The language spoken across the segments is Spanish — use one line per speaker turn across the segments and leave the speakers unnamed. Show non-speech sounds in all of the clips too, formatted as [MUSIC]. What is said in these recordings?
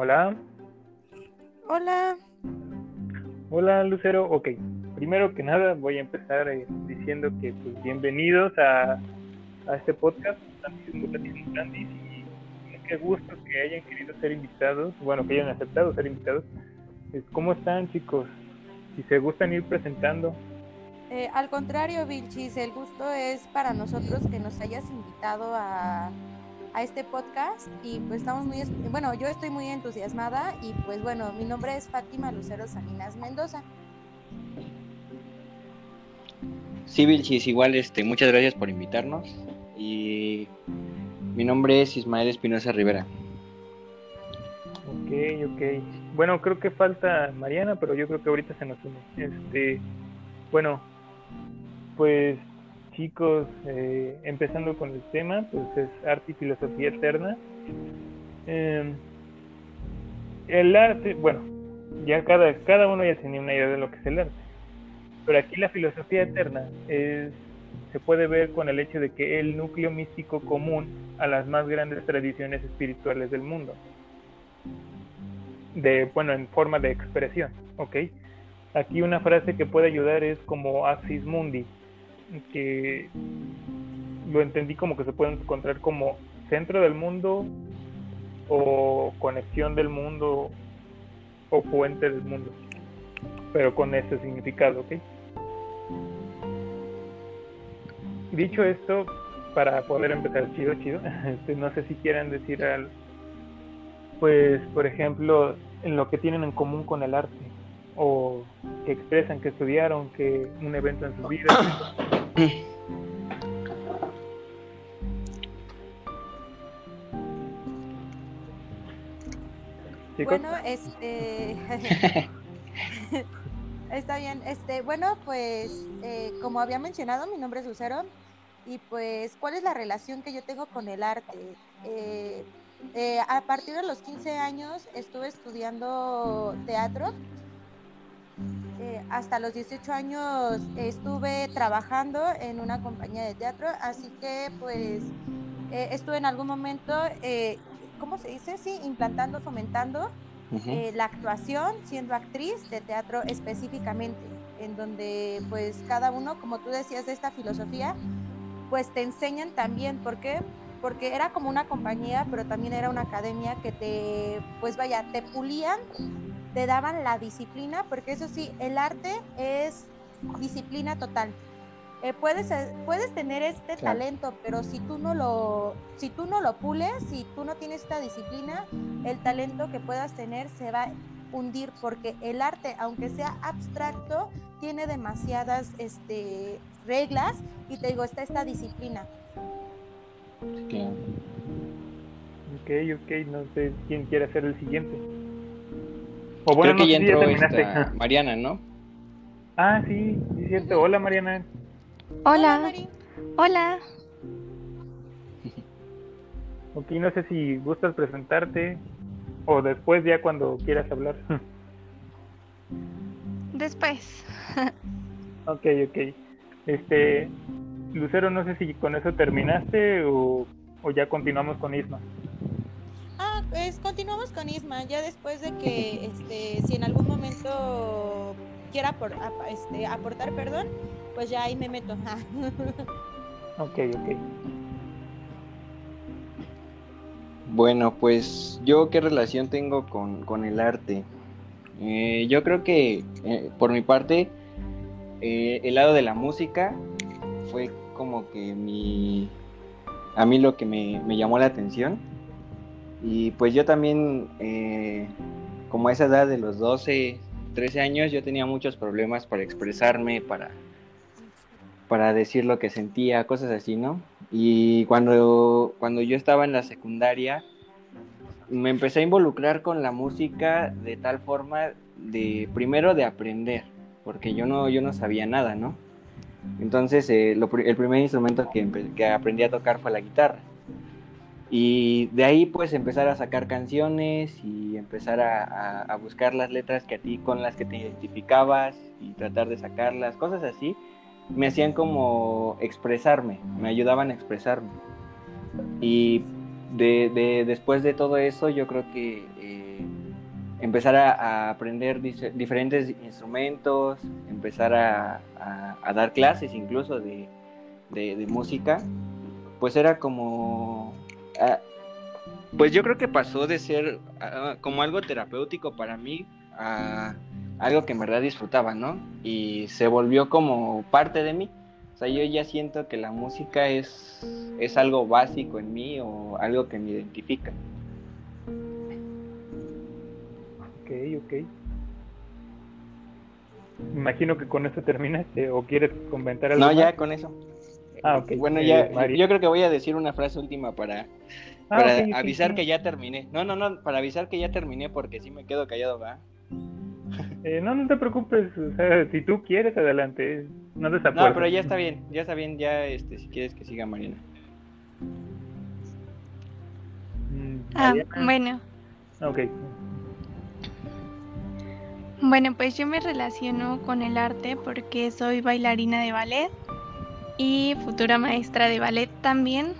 Hola.
Hola.
Hola, Lucero. Ok, primero que nada voy a empezar eh, diciendo que pues, bienvenidos a, a este podcast, y qué gusto que hayan querido ser invitados, bueno, que hayan aceptado ser invitados. ¿Cómo están, chicos? Si se gustan ir presentando.
Eh, al contrario, Vilchis, el gusto es para nosotros que nos hayas invitado a, a este podcast y pues estamos muy, bueno, yo estoy muy entusiasmada y pues bueno, mi nombre es Fátima Lucero Salinas Mendoza.
Sí, Vilchis, igual, este, muchas gracias por invitarnos y mi nombre es Ismael Espinosa Rivera.
Ok, ok. Bueno, creo que falta Mariana, pero yo creo que ahorita se nos une. Este, bueno, pues chicos, eh, empezando con el tema, pues es arte y filosofía eterna. Em, el arte, bueno, ya cada, cada uno ya tenía una idea de lo que es el arte, pero aquí la filosofía eterna es, se puede ver con el hecho de que el núcleo místico común a las más grandes tradiciones espirituales del mundo, de, bueno, en forma de expresión, ¿ok? Aquí una frase que puede ayudar es como Axis Mundi, que lo entendí como que se puede encontrar como centro del mundo o conexión del mundo o puente del mundo, pero con ese significado, ¿ok? Dicho esto, para poder empezar chido, chido, [LAUGHS] este, no sé si quieran decir algo, pues, por ejemplo, en lo que tienen en común con el arte, o que expresan que estudiaron, que un evento en su vida.
Bueno, este. [LAUGHS] Está bien. Este, bueno, pues, eh, como había mencionado, mi nombre es Lucero. Y pues, ¿cuál es la relación que yo tengo con el arte? Eh, eh, a partir de los 15 años estuve estudiando teatro eh, hasta los 18 años estuve trabajando en una compañía de teatro, así que pues eh, estuve en algún momento, eh, ¿cómo se dice? Sí, implantando, fomentando la actuación, siendo actriz de teatro específicamente, en donde pues cada uno, como tú decías, de esta filosofía, pues te enseñan también, ¿por qué? Porque era como una compañía, pero también era una academia que te, pues vaya, te pulían te daban la disciplina, porque eso sí, el arte es disciplina total. Eh, puedes, eh, puedes tener este talento, pero si tú no lo, si tú no lo pules, si tú no tienes esta disciplina, el talento que puedas tener se va a hundir, porque el arte, aunque sea abstracto, tiene demasiadas este, reglas y te digo, está esta disciplina.
Ok, ok, no sé quién quiere ser el siguiente.
O bueno, Creo que ya entró esta Mariana, ¿no?
Ah, sí, es cierto. Hola, Mariana.
Hola. Hola.
ok, no sé si gustas presentarte o después ya cuando quieras hablar. [LAUGHS]
después. [LAUGHS]
ok, ok. Este, Lucero, no sé si con eso terminaste o, o ya continuamos con Isma.
Pues continuamos con Isma, ya después de que este, si en algún momento quiera este, aportar perdón, pues ya ahí me meto. [LAUGHS]
ok, ok.
Bueno, pues yo qué relación tengo con, el arte. Eh, yo creo que eh, por mi parte, eh, el lado de la música fue como que mi, a mí lo que me, me llamó la atención y pues yo también, eh, como a esa edad de los 12, 13 años, yo tenía muchos problemas para expresarme, para, para decir lo que sentía, cosas así, ¿no? Y cuando, cuando yo estaba en la secundaria, me empecé a involucrar con la música de tal forma de, primero de aprender, porque yo no, yo no sabía nada, ¿no? Entonces, eh, el primer instrumento que, que aprendí a tocar fue la guitarra. Y de ahí pues empezar a sacar canciones y empezar a, buscar las letras que a ti con las que te identificabas y tratar de sacarlas, cosas así, me hacían como expresarme, me ayudaban a expresarme. Y de, después de todo eso yo creo que eh, empezar a, aprender diferentes instrumentos, empezar a, dar clases incluso de, música, pues era como... Ah, pues yo creo que pasó de ser ah, como algo terapéutico para mí a algo que en verdad disfrutaba, ¿no? Y se volvió como parte de mí. O sea, yo ya siento que la música es, es algo básico en mí o algo que me identifica.
Ok, ok. Imagino que con eso terminaste o quieres comentar algo.
No, ya con eso.
Ah, ok.
Bueno, ya, yo creo que voy a decir una frase última para, ah, para avisar que ya terminé. No, no, no, para avisar que ya terminé porque si me quedo callado, ¿va?
Eh, no, no te preocupes, o sea, si tú quieres, adelante, no No,
pero ya está bien, ya está bien, ya, este, si quieres que siga Marina.
Mm, ah, bueno.
Ok.
Bueno, pues yo me relaciono con el arte porque soy bailarina de ballet y futura maestra de ballet también.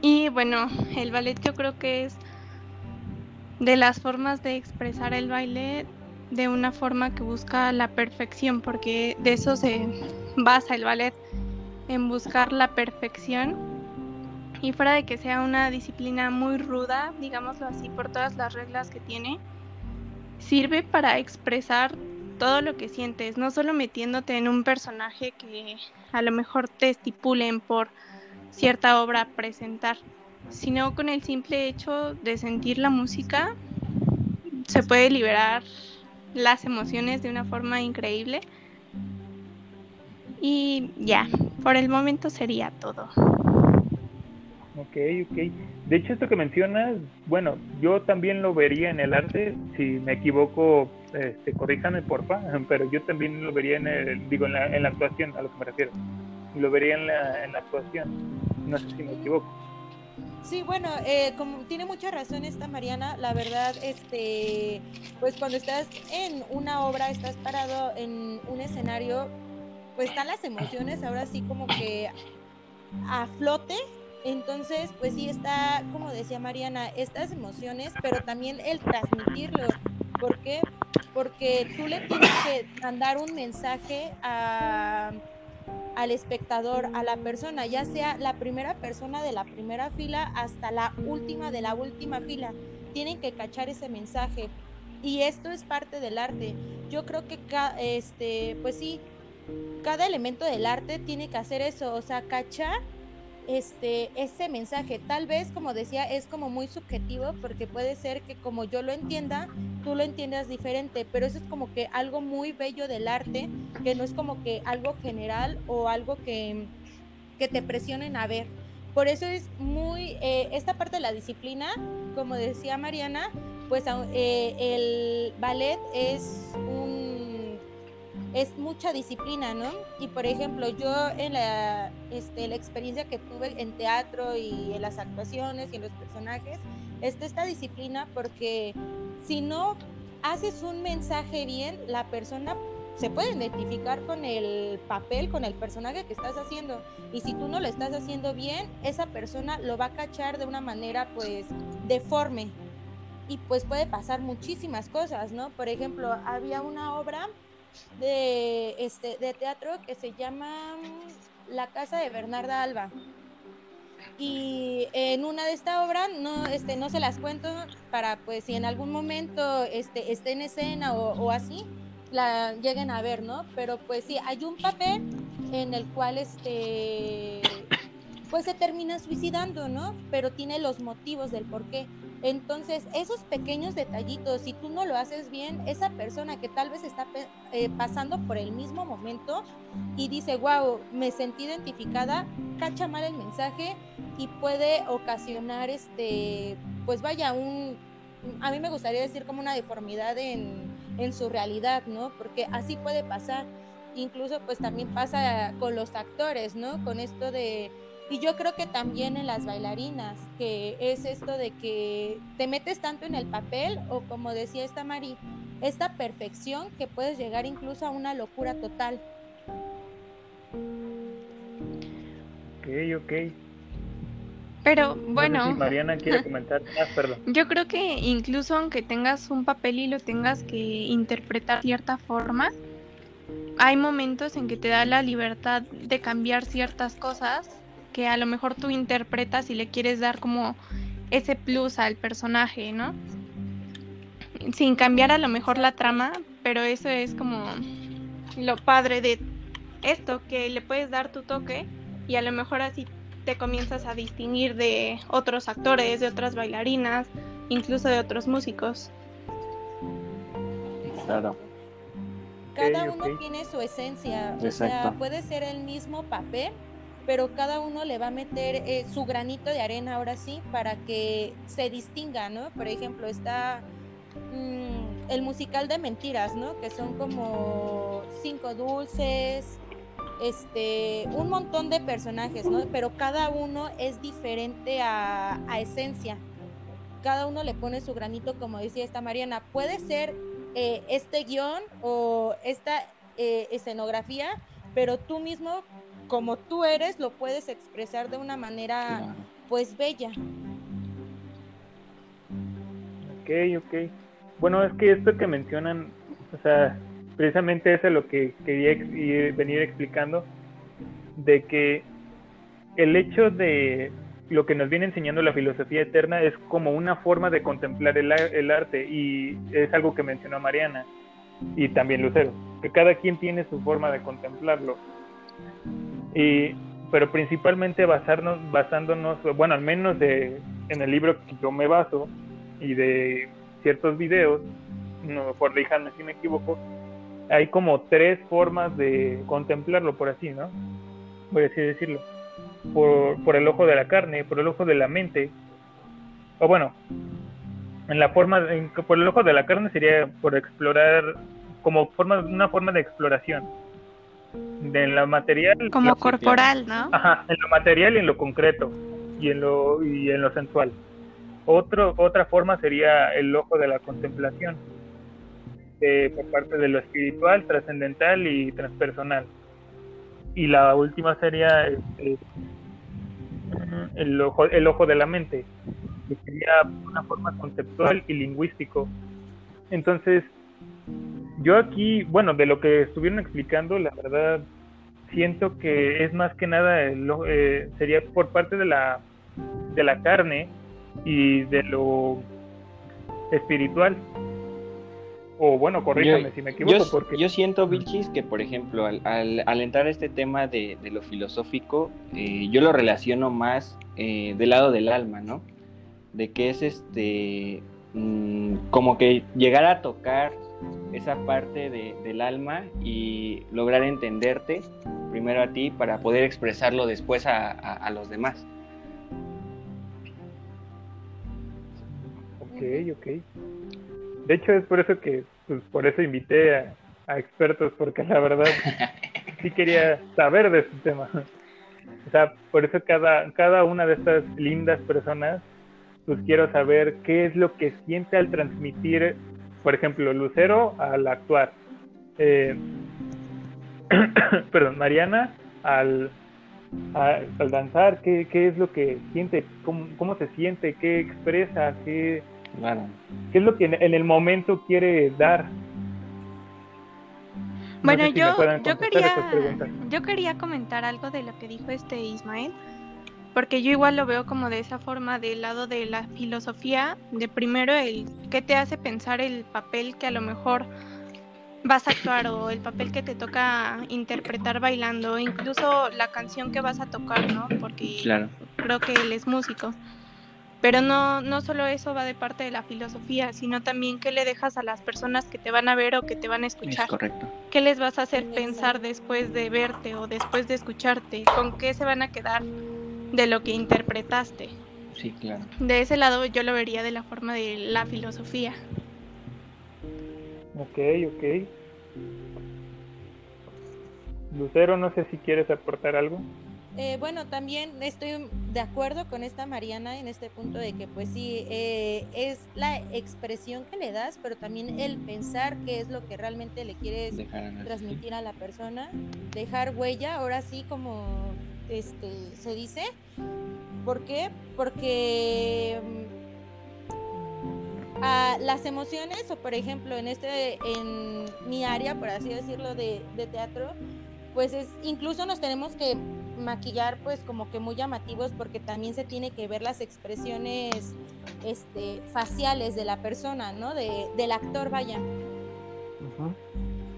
Y bueno, el ballet yo creo que es de las formas de expresar el baile de una forma que busca la perfección, porque de eso se basa el ballet, en buscar la perfección. Y fuera de que sea una disciplina muy ruda, digámoslo así, por todas las reglas que tiene, sirve para expresar todo lo que sientes, no solo metiéndote en un personaje que a lo mejor te estipulen por cierta obra a presentar, sino con el simple hecho de sentir la música se puede liberar las emociones de una forma increíble. Y ya, por el momento sería todo.
Ok, ok. De hecho, esto que mencionas, bueno, yo también lo vería en el arte. Si me equivoco, este, corríjame porfa, [LAUGHS] pero yo también lo vería en el, digo, en la, actuación, a lo que me refiero. Lo vería en la, en la actuación. No sé si me equivoco.
Sí, bueno, eh, como tiene mucha razón esta Mariana, la verdad, este, pues cuando estás en una obra, estás parado en un escenario, pues están las emociones ahora sí como que a flote entonces, pues sí está, como decía Mariana, estas emociones, pero también el transmitirlo. ¿Por qué? Porque tú le tienes que mandar un mensaje al espectador, a la persona, ya sea la primera persona de la primera fila hasta la última de la última fila. Tienen que cachar ese mensaje. Y esto es parte del arte. Yo creo que, este, pues sí, cada elemento del arte tiene que hacer eso, o sea, cachar este, ese mensaje. Tal vez, como decía, es como muy subjetivo porque puede ser que como yo lo entienda, tú lo entiendas diferente, pero eso es como que algo muy bello del arte, que no es como que algo general o algo que, que te presionen a ver. Por eso es muy, eh, esta parte de la disciplina, como decía Mariana, pues eh, el ballet es un es mucha disciplina, ¿no? Y por ejemplo, yo en la, este, la experiencia que tuve en teatro y en las actuaciones y en los personajes, está esta disciplina porque si no haces un mensaje bien, la persona se puede identificar con el papel, con el personaje que estás haciendo. Y si tú no lo estás haciendo bien, esa persona lo va a cachar de una manera pues deforme. Y pues puede pasar muchísimas cosas, ¿no? Por ejemplo, había una obra de, este, de teatro que se llama mm, La Casa de Bernarda Alba. Y en una de esta obra, no, este, no se las cuento para pues si en algún momento este, esté en escena o, así, la lleguen a ver, ¿no? Pero pues sí, hay un papel en el cual este pues se termina suicidando, ¿no? Pero tiene los motivos del por qué. Entonces, esos pequeños detallitos, si tú no lo haces bien, esa persona que tal vez está eh, pasando por el mismo momento y dice, wow, me sentí identificada, cacha mal el mensaje y puede ocasionar, este, pues vaya, un, a mí me gustaría decir como una deformidad en, en su realidad, ¿no? Porque así puede pasar. Incluso pues también pasa con los actores, ¿no? Con esto de y yo creo que también en las bailarinas, que es esto de que te metes tanto en el papel o como decía esta Mari, esta perfección que puedes llegar incluso a una locura total.
Ok, ok.
Pero bueno,
Mariana quiere [LAUGHS] comentar. Ah, perdón.
yo creo que incluso aunque tengas un papel y lo tengas que interpretar de cierta forma, hay momentos en que te da la libertad de cambiar ciertas cosas que a lo mejor tú interpretas y le quieres dar como ese plus al personaje, ¿no? Sin cambiar a lo mejor la trama, pero eso es como lo padre de esto, que le puedes dar tu toque y a lo mejor así te comienzas a distinguir de otros actores, de otras bailarinas, incluso de otros músicos.
Claro.
Cada uno tiene su esencia, o sea,
Exacto.
puede ser el mismo papel, pero cada uno le va a meter eh, su granito de arena ahora sí para que se distinga, ¿no? Por ejemplo, está mm, el musical de mentiras, ¿no? Que son como cinco dulces, este, un montón de personajes, ¿no? Pero cada uno es diferente a, esencia. Cada uno le pone su granito, como decía esta Mariana. Puede ser eh, este guion o esta eh, escenografía, pero tú mismo, como tú eres, lo puedes expresar de una manera,
claro.
pues, bella.
Ok, ok. Bueno, es que esto que mencionan, o sea, precisamente eso es lo que quería ex- ir- venir explicando, de que el hecho de lo que nos viene enseñando la filosofía eterna es como una forma de contemplar el, ar- el arte y es algo que mencionó Mariana y también Lucero, que cada quien tiene su forma de contemplarlo. Y, pero principalmente basarnos, basándonos, bueno, al menos de, en el libro que yo me baso y de ciertos videos, no, corríjanme si me equivoco, hay como tres formas de contemplarlo, por así, ¿no? A así decirlo. Por, por el ojo de la carne, por el ojo de la mente, o bueno, en la forma, por el ojo de la carne sería por explorar, como forma, una forma de exploración. De en la material,
Como corporal, ¿no?
Ajá, en lo material y en lo concreto y en lo y en lo sensual. Otro, otra forma sería el ojo de la contemplación, eh, por parte de lo espiritual, trascendental y transpersonal. Y la última sería este, el ojo, el ojo de la mente, que sería una forma conceptual y lingüístico. Entonces, yo aquí, bueno, de lo que estuvieron explicando, la verdad, siento que es más que nada el o- eh, sería por parte de la de la carne y de lo espiritual o bueno corríjame
Yo-
si me equivoco
yo,
porque
yo siento, Vilchis, que por ejemplo, al, al, al entrar a este tema de, de lo filosófico, eh, yo lo relaciono más eh, del lado del alma, ¿no? De que es este, mm, como que llegar a tocar esa parte de- del alma y lograr entenderte primero a ti para poder expresarlo después a, a- a los demás.
ok ok de hecho es por eso que pues por eso invité a, a expertos porque la verdad [LAUGHS] sí quería saber de este tema o sea por eso cada cada una de estas lindas personas pues quiero saber qué es lo que siente al transmitir por ejemplo Lucero al actuar eh, [CLEARS THROAT] perdón Mariana al a- al danzar qué, qué es lo que siente cómo, cómo se siente qué expresa qué
Claro.
qué es lo que en, en el momento quiere dar No
Bueno,
sé si me
yo, yo quería, yo quería comentar algo de lo que dijo este Ismael, porque yo igual lo veo como de esa forma del lado de la filosofía, de primero el qué te hace pensar el papel que a lo mejor vas a actuar o el papel que te toca interpretar bailando, incluso la canción que vas a tocar, ¿no? Porque
Claro.
creo que él es músico. Pero no, no solo eso va de parte de la filosofía, sino también qué le dejas a las personas que te van a ver o que te van a
Es
escuchar.
correcto.
¿Qué les vas a hacer pensar después de verte o después de escucharte? ¿Con qué se van a quedar de lo que interpretaste?
Sí, claro.
De ese lado yo lo vería de la forma de la filosofía.
Ok, ok. Lucero, no sé si quieres aportar algo.
Eh, bueno, también estoy de acuerdo con esta Mariana en este punto de que pues sí, eh, es la expresión que le das, pero también el pensar qué es lo que realmente le quieres
a-
transmitir a la persona, dejar huella, ahora sí como este se dice, ¿Por qué? Porque mm, las emociones, o por ejemplo, en este, en mi área, por así decirlo, de, de teatro, pues es, incluso nos tenemos que maquillar pues como que muy llamativos porque también se tiene que ver las expresiones este, faciales de la persona, ¿no? De, del actor, vaya.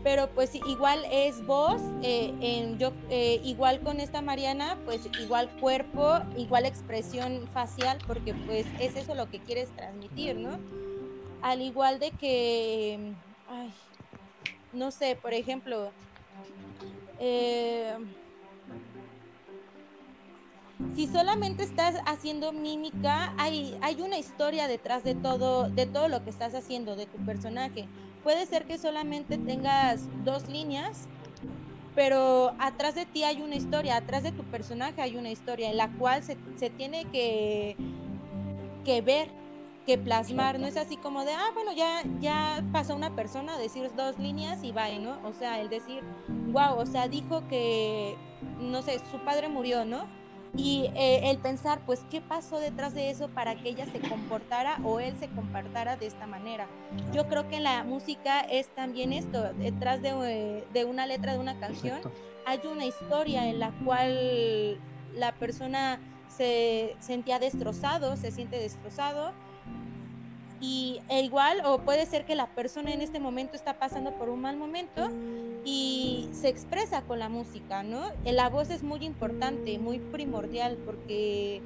Pero pues igual es voz, eh, en, yo, eh, igual con esta Mariana, pues igual cuerpo, igual expresión facial, porque pues es eso lo que quieres transmitir, ¿no? Al igual de que, ay, no sé, por ejemplo, eh, si solamente estás haciendo mímica, hay, hay una historia detrás de todo, de todo lo que estás haciendo, de tu personaje. Puede ser que solamente tengas dos líneas, pero atrás de ti hay una historia, atrás de tu personaje hay una historia en la cual se, se tiene que, que ver, que plasmar. No es así como de, ah, bueno, ya, ya pasó una persona a decir dos líneas y va, ¿no? O sea, el decir, wow, o sea, dijo que, no sé, su padre murió, ¿no? Y eh, el pensar, pues, ¿qué pasó detrás de eso para que ella se comportara o él se comportara de esta manera? Yo creo que en la música es también esto, detrás de, de una letra de una canción hay una historia en la cual la persona se sentía destrozado, se siente destrozado y e igual o puede ser que la persona en este momento está pasando por un mal momento y se expresa con la música, ¿no? Eh, la voz es muy importante, muy primordial porque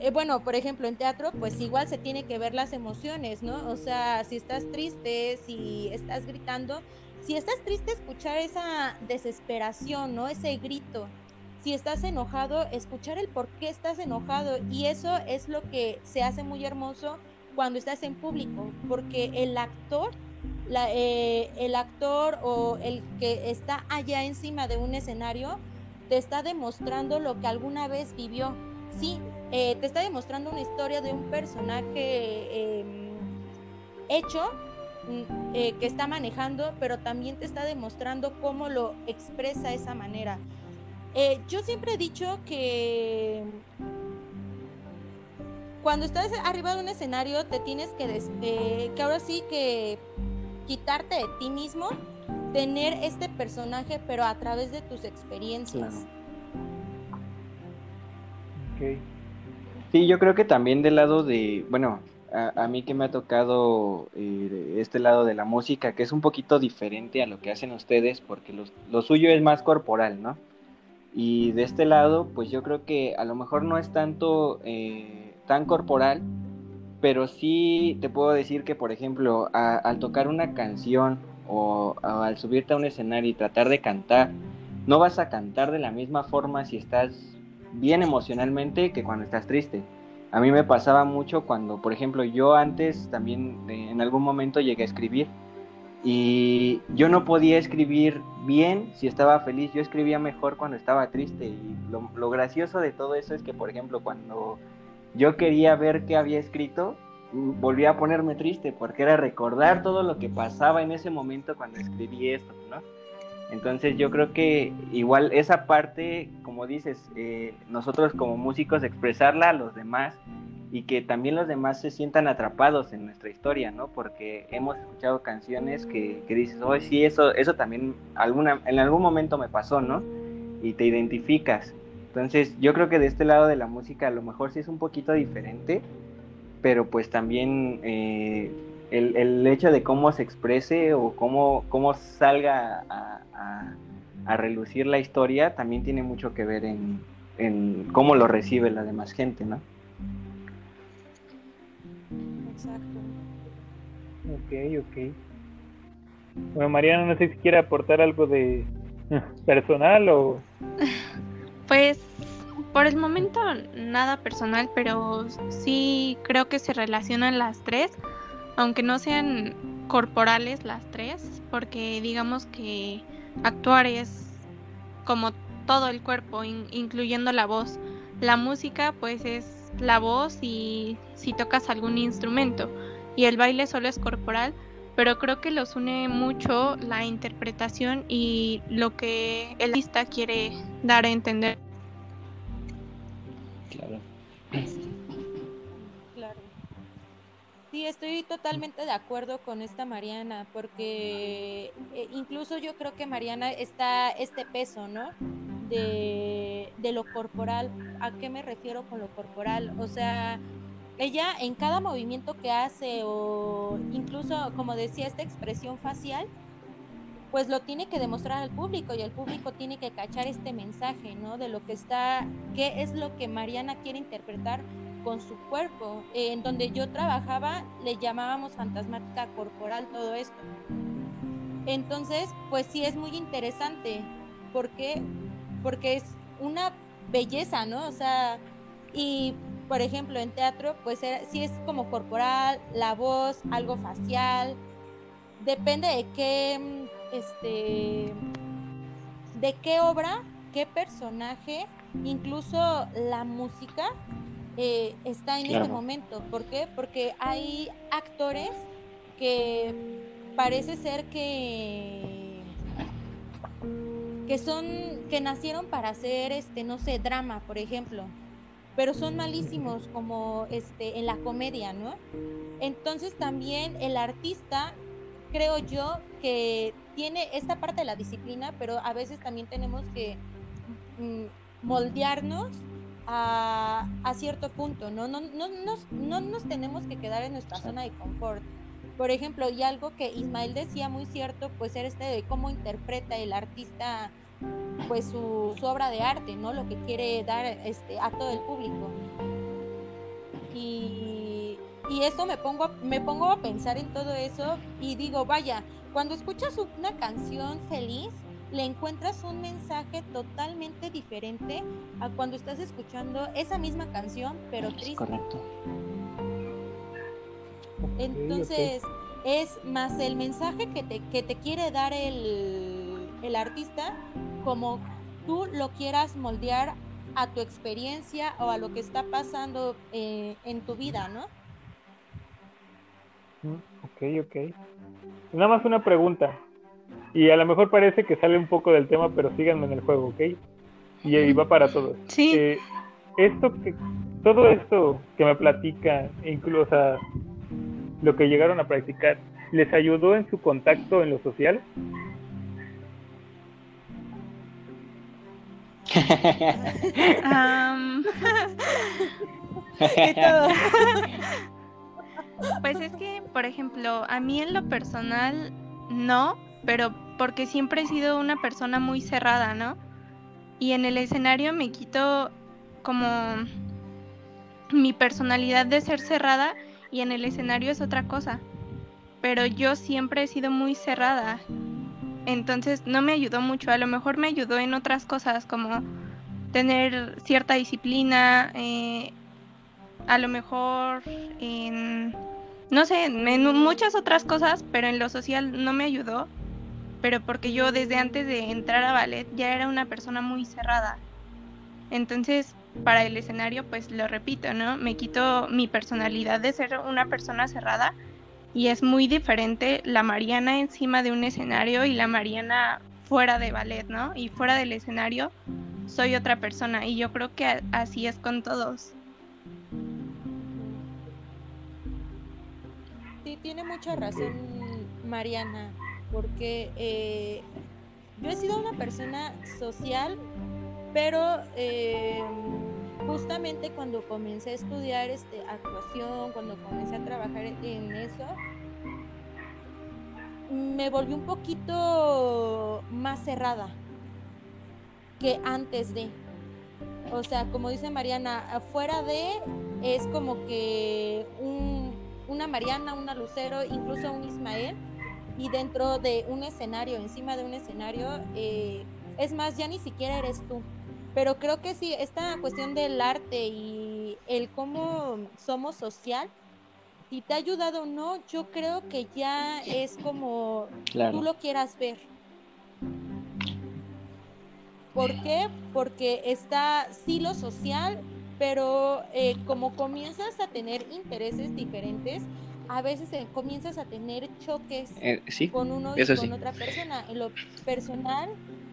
eh, bueno, por ejemplo, en teatro, pues igual se tiene que ver las emociones, ¿no? O sea, si estás triste, si estás gritando, si estás triste, escuchar esa desesperación, ¿no? Ese grito. Si estás enojado, escuchar el por qué estás enojado. Y eso es lo que se hace muy hermoso cuando estás en público, porque el actor, eh, el actor o el que está allá encima de un escenario, te está demostrando lo que alguna vez vivió. Sí, eh, te está demostrando una historia de un personaje em, hecho mm, eh, que está manejando, pero también te está demostrando cómo lo expresa esa manera. yo siempre he dicho que cuando estás arriba de un escenario te tienes que, eh, que ahora sí que quitarte de ti mismo, tener este personaje, pero a través de tus experiencias.
Sí, yo creo que también del lado de, bueno, a, mí que me ha tocado eh, este lado de la música, que es un poquito diferente a lo que hacen ustedes, porque lo suyo es más corporal, ¿no? Y de este lado, pues yo creo que a lo mejor no es tanto... Eh, tan corporal, pero sí te puedo decir que, por ejemplo, al tocar una canción o, al subirte a un escenario y tratar de cantar, no vas a cantar de la misma forma si estás bien emocionalmente que cuando estás triste. A mí me pasaba mucho cuando, por ejemplo, yo antes también en algún momento llegué a escribir y yo no podía escribir bien si estaba feliz, yo escribía mejor cuando estaba triste y lo gracioso de todo eso es que, por ejemplo, cuando yo quería ver qué había escrito, volví a ponerme triste porque era recordar todo lo que pasaba en ese momento cuando escribí esto, ¿no? Entonces yo creo que igual esa parte, como dices, eh, nosotros como músicos expresarla a los demás y que también los demás se sientan atrapados en nuestra historia, ¿no? Porque hemos escuchado canciones que, que dices, oh, sí, eso, eso también alguna, en algún momento me pasó, ¿no? Y te identificas. Entonces yo creo que de este lado de la música a lo mejor sí es un poquito diferente, pero pues también eh, el, hecho de cómo se exprese o cómo, cómo salga a, relucir la historia también tiene mucho que ver en, en cómo lo recibe la demás gente, ¿no?
Exacto.
Ok, ok. Bueno, Mariana, no sé si quiere aportar algo de personal o... [LAUGHS]
Pues por el momento nada personal, pero sí creo que se relacionan las tres, aunque no sean corporales las tres, porque digamos que actuar es como todo el cuerpo, incluyendo la voz. La música pues es la voz y si tocas algún instrumento y el baile solo es corporal, pero creo que los une mucho la interpretación y lo que el artista quiere dar a entender
Claro.
Claro. Sí, estoy totalmente de acuerdo con esta Mariana, porque eh, incluso yo creo que Mariana está este peso, ¿no? De, de lo corporal. ¿A qué me refiero con lo corporal? O sea, ella en cada movimiento que hace o incluso, como decía, esta expresión facial, pues lo tiene que demostrar al público y el público tiene que cachar este mensaje, ¿no? De lo que está, qué es lo que Mariana quiere interpretar con su cuerpo. en donde yo trabajaba le llamábamos fantasmática corporal todo esto. Entonces, pues sí es muy interesante. ¿Por qué? Porque es una belleza, ¿no? O sea, y por ejemplo en teatro, pues sí es como corporal, la voz, algo facial. Depende de qué, este, de qué obra, qué personaje, incluso la música eh, está en este momento. ¿Por qué? Porque hay actores que parece ser que que son que nacieron para hacer este no sé drama por ejemplo pero son malísimos como este en la comedia no entonces también el artista creo yo que tiene esta parte de la disciplina pero a veces también tenemos que mm, moldearnos a, cierto punto, ¿no? No, no, no, nos tenemos que quedar en nuestra zona de confort. Por ejemplo, y algo que Ismael decía muy cierto, pues era este de cómo interpreta el artista pues su, obra de arte, ¿no? Lo que quiere dar este, a todo el público. Y, y eso me pongo, me pongo a pensar en todo eso y digo, vaya, cuando escuchas una canción feliz, le encuentras un mensaje totalmente diferente a cuando estás escuchando esa misma canción, pero triste.
correcto.
Entonces, es más el mensaje que te, que te quiere dar el, el artista, como tú lo quieras moldear a tu experiencia o a lo que está pasando eh, en tu vida, ¿no?
Mm, ok, ok. Nada más una pregunta. Y a lo mejor parece que sale un poco del tema, pero síganme en el juego, ¿ok? Y, y va para todos.
Sí.
Eh, esto que, todo esto que me platica, incluso lo que llegaron a practicar, ¿les ayudó en su contacto en lo social? [LAUGHS] [LAUGHS]
pues es que, por ejemplo, a mí en lo personal no, pero porque siempre he sido una persona muy cerrada, ¿no? Y en el escenario me quito como mi personalidad de ser cerrada y en el escenario es otra cosa. Pero yo siempre he sido muy cerrada. Entonces no me ayudó mucho. A lo mejor me ayudó en otras cosas como tener cierta disciplina, eh, a lo mejor en, no sé, en muchas otras cosas, pero en lo social no me ayudó pero porque yo desde antes de entrar a ballet ya era una persona muy cerrada. Entonces, para el escenario, pues lo repito, ¿no? Me quito mi personalidad de ser una persona cerrada y es muy diferente la Mariana encima de un escenario y la Mariana fuera de ballet, ¿no? Y fuera del escenario soy otra persona y yo creo que así es con todos.
Sí, tiene mucha razón Mariana porque eh, yo he sido una persona social, pero eh, justamente cuando comencé a estudiar este, actuación, cuando comencé a trabajar en eso, me volví un poquito más cerrada que antes de. O sea, como dice Mariana, afuera de es como que una Mariana, una Lucero, incluso un Ismael, y dentro de un escenario, encima de un escenario, eh, es más, ya ni siquiera eres tú. Pero creo que sí, esta cuestión del arte y el cómo somos social, si te ha ayudado o no, yo creo que ya es como tú lo quieras ver. ¿Por qué? Porque está sí lo social, pero eh, como comienzas a tener intereses diferentes, a veces comienzas a tener choques
eh,
con uno y con otra persona. En lo personal,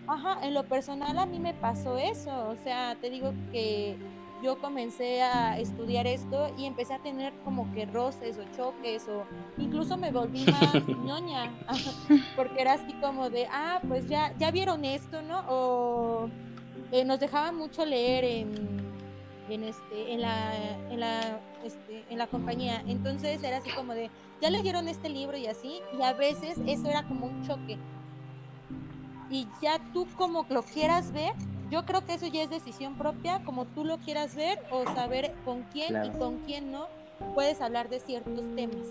ajá, en lo personal a mí me pasó eso. O sea, te digo que yo comencé a estudiar esto y empecé a tener como que roces o choques o incluso me volví más [LAUGHS] ñoña porque era así como de, ah, pues ya, ya vieron esto, ¿no? O eh, nos dejaban mucho leer en, en, este, en, la, en, la, este, en la compañía. Entonces era así como de, ya leyeron este libro y así, y a veces eso era como un choque. Y ya tú como lo quieras ver, yo creo que eso ya es decisión propia, como tú lo quieras ver o saber con quién y con quién no puedes hablar de ciertos temas.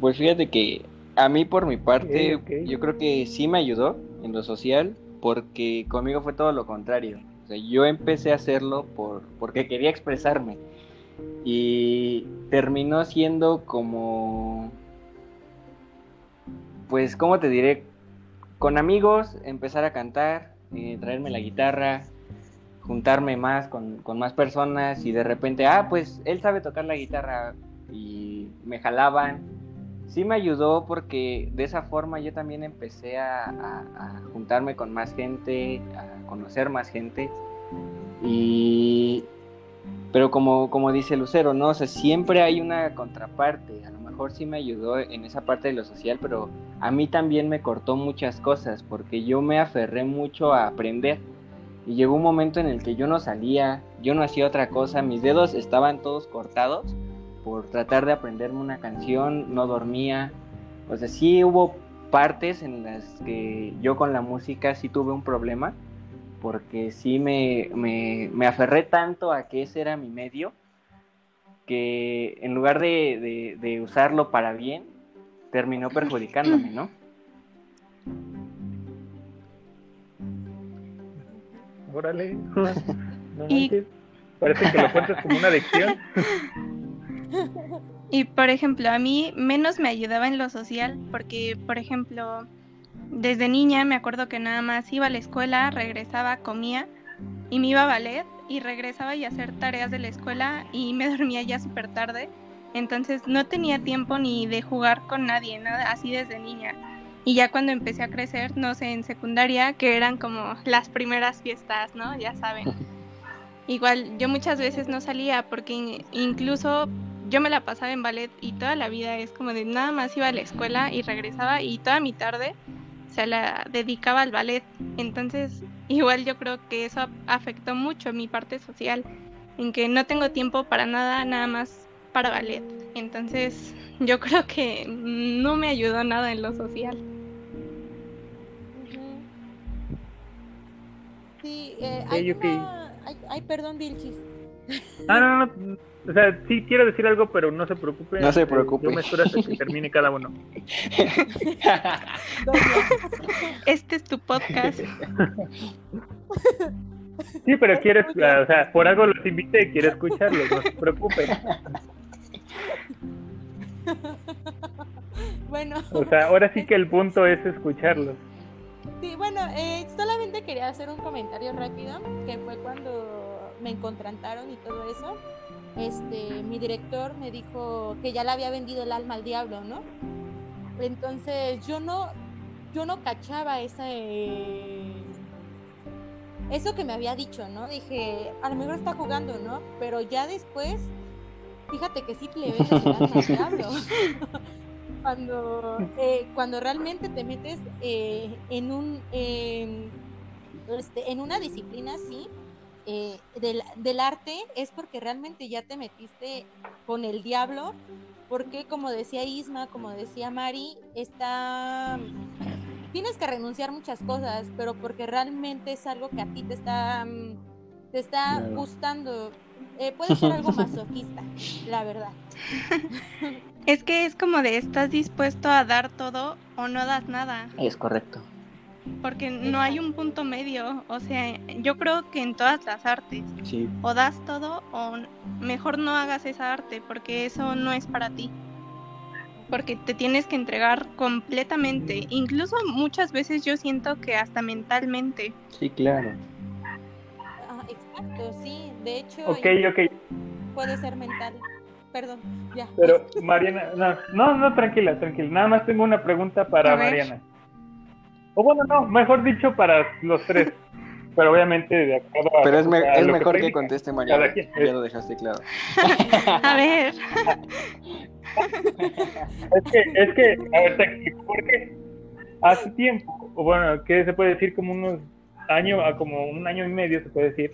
Pues fíjate que a mí por mi parte, yo creo que sí me ayudó en lo social, porque conmigo fue todo lo contrario. O sea, yo empecé a hacerlo por, porque quería expresarme y terminó siendo como, pues, ¿cómo te diré? Con amigos, empezar a cantar, eh, traerme la guitarra, juntarme más con, con, más personas y de repente, ah, pues él sabe tocar la guitarra y me jalaban. Sí me ayudó porque de esa forma yo también empecé a, a juntarme con más gente, a conocer más gente y pero como, como dice Lucero, ¿no? O sea, siempre hay una contraparte. A lo mejor sí me ayudó en esa parte de lo social, pero a mí también me cortó muchas cosas porque yo me aferré mucho a aprender. Y llegó un momento en el que yo no salía, yo no hacía otra cosa, mis dedos estaban todos cortados por tratar de aprenderme una canción, no dormía. O sea, sí hubo partes en las que yo con la música sí tuve un problema porque sí me, me, aferré tanto a que ese era mi medio, que en lugar de, usarlo para bien, terminó perjudicándome, ¿no?
Órale, [LAUGHS] no parece que lo cuentas como una adicción. [LAUGHS]
Y por ejemplo, a mí menos me ayudaba en lo social, porque por ejemplo, desde niña me acuerdo que nada más iba a la escuela, regresaba, comía y me iba a ballet y regresaba y a hacer tareas de la escuela y [LAUGHS] me dormía ya súper tarde. Entonces no tenía tiempo ni de jugar con nadie, nada así desde niña. Y ya cuando empecé a crecer, no sé, en secundaria, que eran como las primeras fiestas, ¿no? Ya saben. [LAUGHS] Igual yo muchas veces no salía porque incluso yo me la pasaba en ballet y toda la vida es como de nada más iba a la escuela y regresaba y toda mi tarde se la dedicaba al ballet. Entonces, igual yo creo que eso afectó mucho mi parte social, en que no tengo tiempo para nada, nada más para ballet. Entonces, yo [LAUGHS] creo que no me ayudó nada en lo social.
Sí, eh, hay, Ay, perdón, Vilchis. [LAUGHS]
Ah, no, no, o sea, sí quiero decir algo, pero no se preocupe.
No se preocupe.
Yo me espero hasta que termine cada uno. [LAUGHS]
este es tu podcast.
Sí, pero quieres, o sea, por algo los invité y quiero escucharlos, no se preocupen. [LAUGHS]
Bueno.
O sea, ahora sí que el punto es escucharlos.
Sí, bueno, eh, solamente quería hacer un comentario rápido, que fue cuando me contrataron y todo eso este, mi director me dijo que ya le había vendido el alma al diablo, ¿no? Entonces yo no, yo no cachaba esa, eso que me había dicho, ¿no? Dije, a lo mejor está jugando, ¿no? Pero ya después, fíjate que sí le vendes el alma al diablo. [LAUGHS] cuando, eh, cuando realmente te metes eh, en un, este, en una disciplina así, eh, del, del, arte es porque realmente ya te metiste con el diablo, porque como decía Isma, como decía Mari, está tienes que renunciar muchas cosas, pero porque realmente es algo que a ti te está te está gustando. Eh, puede ser algo masoquista, [LAUGHS] la verdad.
Es que es como de estás dispuesto a dar todo o no das nada.
Es correcto
porque no hay un punto medio, o sea, yo creo que en todas las artes, o das todo o mejor no hagas esa arte, porque eso no es para ti, porque te tienes que entregar completamente, incluso muchas veces yo siento que hasta mentalmente.
Sí, claro.
Ah, exacto, sí, de hecho.
Ok, ok.
Puede ser mental. Perdón, ya.
Pero, [LAUGHS] Mariana, no, no, no, tranquila, tranquila. Nada más tengo una pregunta para Mariana. O bueno, no, mejor dicho para los tres. pero obviamente de
acuerdo Pero es, es mejor que, conteste Mariana, ya lo dejaste claro. [LAUGHS]
a ver.
es que, es que, a ver, te explico por qué. Hace tiempo, o bueno, que se puede decir como unos años, como un año y medio se puede decir,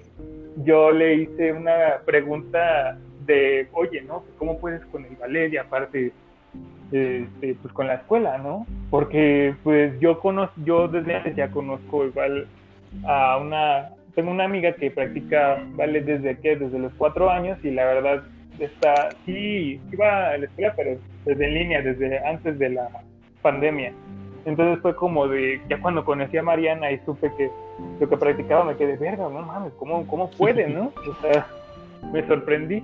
yo le hice una pregunta de, oye, ¿no? ¿Cómo puedes con el ballet y aparte, este, pues con la escuela, ¿no? Porque pues yo conozco, yo desde antes ya conozco igual a una, tengo una amiga que practica ballet desde que, desde los cuatro años y la verdad está, sí, iba a la escuela, pero desde en línea, desde antes de la pandemia. Entonces fue como de, ya cuando conocí a Mariana y supe que lo que practicaba me quedé, verga, no mames, ¿cómo, cómo puede, [LAUGHS] no? O sea, me sorprendí.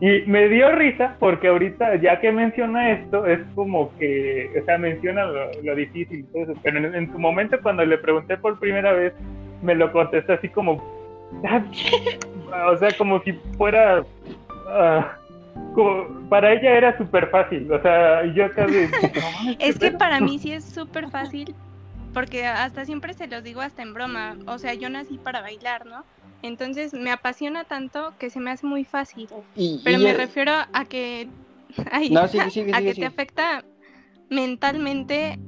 Y me dio risa porque ahorita, ya que menciona esto, es como que, o sea, menciona lo, difícil pero en, su momento cuando le pregunté por primera vez, me lo contestó así como, [LAUGHS] o sea, como si fuera, ah, como, para ella era súper fácil, o sea, yo casi... [LAUGHS]
es que para mí [LAUGHS] sí es súper fácil, porque hasta siempre se los digo hasta en broma, o sea, yo nací para bailar, ¿no? Entonces me apasiona tanto que se me hace muy fácil. Pero me refiero a que, [LAUGHS] [LAUGHS] a que te afecta mentalmente,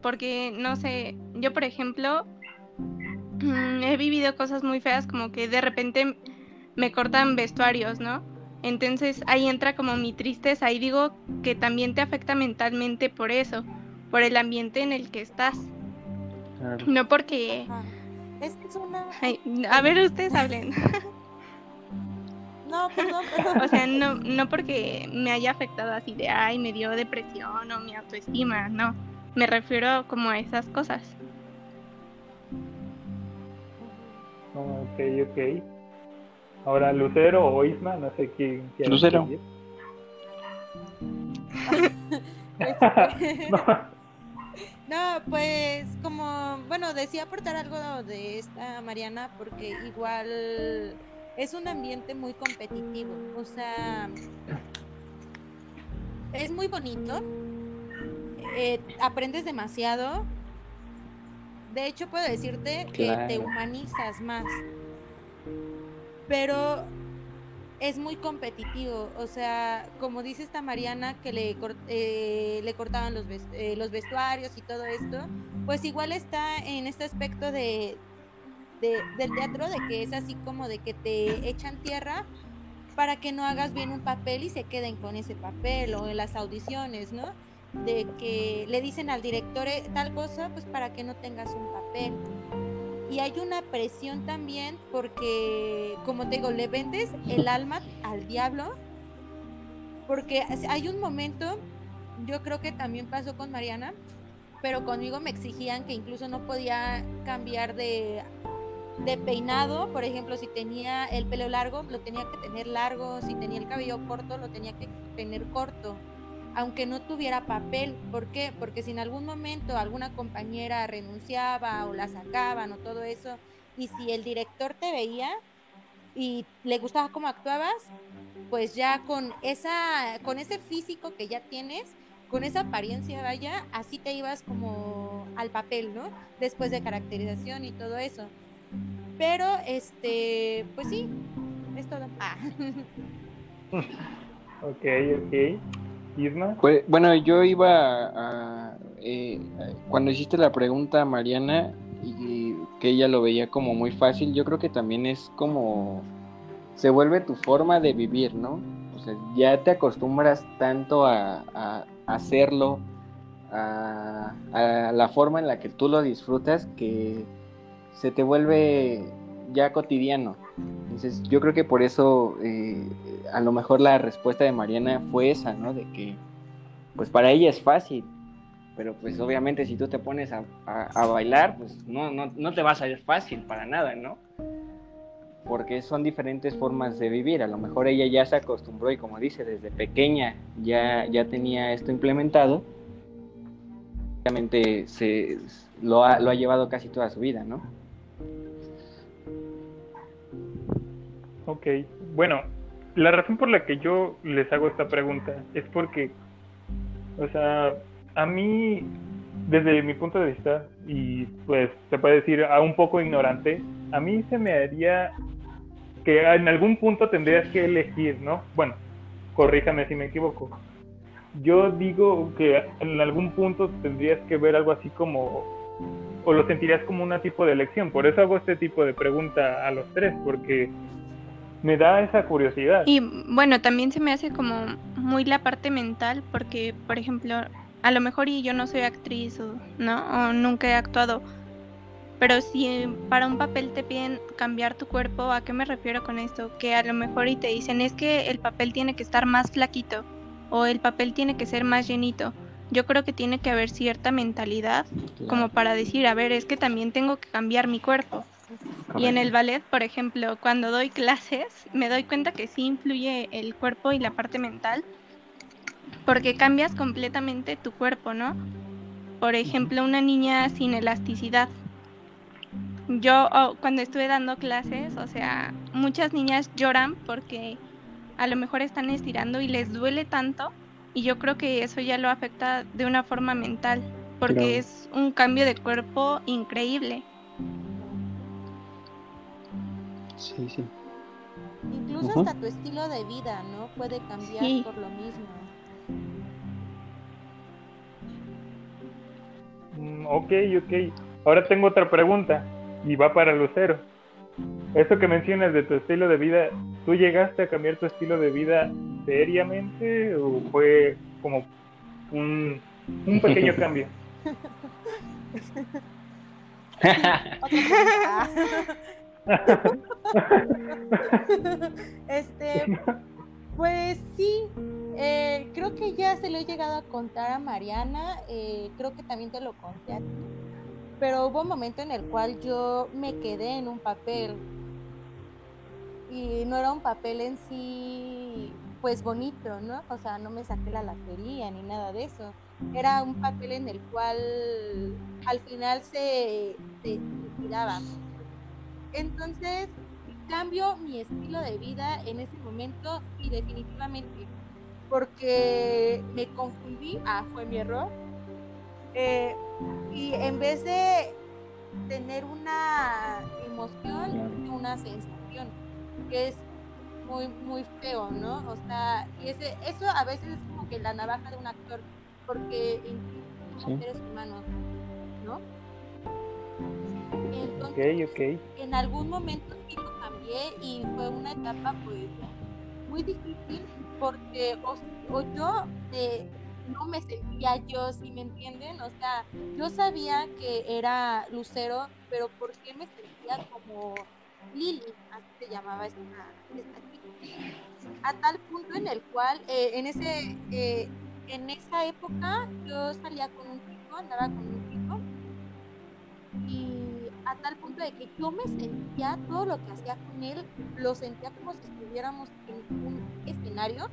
porque no sé, yo por ejemplo mm, he vivido cosas muy feas como que de repente me cortan vestuarios, ¿no? Entonces ahí entra como mi tristeza y digo que también te afecta mentalmente por eso, por el ambiente en el que estás. No porque...
Es que es una...
a ver, ustedes hablen.
No, [LAUGHS] perdón,
O sea, no, no porque me haya afectado así de, ay, me dio depresión o mi autoestima, no. Me refiero como a esas cosas.
Ok, ok. Ahora, Lucero o Isma, no sé quién.
Lucero. [LAUGHS] [LAUGHS]
No, pues como, bueno, decía aportar algo de esta Mariana porque igual es un ambiente muy competitivo, o sea, es muy bonito, eh, aprendes demasiado, de hecho puedo decirte que te humanizas más, pero es muy competitivo. O sea, como dice esta Mariana que le, eh, le cortaban los, eh, los vestuarios y todo esto, pues igual está en este aspecto de, del teatro, de que es así como de que te echan tierra para que no hagas bien un papel y se queden con ese papel o en las audiciones, ¿no? De que le dicen al director eh, tal cosa, pues para que no tengas un papel y hay una presión también porque, como te digo, le vendes el alma al diablo, porque hay un momento, yo creo que también pasó con Mariana, pero conmigo me exigían que incluso no podía cambiar de, peinado, por ejemplo, si tenía el pelo largo, lo tenía que tener largo, si tenía el cabello corto, lo tenía que tener corto aunque no tuviera papel. ¿Por qué? Porque si en algún momento alguna compañera renunciaba o la sacaban o todo eso, y si el director te veía y le gustaba cómo actuabas, pues ya con esa, con ese físico que ya tienes, con esa apariencia, vaya, así te ibas como al papel, ¿no? Después de caracterización y todo eso. Pero, este, pues sí, es todo. Ah. [LAUGHS]
ok, ok.
Pues, bueno, yo iba a, eh, cuando hiciste la pregunta a Mariana y que ella lo veía como muy fácil, yo creo que también es como se vuelve tu forma de vivir, ¿no? O sea, ya te acostumbras tanto a, hacerlo, a, la forma en la que tú lo disfrutas, que se te vuelve ya cotidiano. Entonces yo creo que por eso eh, a lo mejor la respuesta de Mariana fue esa, ¿no? De que pues para ella es fácil, pero pues obviamente si tú te pones a, bailar, pues no, no, no, te va a salir fácil para nada, ¿no? Porque son diferentes formas de vivir, a lo mejor ella ya se acostumbró y como dice, desde pequeña ya, ya tenía esto implementado, obviamente se, lo, ha, lo ha llevado casi toda su vida, ¿no?
Ok, bueno, la razón por la que yo les hago esta pregunta es porque, o sea, a mí, desde mi punto de vista, y pues se puede decir a un poco ignorante, a mí se me haría que en algún punto tendrías que elegir, ¿no? Bueno, corríjame si me equivoco. Yo digo que en algún punto tendrías que ver algo así como, o lo sentirías como una tipo de elección. Por eso hago este tipo de pregunta a los tres, porque me da esa curiosidad.
Y bueno, también se me hace como muy la parte mental, porque, por ejemplo, a lo mejor y yo no soy actriz o, ¿no? O nunca he actuado pero si para un papel te piden cambiar tu cuerpo, ¿a qué me refiero con esto? Que a lo mejor y te dicen es que el papel tiene que estar más flaquito o el papel tiene que ser más llenito. Yo creo que tiene que haber cierta mentalidad como para decir, a ver, es que también tengo que cambiar mi cuerpo. Y en el ballet, por ejemplo, cuando doy clases, me doy cuenta que sí influye el cuerpo y la parte mental, porque cambias completamente tu cuerpo, ¿no? Por ejemplo, una niña sin elasticidad, yo oh, cuando estuve dando clases, o sea, muchas niñas lloran porque a lo mejor están estirando y les duele tanto y yo creo que eso ya lo afecta de una forma mental porque es un cambio de cuerpo increíble.
Sí, sí. Incluso hasta tu estilo de vida, ¿no? Puede cambiar por lo mismo.
Mm, ok, ok. Ahora tengo otra pregunta y va para Lucero. Eso que mencionas de tu estilo de vida, ¿tú llegaste a cambiar tu estilo de vida seriamente o fue como un, un pequeño [LAUGHS] cambio? [LAUGHS] [LAUGHS]
este, pues sí, eh, creo que ya se lo he llegado a contar a Mariana, eh, creo que también te lo conté a ti pero hubo un momento en el cual yo me quedé en un papel y no era un papel en sí pues bonito, ¿no? O sea, no me saqué la lotería ni nada de eso. Era un papel en el cual al final se, se. Entonces, cambio mi estilo de vida en ese momento y definitivamente porque me confundí, ah, fue mi error, eh, y en vez de tener una emoción, una sensación, que es muy, muy feo, ¿no? O sea, y ese, eso a veces es como que la navaja de un actor, porque somos seres humanos, ¿no?
Entonces,
en algún momento sí lo cambié y fue una etapa pues muy difícil porque o, yo de no me sentía yo, si me entienden? O sea, yo sabía que era Lucero, pero ¿por qué me sentía como Lili? Así se llamaba esta, esta A tal punto en el cual, eh, en, ese, eh, en esa época, yo salía con un chico, andaba con un chico, a tal punto de que yo me sentía, todo lo que hacía con él, lo sentía como si estuviéramos en un escenario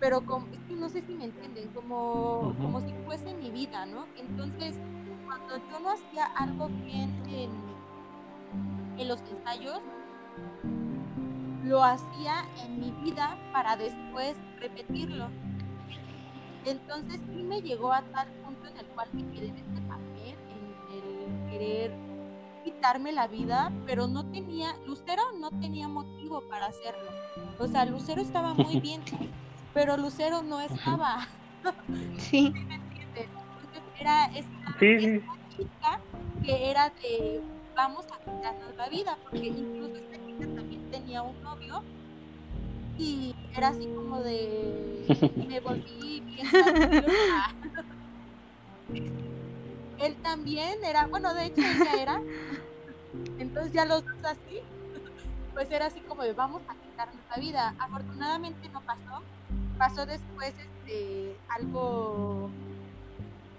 pero como, es que no sé si me entienden, como, como si fuese mi vida, ¿no? Entonces, cuando yo no hacía algo bien en, en los ensayos, lo hacía en mi vida para después repetirlo. Entonces sí me llegó a tal punto en el cual me quedé en este papel, en el querer quitarme la vida, pero no tenía, Lucero no tenía motivo para hacerlo. O sea, Lucero estaba muy [LAUGHS] bien, pero Lucero no estaba. [LAUGHS]
Sí.
¿Me entiendes? Entonces era esta, chica que era de vamos a quitarnos la vida, porque incluso esta chica también tenía un novio y era así como de me volví bien [LAUGHS] él también era bueno de hecho ella era entonces ya los dos así pues era así como de vamos a quitarnos la vida afortunadamente no pasó pasó después este, algo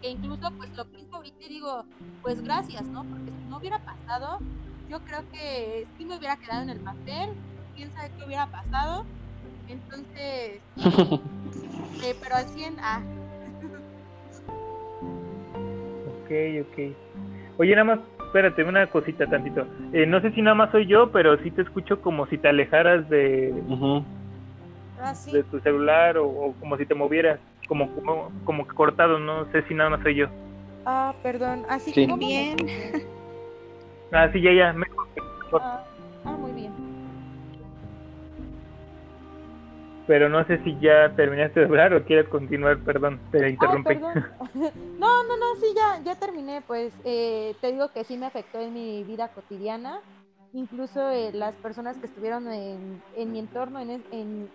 que incluso pues lo pienso ahorita y digo, pues gracias, ¿no? Porque si no hubiera pasado, yo creo que sí me hubiera quedado en el papel, quién sabe qué hubiera pasado. Entonces, [LAUGHS] eh, pero al 100, ah.
Ok, ok. Oye, nada más, espérate, una cosita tantito. Eh, no sé si nada más soy yo, pero sí te escucho como si te alejaras de,
Ah,
de tu celular o, como si te movieras como, como, como cortado, no sé si nada más soy yo.
Ah, perdón, así
sí. bien.
Ah, sí, ya, ya.
Ah, ah, muy bien.
Pero no sé si ya terminaste de hablar o quieres continuar, perdón, te
Ah,
interrumpí.
perdón. [LAUGHS] no, no, no, sí, ya, ya terminé. Pues eh, te digo que sí me afectó en mi vida cotidiana. Incluso eh, las personas que estuvieron en, en mi entorno en, es- en,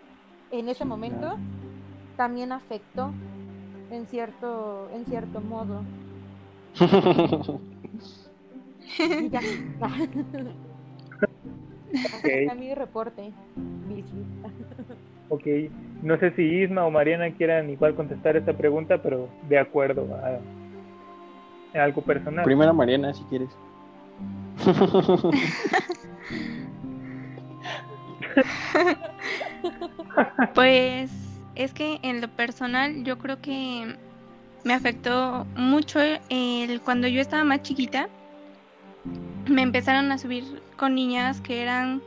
en ese momento también afectó en cierto, en cierto modo. [LAUGHS] Y ya.
Ok. [LAUGHS]
A mi reporte.
Ok, no sé si Isma o Mariana quieran igual contestar esta pregunta, pero de acuerdo a, a algo personal.
Primero Mariana, si quieres. [LAUGHS]
Pues es que en lo personal yo creo que me afectó mucho el cuando yo estaba más chiquita. Me empezaron a subir con niñas que eran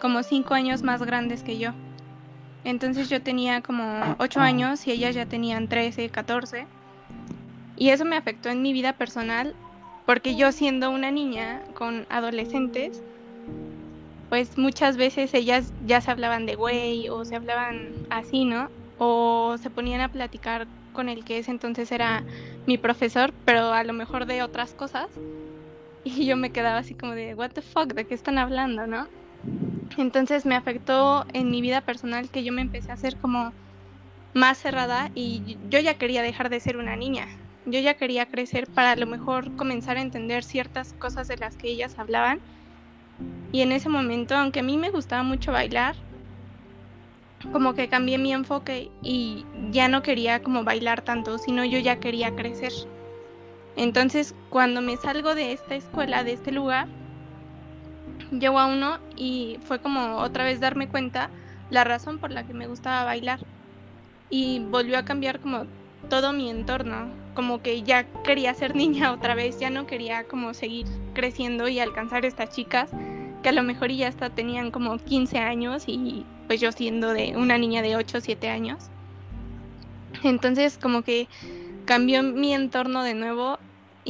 como cinco años más grandes que yo. Entonces yo tenía como ocho años y ellas ya tenían 13, 14. Y eso me afectó en mi vida personal porque yo siendo una niña con adolescentes, pues muchas veces ellas ya se hablaban de güey o se hablaban así, ¿no? O se ponían a platicar con el que ese entonces era mi profesor, pero a lo mejor de otras cosas. [LAUGHS] Y yo me quedaba así como de, what the fuck, ¿de qué están hablando, no? Entonces me afectó en mi vida personal que yo me empecé a hacer como más cerrada y yo ya quería dejar de ser una niña. Yo ya quería crecer para a lo mejor comenzar a entender ciertas cosas de las que ellas hablaban. Y en ese momento, aunque a mí me gustaba mucho bailar, como que cambié mi enfoque y ya no quería como bailar tanto, sino yo ya quería crecer. Entonces, cuando me salgo de esta escuela, de este lugar, llego a uno y fue como otra vez darme cuenta la razón por la que me gustaba bailar. Y volvió a cambiar como todo mi entorno, como que ya quería ser [LAUGHS] niña otra vez, ya no quería como seguir creciendo y alcanzar estas chicas que a lo mejor ya hasta tenían como 15 años y pues yo siendo de una niña de 8 o 7 años. Entonces como que cambió mi entorno de nuevo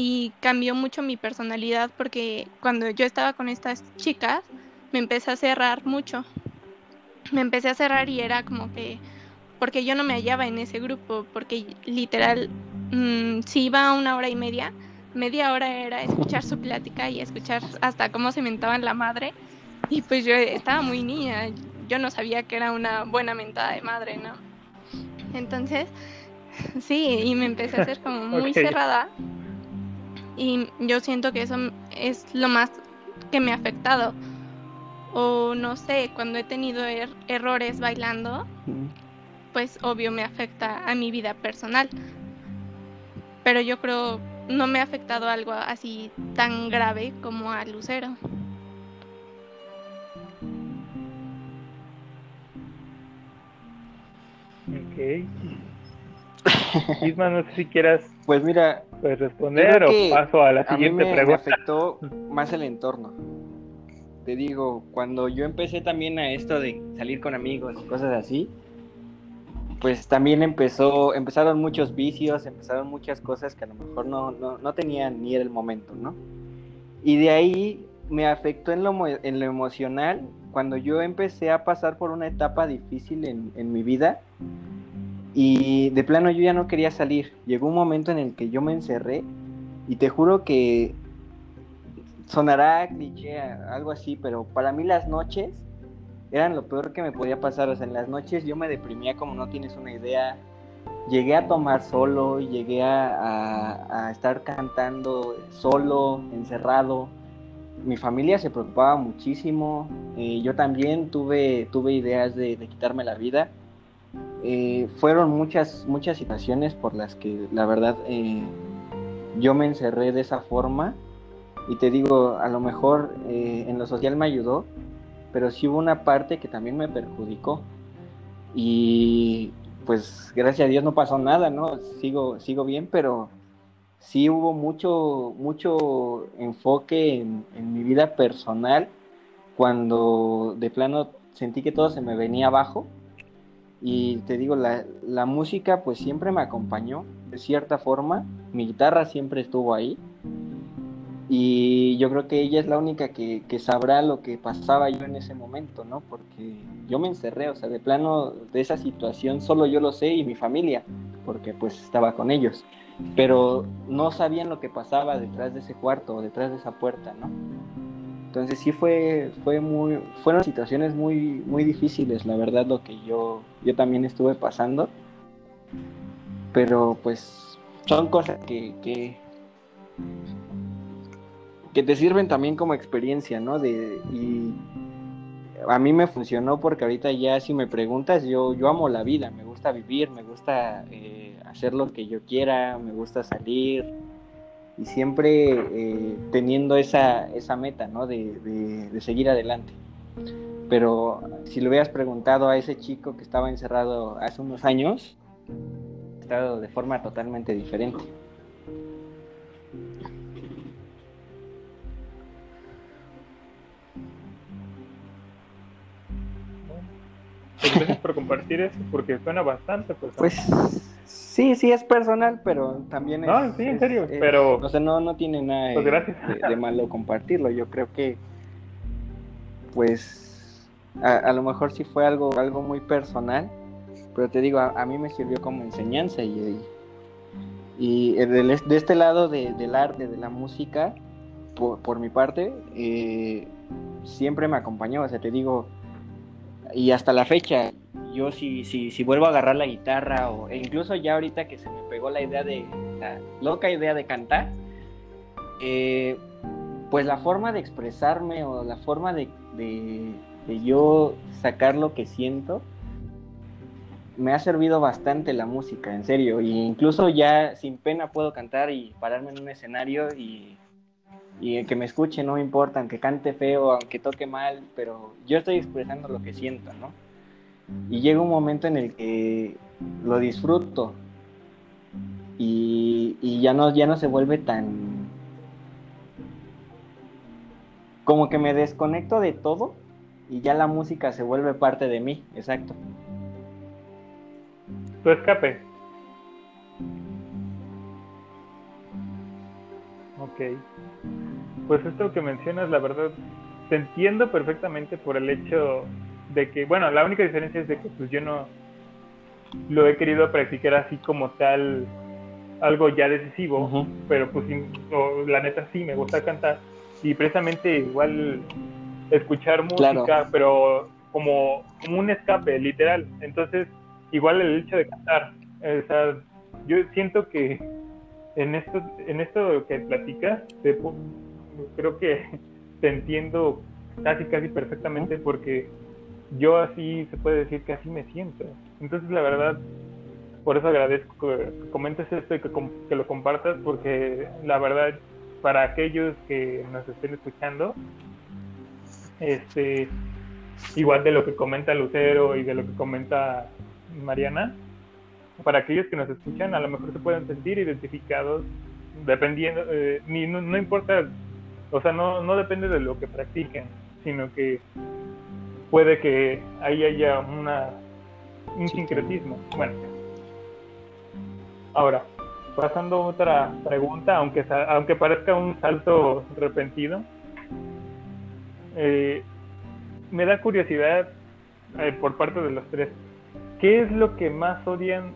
y cambió mucho mi personalidad porque cuando yo estaba con estas chicas me empecé a cerrar mucho. Me empecé a cerrar y era como que porque yo no me hallaba en ese grupo, porque literal mm, si iba una hora y media, media hora era escuchar su plática y escuchar hasta cómo se mentaban la madre y pues yo estaba muy niña, yo no sabía que era una buena mentada de madre, ¿no? Entonces, sí, y me empecé a hacer como muy cerrada y yo siento que eso es lo más que me ha afectado. O no sé, cuando he tenido er- errores bailando, pues obvio me afecta a mi vida personal. Pero yo creo no me ha afectado algo así tan grave como a Lucero.
Ok. [LAUGHS] Isma, no sé si quieras
Pues mira,
pues, responder o paso a la
a mí
siguiente
me, me
pregunta.
afectó más el entorno. Te digo, cuando yo empecé también a esto de salir con amigos y cosas así, pues también empezó, empezaron muchos vicios, empezaron muchas cosas que a lo mejor no, no, no tenían ni era el momento, ¿no? Y de ahí me afectó en lo, en lo emocional cuando yo empecé a pasar por una etapa difícil en, en mi vida y de plano yo ya no quería salir. Llegó un momento en el que yo me encerré y te juro que sonará cliché, algo así, pero para mí las noches eran lo peor que me podía pasar. O sea, en las noches yo me deprimía como no tienes una idea. Llegué a tomar solo, llegué a, a- estar cantando solo, encerrado. Mi familia se preocupaba muchísimo. eh, yo también tuve, tuve ideas de, de quitarme la vida. Eh, fueron muchas, muchas situaciones por las que la verdad eh, yo me encerré de esa forma. Y te digo, a lo mejor eh, en lo social me ayudó, pero sí hubo una parte que también me perjudicó. Y pues gracias a Dios no pasó nada, ¿no? Sigo, sigo bien, pero sí hubo mucho, mucho enfoque en, en mi vida personal cuando de plano sentí que todo se me venía abajo. Y te digo, la, la música pues siempre me acompañó de cierta forma, mi guitarra siempre estuvo ahí, Y yo creo que ella es la única que, que, sabrá lo que pasaba yo en ese momento, ¿no? Porque yo me encerré, o sea, de plano de esa situación solo yo lo sé y mi familia, porque pues estaba con ellos. Pero no sabían lo que pasaba detrás de ese cuarto o detrás de esa puerta, ¿no? Entonces sí fue, fue muy, fueron situaciones muy, muy difíciles, la verdad, lo que yo, yo también estuve pasando. Pero pues son cosas que, que te sirven también como experiencia, ¿no? De, y a mí me funcionó porque ahorita ya si me preguntas, yo, yo amo la vida, me gusta vivir, me gusta eh, hacer lo que yo quiera, me gusta salir y siempre eh, teniendo esa, esa meta, ¿no? De, de, seguir adelante. Pero si le hubieras preguntado a ese chico que estaba encerrado hace unos años, estado de forma totalmente diferente.
Gracias por compartir eso, porque suena bastante.
Pues sí, sí es personal, pero también es...
No, sí, en serio, pero...
O sea, no, no tiene nada
pues
de, malo compartirlo. Yo creo que, pues, a, lo mejor sí fue algo, algo muy personal, pero te digo, a, mí me sirvió como enseñanza y, y, de, este lado del arte, de la música, por, por mi parte, eh, siempre me acompañó. O sea, te digo, y hasta la fecha, yo si, si, si vuelvo a agarrar la guitarra o e incluso ya ahorita que se me pegó la idea de, la loca idea de cantar, eh, pues la forma de expresarme o la forma de, de, yo sacar lo que siento, me ha servido bastante la música, en serio. Y incluso ya sin pena puedo cantar y pararme en un escenario y y que me escuche no me importa, aunque cante feo, aunque toque mal, pero yo estoy expresando lo que siento, ¿no? Y llega un momento en el que lo disfruto y, y ya, no, ya no se vuelve tan... Como que me desconecto de todo y ya la música se vuelve parte de mí, exacto.
Tu escape. Ok pues esto que mencionas, la verdad, te entiendo perfectamente por el hecho de que, bueno, la única diferencia es de que pues yo no lo he querido practicar así como tal, algo ya decisivo, pero pues la neta sí, me gusta cantar. Y precisamente igual escuchar música, pero como, como un escape, literal. Entonces, igual el hecho de cantar, o sea, yo siento que en esto, en esto que platicas, te, creo que te entiendo casi, casi perfectamente porque yo así se puede decir que así me siento. Entonces, la verdad, por eso agradezco que comentes esto y que, que lo compartas porque la verdad, para aquellos que nos estén escuchando, este, igual de lo que comenta Lucero y de lo que comenta Mariana, para aquellos que nos escuchan, a lo mejor se pueden sentir identificados dependiendo, eh, ni, no importa o sea, no, no depende de lo que practiquen, sino que puede que ahí haya una, un sincretismo. Bueno, ahora, pasando a otra pregunta, aunque, aunque parezca un salto repentino, eh, me da curiosidad eh, por parte de los tres. ¿Qué es lo que más odian?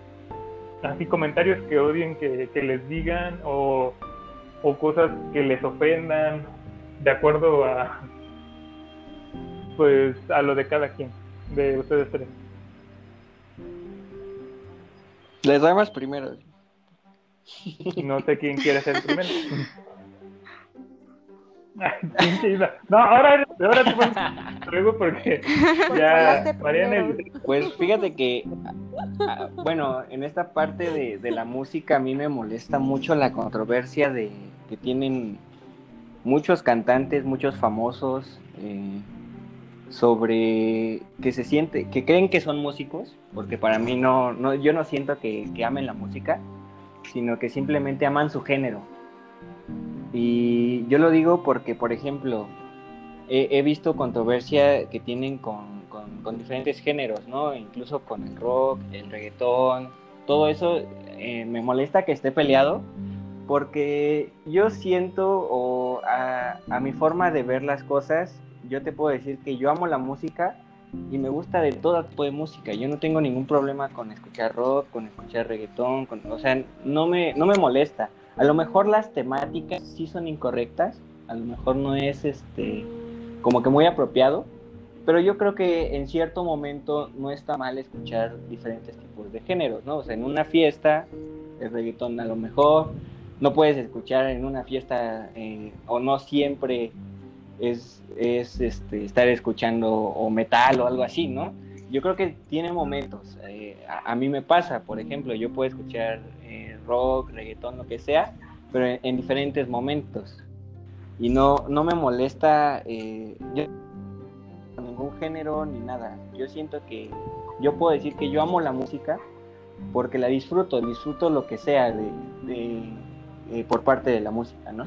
Así comentarios que odien que, que les digan o o cosas que les ofendan de acuerdo a pues a lo de cada quien de ustedes tres.
Les damos primero.
No sé quién quiere ser el primero no, ahora, ahora te luego porque ya Mariana
Pues fíjate que, bueno, en esta parte de, de la música a mí me molesta mucho la controversia de, que tienen muchos cantantes, muchos famosos, eh, sobre que se siente, que creen que son músicos, porque para mí no, no yo no siento que, amen la música, sino que simplemente aman su género. Y yo lo digo porque, por ejemplo, he, visto controversia que tienen con, diferentes géneros, ¿no? Incluso con el rock, el reggaetón, todo eso eh, me molesta que esté peleado porque yo siento, o a, a mi forma de ver las cosas, yo te puedo decir que yo amo la música y me gusta de todo tipo de música. Yo no tengo ningún problema con escuchar rock, con escuchar reggaetón, con, o sea, no me, no me molesta. A lo mejor las temáticas sí son incorrectas, a lo mejor no es este como que muy apropiado, pero yo creo que en cierto momento no está mal escuchar diferentes tipos de géneros, ¿no? O sea, en una fiesta, el reggaetón a lo mejor, no puedes escuchar en una fiesta eh, o no siempre es, es este, estar escuchando o metal o algo así, ¿no? Yo creo que tiene momentos. Eh, a, mí me pasa, por ejemplo, yo puedo escuchar eh, rock, reggaetón, lo que sea, pero en, diferentes momentos. Y no, no me molesta eh, ningún género ni nada. Yo siento que yo puedo decir que yo amo la música porque la disfruto, disfruto lo que sea de por parte de la música, ¿no?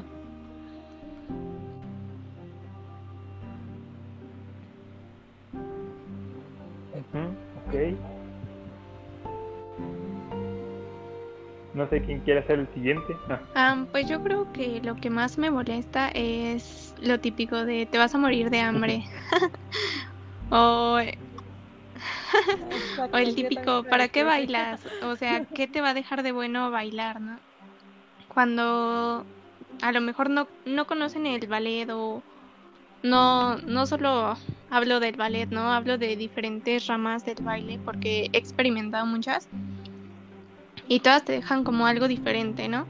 No sé quién quiere hacer el siguiente. [LAUGHS]
Ah. pues yo creo que lo que más me molesta es lo típico de te vas a morir de hambre. [LAUGHS] [LAUGHS] o, o el típico, ¿para qué bailas? O sea, ¿qué te va a dejar de bueno bailar, no? Cuando a lo mejor no, no conocen el ballet o no, no solo hablo del ballet, ¿no? Hablo de diferentes ramas del baile porque he experimentado muchas y todas te dejan como algo diferente, ¿no?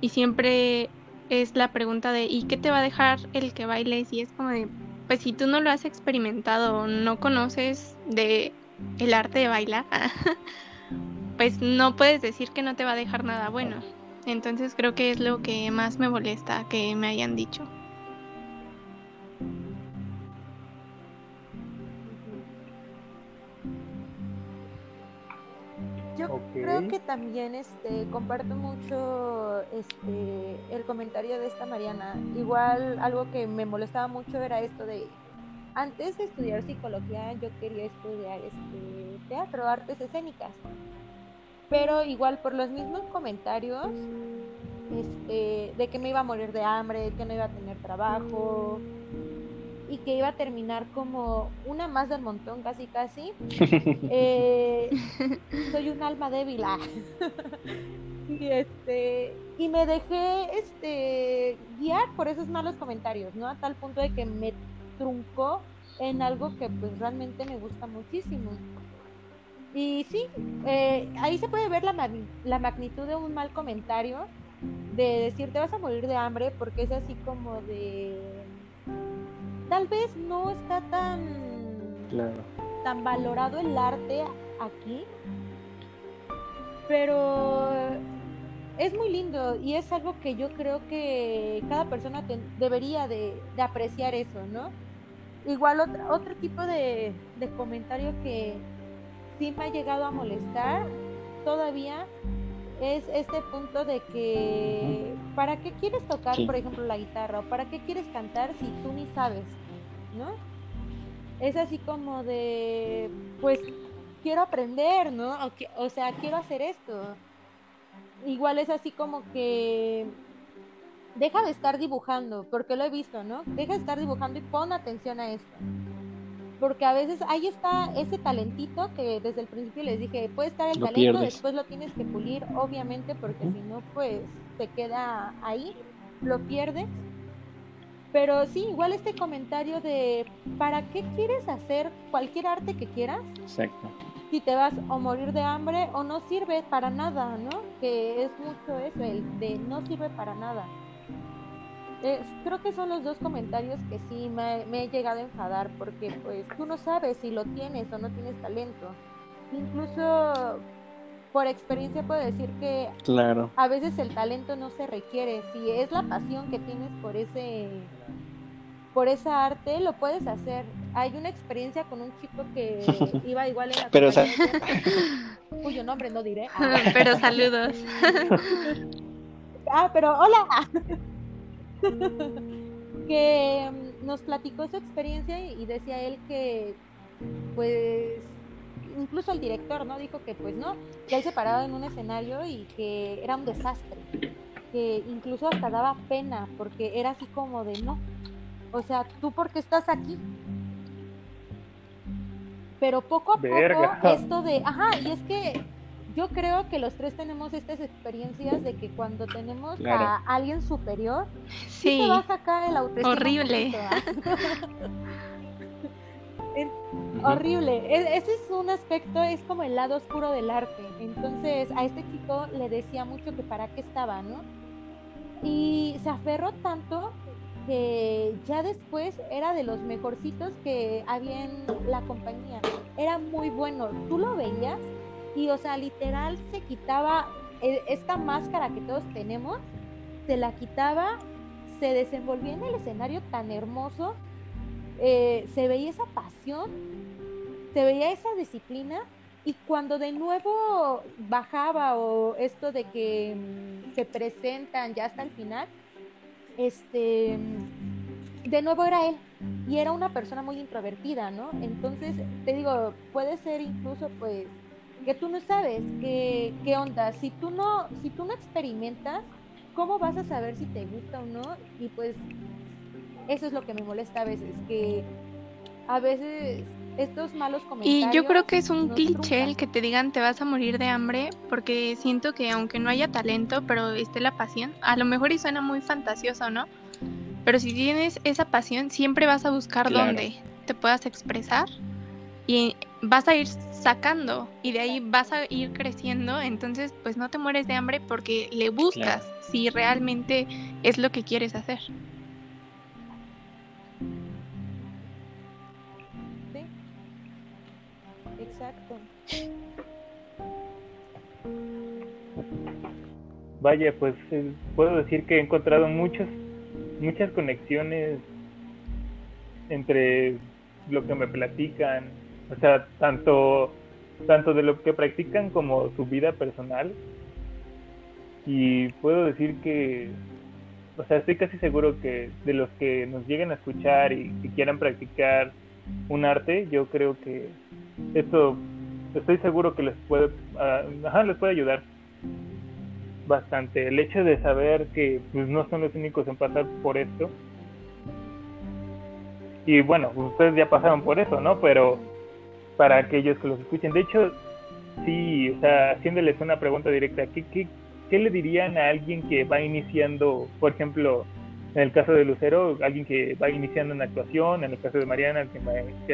Y siempre es la pregunta de ¿y qué te va a dejar el que bailes? Y es como de, pues si tú no lo has experimentado, no conoces de el arte de bailar, [LAUGHS] pues no puedes decir que no te va a dejar nada bueno. Entonces creo que es lo que más me molesta que me hayan dicho.
Yo creo que también este, comparto mucho este, el comentario de esta Mariana. Igual algo que me molestaba mucho era esto de, antes de estudiar psicología yo quería estudiar este, teatro, artes escénicas. Pero igual por los mismos comentarios este, de que me iba a morir de hambre, que no iba a tener trabajo, y que iba a terminar como una más del montón, casi casi. [LAUGHS] Eh, soy un alma débil. Ah. [LAUGHS] y este y me dejé este guiar por esos malos comentarios, ¿no? A tal punto de que me truncó en algo que pues realmente me gusta muchísimo. Y sí, eh, ahí se puede ver la, la magnitud de un mal comentario, de decir te vas a morir de hambre, porque es así como de tal vez no está tan, tan valorado el arte aquí, pero es muy lindo y es algo que yo creo que cada persona debería de, apreciar eso, ¿no? Igual otro, otro tipo de, de comentario que sí me ha llegado a molestar todavía es este punto de que ¿para qué quieres tocar, por ejemplo, la guitarra? ¿O para qué quieres cantar si tú ni sabes? ¿No? Es así como de, pues quiero aprender, ¿no? O, o sea, quiero hacer esto. Igual es así como que deja de estar dibujando, porque lo he visto, ¿no? Deja de estar dibujando y pon atención a esto porque a veces ahí está ese talentito que desde el principio les dije, puede estar el talento, después lo tienes que pulir, obviamente, porque si no, pues te queda ahí, lo pierdes. Pero sí, igual este comentario de, ¿para qué quieres hacer cualquier arte que quieras?
Exacto.
Si te vas o morir de hambre o no sirve para nada, ¿no? Que es mucho eso, el de no sirve para nada creo que son los dos comentarios que sí me, he llegado a enfadar porque pues tú no sabes si lo tienes o no tienes talento. Incluso por experiencia puedo decir que
claro.
a veces el talento no se requiere. Si es la pasión que tienes por ese por esa arte, lo puedes hacer. Hay una experiencia con un chico que [LAUGHS] iba igual en la
Pero,
cuyo [LAUGHS] nombre no diré. [LAUGHS]
Pero saludos.
ah, pero hola. que mm, nos platicó su experiencia y decía él que pues incluso el director no dijo que pues no que él se paraba en un escenario y que era un desastre que incluso hasta daba pena, porque era así como de no. O sea, ¿tú por qué estás aquí? Pero poco a poco esto de, ajá, y es que yo creo que los tres tenemos estas experiencias de que cuando tenemos a alguien superior,
sí, te
va a sacar el autoestima.
Horrible. [LAUGHS]
horrible. E, ese es un aspecto, es como el lado oscuro del arte. Entonces, a este chico le decía mucho que para qué estaba, ¿no? Y se aferró tanto que ya después era de los mejorcitos que había en la compañía. Era muy bueno. Tú lo veías y, o sea, literal se quitaba e, esta máscara que todos tenemos, se la quitaba, se desenvolvía en el escenario tan hermoso, eh, se veía esa pasión, se veía esa disciplina y cuando de nuevo bajaba o esto de que mm, se presentan ya hasta el final, este, mm, de nuevo era él y era una persona muy introvertida, ¿no? Entonces, te digo, puede ser incluso pues que tú no sabes qué, qué onda, si tú no, si tú no experimentas, ¿cómo vas a saber si te gusta o no? Y pues eso es lo que me molesta a veces, que a veces estos malos comentarios.
Y yo creo que es un cliché el que te digan te vas a morir de hambre, porque siento que aunque no haya talento, pero esté la pasión, a lo mejor y suena muy fantasioso, ¿no? Pero si tienes esa pasión, siempre vas a buscar dónde te puedas expresar y vas a ir sacando y de ahí vas a ir creciendo, entonces pues no te mueres de hambre porque le buscas si realmente es lo que quieres hacer.
Vaya, pues eh, puedo decir que he encontrado muchas, muchas conexiones entre lo que me platican, o sea, tanto, tanto de lo que practican como su vida personal. Y puedo decir que, o sea, estoy casi seguro que de los que nos lleguen a escuchar y que quieran practicar un arte, yo creo que esto estoy seguro que les puede, uh, les puede ayudar bastante. El hecho de saber que pues, no son los únicos en pasar por esto. Y bueno, ustedes ya pasaron por eso, ¿no? Pero para aquellos que los escuchen, de hecho, sí, o sea, haciéndoles una pregunta directa, ¿qué, qué, qué le dirían a alguien que va iniciando, por ejemplo, en el caso de Lucero, alguien que va iniciando en actuación, en el caso de Mariana,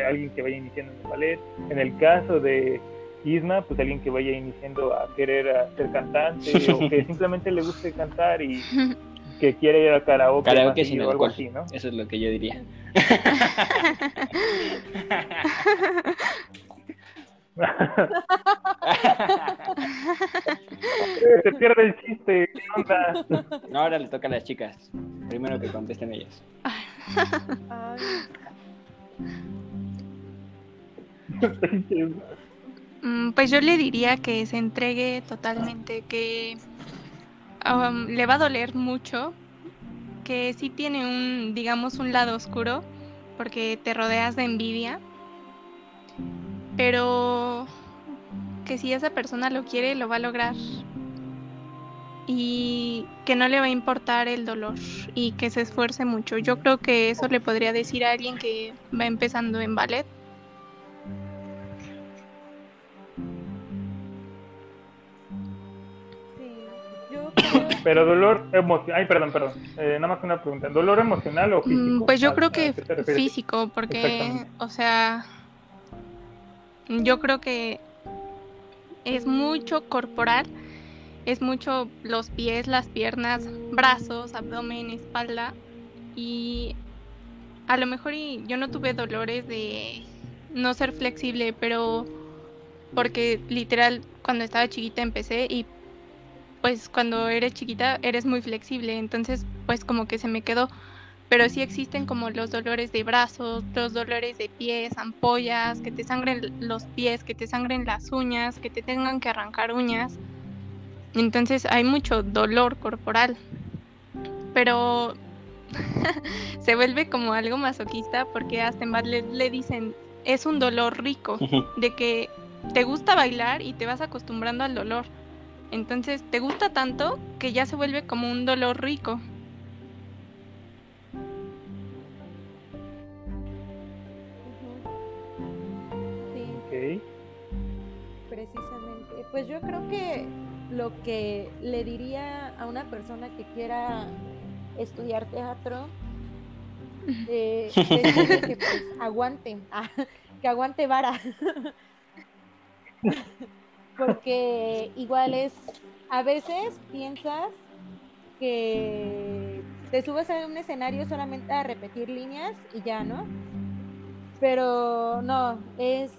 alguien que vaya iniciando en el ballet, en el caso de Isma, pues alguien que vaya iniciando a querer ser cantante o [LAUGHS] que simplemente le guste cantar y [LAUGHS] que quiere ir a karaoke,
karaoke o algo así, ¿no? Eso es lo que yo diría. [LAUGHS]
Se pierde el chiste, ¿qué onda?
No, ahora le toca a las chicas. Primero que contesten ellas.
Mm, pues yo le diría que se entregue totalmente, que um, le va a doler mucho, que sí tiene un, digamos, un lado oscuro, porque te rodeas de envidia, pero que si esa persona lo quiere, lo va a lograr. Y que no le va a importar el dolor y que se esfuerce mucho. Yo creo que eso le podría decir a alguien que va empezando en ballet [COUGHS]
Pero dolor emocional, ay, perdón, perdón, eh, nada más una pregunta, ¿dolor emocional o físico?
Mm, pues yo creo que físico, porque, o sea, yo creo que es mucho corporal, es mucho los pies, las piernas, brazos, abdomen, espalda, y a lo mejor yo no tuve dolores de no ser flexible, pero porque literal cuando estaba chiquita empecé y pues cuando eres chiquita eres muy flexible, entonces pues como que se me quedó. Pero sí existen como los dolores de brazos, los dolores de pies, ampollas, que te sangren los pies, que te sangren las uñas, que te tengan que arrancar uñas. Entonces hay mucho dolor corporal. Pero [LAUGHS] se vuelve como algo masoquista porque hasta en le, le dicen, es un dolor rico, de que te gusta bailar y te vas acostumbrando al dolor. Entonces te gusta tanto que ya se vuelve como un dolor rico.
Pues yo creo que lo que le diría a una persona que quiera estudiar teatro [LAUGHS] eh, es que pues, aguante, ah, [LAUGHS] que aguante vara. [LAUGHS] Porque igual es, a veces piensas que te subes a un escenario solamente a repetir líneas y ya, ¿no? Pero no, es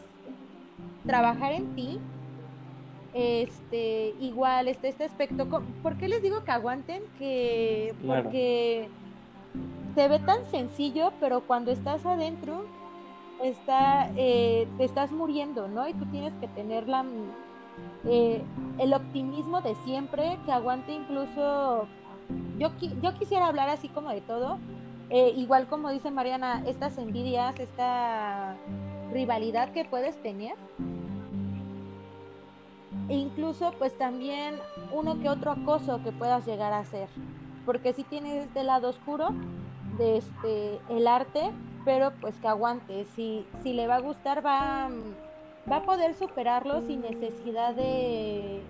trabajar en ti. Este, igual, este, este aspecto. ¿Por qué les digo que aguanten? Que porque se ve tan sencillo, pero cuando estás adentro, está, eh, te estás muriendo, ¿no? Y tú tienes que tener la, eh, el optimismo de siempre, que aguante incluso, yo, yo quisiera hablar así como de todo, eh, igual como dice Mariana, estas envidias, esta rivalidad que puedes tener. E incluso pues también uno que otro acoso que puedas llegar a hacer. Porque si tienes este lado oscuro de este el arte, pero pues que aguante. Si, si le va a gustar, va, va a poder superarlo sin necesidad de,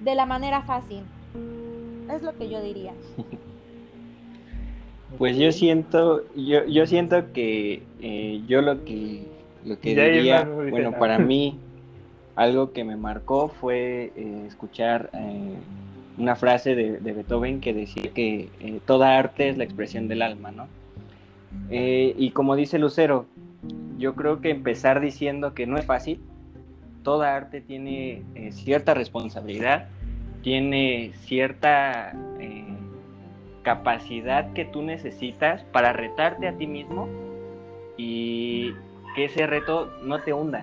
de la manera fácil. Es lo que yo diría. [LAUGHS]
Pues yo siento, yo, yo siento que eh, yo lo que lo que diría, bueno, para mí [LAUGHS] algo que me marcó fue eh, escuchar eh, una frase de, de, Beethoven que decía que toda arte es la expresión del alma, ¿no? y como dice Lucero, yo creo que empezar diciendo que no es fácil, toda arte tiene cierta responsabilidad, tiene cierta capacidad que tú necesitas para retarte a ti mismo y que ese reto no te hunda.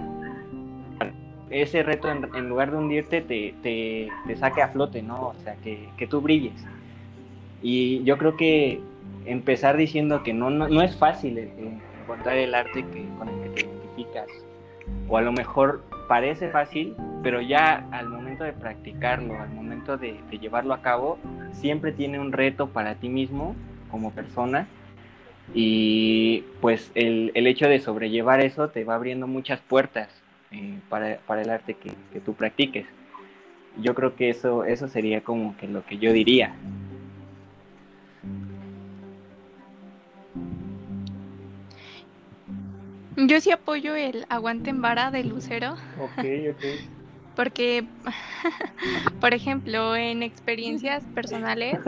Ese reto, en, lugar de hundirte, te, te, saque a flote, ¿no? O sea, que, que, tú brilles. Y yo creo que empezar diciendo que no, no, es fácil encontrar el arte que, con el que te identificas, o a lo mejor parece fácil, pero ya al momento de practicarlo, al momento de, de llevarlo a cabo, siempre tiene un reto para ti mismo como persona y pues el, el, hecho de sobrellevar eso te va abriendo muchas puertas eh, para, para, el arte que, que, tú practiques. Yo creo que eso, eso sería como que lo que yo diría.
Yo sí apoyo el aguante en vara de Lucero.
Ok, ok. [LAUGHS]
Porque, [LAUGHS] por ejemplo, en experiencias personales,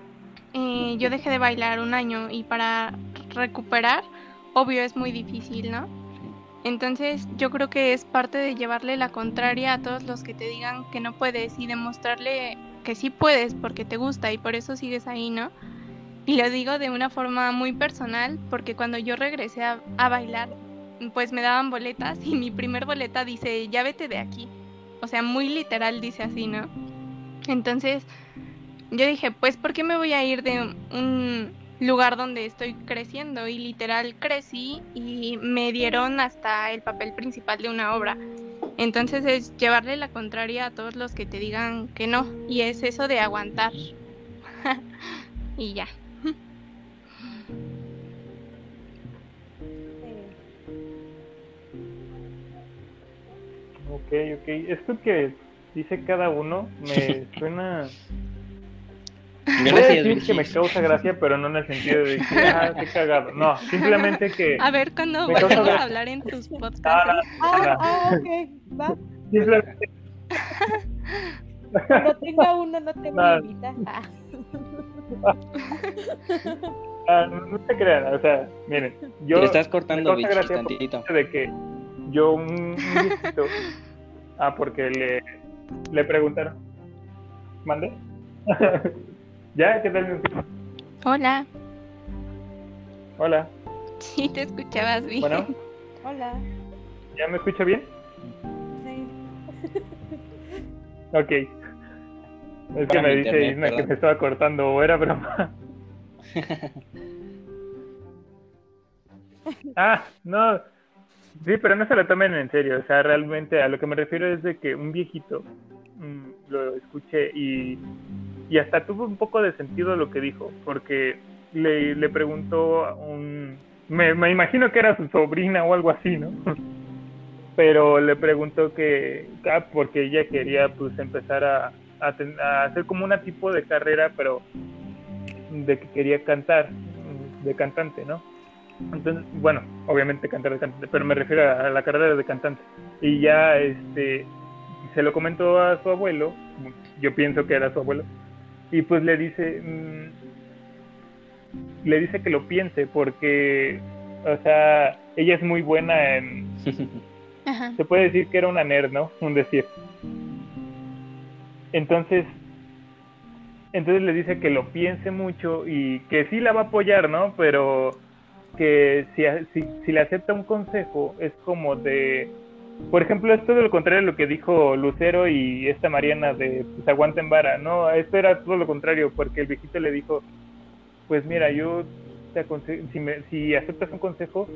[LAUGHS] eh, yo dejé de bailar un año y para recuperar, obvio es muy difícil, ¿no? Entonces yo creo que es parte de llevarle la contraria a todos los que te digan que no puedes y demostrarle que sí puedes porque te gusta y por eso sigues ahí, ¿no? Y lo digo de una forma muy personal porque cuando yo regresé a, bailar, pues me daban boletas y mi primer boleta dice, ya vete de aquí. O sea, muy literal dice así, ¿no? Entonces, yo dije, pues, ¿por qué me voy a ir de un lugar donde estoy creciendo? Y literal crecí y me dieron hasta el papel principal de una obra. Entonces es llevarle la contraria a todos los que te digan que no. Y es eso de aguantar. [LAUGHS] y ya.
Ok, ok. Esto que dice cada uno me [LAUGHS] suena Gracias, decir que me causa gracia, pero no en el sentido de que, ah, [LAUGHS] qué cagado. No, simplemente que.
A ver, cuando vayas a hablar en tus podcasts. Ah,
ah, ah, ok, va. Simplemente. Cuando tenga uno, no te no. invita. Ah.
Ah, no, se crean, o sea, miren, yo.
Le estás cortando bicho, tantito.
De que yo, un, un viejito. Ah, porque le, le preguntaron. ¿Mande? ¿Ya? ¿Qué tal?
Hola.
Hola.
Sí, te escuchabas bien.
Bueno.
Hola.
¿Ya me escucha bien?
Sí. [LAUGHS]
ok. Es que me dice Isma que me estaba cortando o era broma. [LAUGHS] ah, no. Sí, pero no se lo tomen en serio. O sea, realmente a lo que me refiero es de que un viejito, mm, lo escuché y, y hasta tuvo un poco de sentido lo que dijo, porque le, le preguntó a un... Me, me imagino que era su sobrina o algo así, ¿no? [LAUGHS] Pero le preguntó que, ah, porque ella quería pues empezar a, a, hacer como una tipo de carrera, pero de que quería cantar, de cantante, ¿no? Entonces, bueno, obviamente cantar de cantante, pero me refiero a la carrera de cantante. Y ya, este, se lo comentó a su abuelo, yo pienso que era su abuelo, y pues le dice, mm, le dice que lo piense porque, o sea, ella es muy buena en... [LAUGHS] Se puede decir que era una nerd, ¿no? Un decir. Entonces, entonces le dice que lo piense mucho y que sí la va a apoyar, ¿no? Pero que si, si, si le acepta un consejo es como de... Por ejemplo, es todo lo contrario de lo que dijo Lucero y esta Mariana de pues, aguanten vara, ¿no? Esto era todo lo contrario, porque el viejito le dijo, pues mira, yo te si, me, si aceptas un consejo,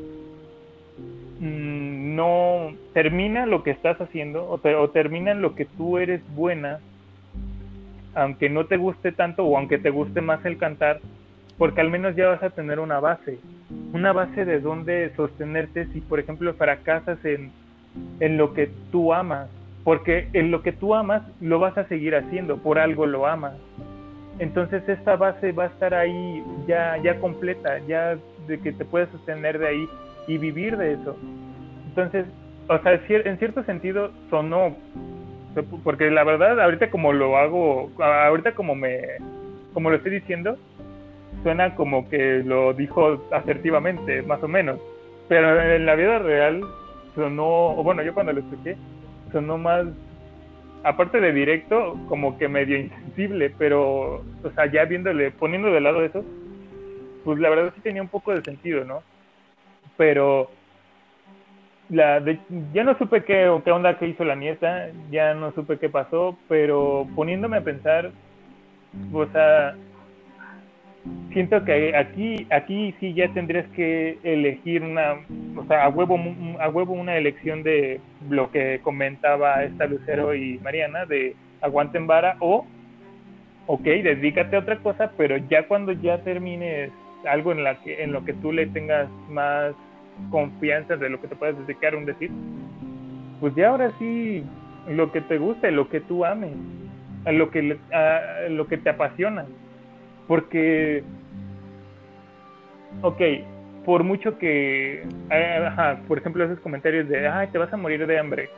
mm, no termina lo que estás haciendo o, o termina en lo que tú eres buena, aunque no te guste tanto o aunque te guste más el cantar, porque al menos ya vas a tener una base, una base de donde sostenerte si, por ejemplo, fracasas en, en lo que tú amas, porque en lo que tú amas lo vas a seguir haciendo, por algo lo amas entonces esta base va a estar ahí ya, ya completa, ya de que te puedes sostener de ahí y vivir de eso. Entonces, o sea, en cierto sentido sonó, porque la verdad ahorita como lo hago, ahorita como me, como lo estoy diciendo, suena como que lo dijo asertivamente, más o menos. Pero en la vida real sonó, o bueno, yo cuando lo escuché, sonó más aparte de directo, como que medio insensible, pero, o sea, ya viéndole, poniendo de lado eso, pues la verdad sí tenía un poco de sentido, ¿no? Pero la ya no supe qué, qué onda que hizo la nieta, ya no supe qué pasó, pero poniéndome a pensar, o sea, siento que aquí aquí sí ya tendrías que elegir una o sea a huevo a huevo una elección de lo que comentaba esta Lucero y Mariana de aguanten vara o ok dedícate a otra cosa pero ya cuando ya termines algo en la que en lo que tú le tengas más confianza de lo que te puedas dedicar un decir pues ya ahora sí lo que te guste lo que tú ames a lo que a lo que te apasiona porque, ok, por mucho que, eh, ajá, por ejemplo, esos comentarios de, ay, te vas a morir de hambre.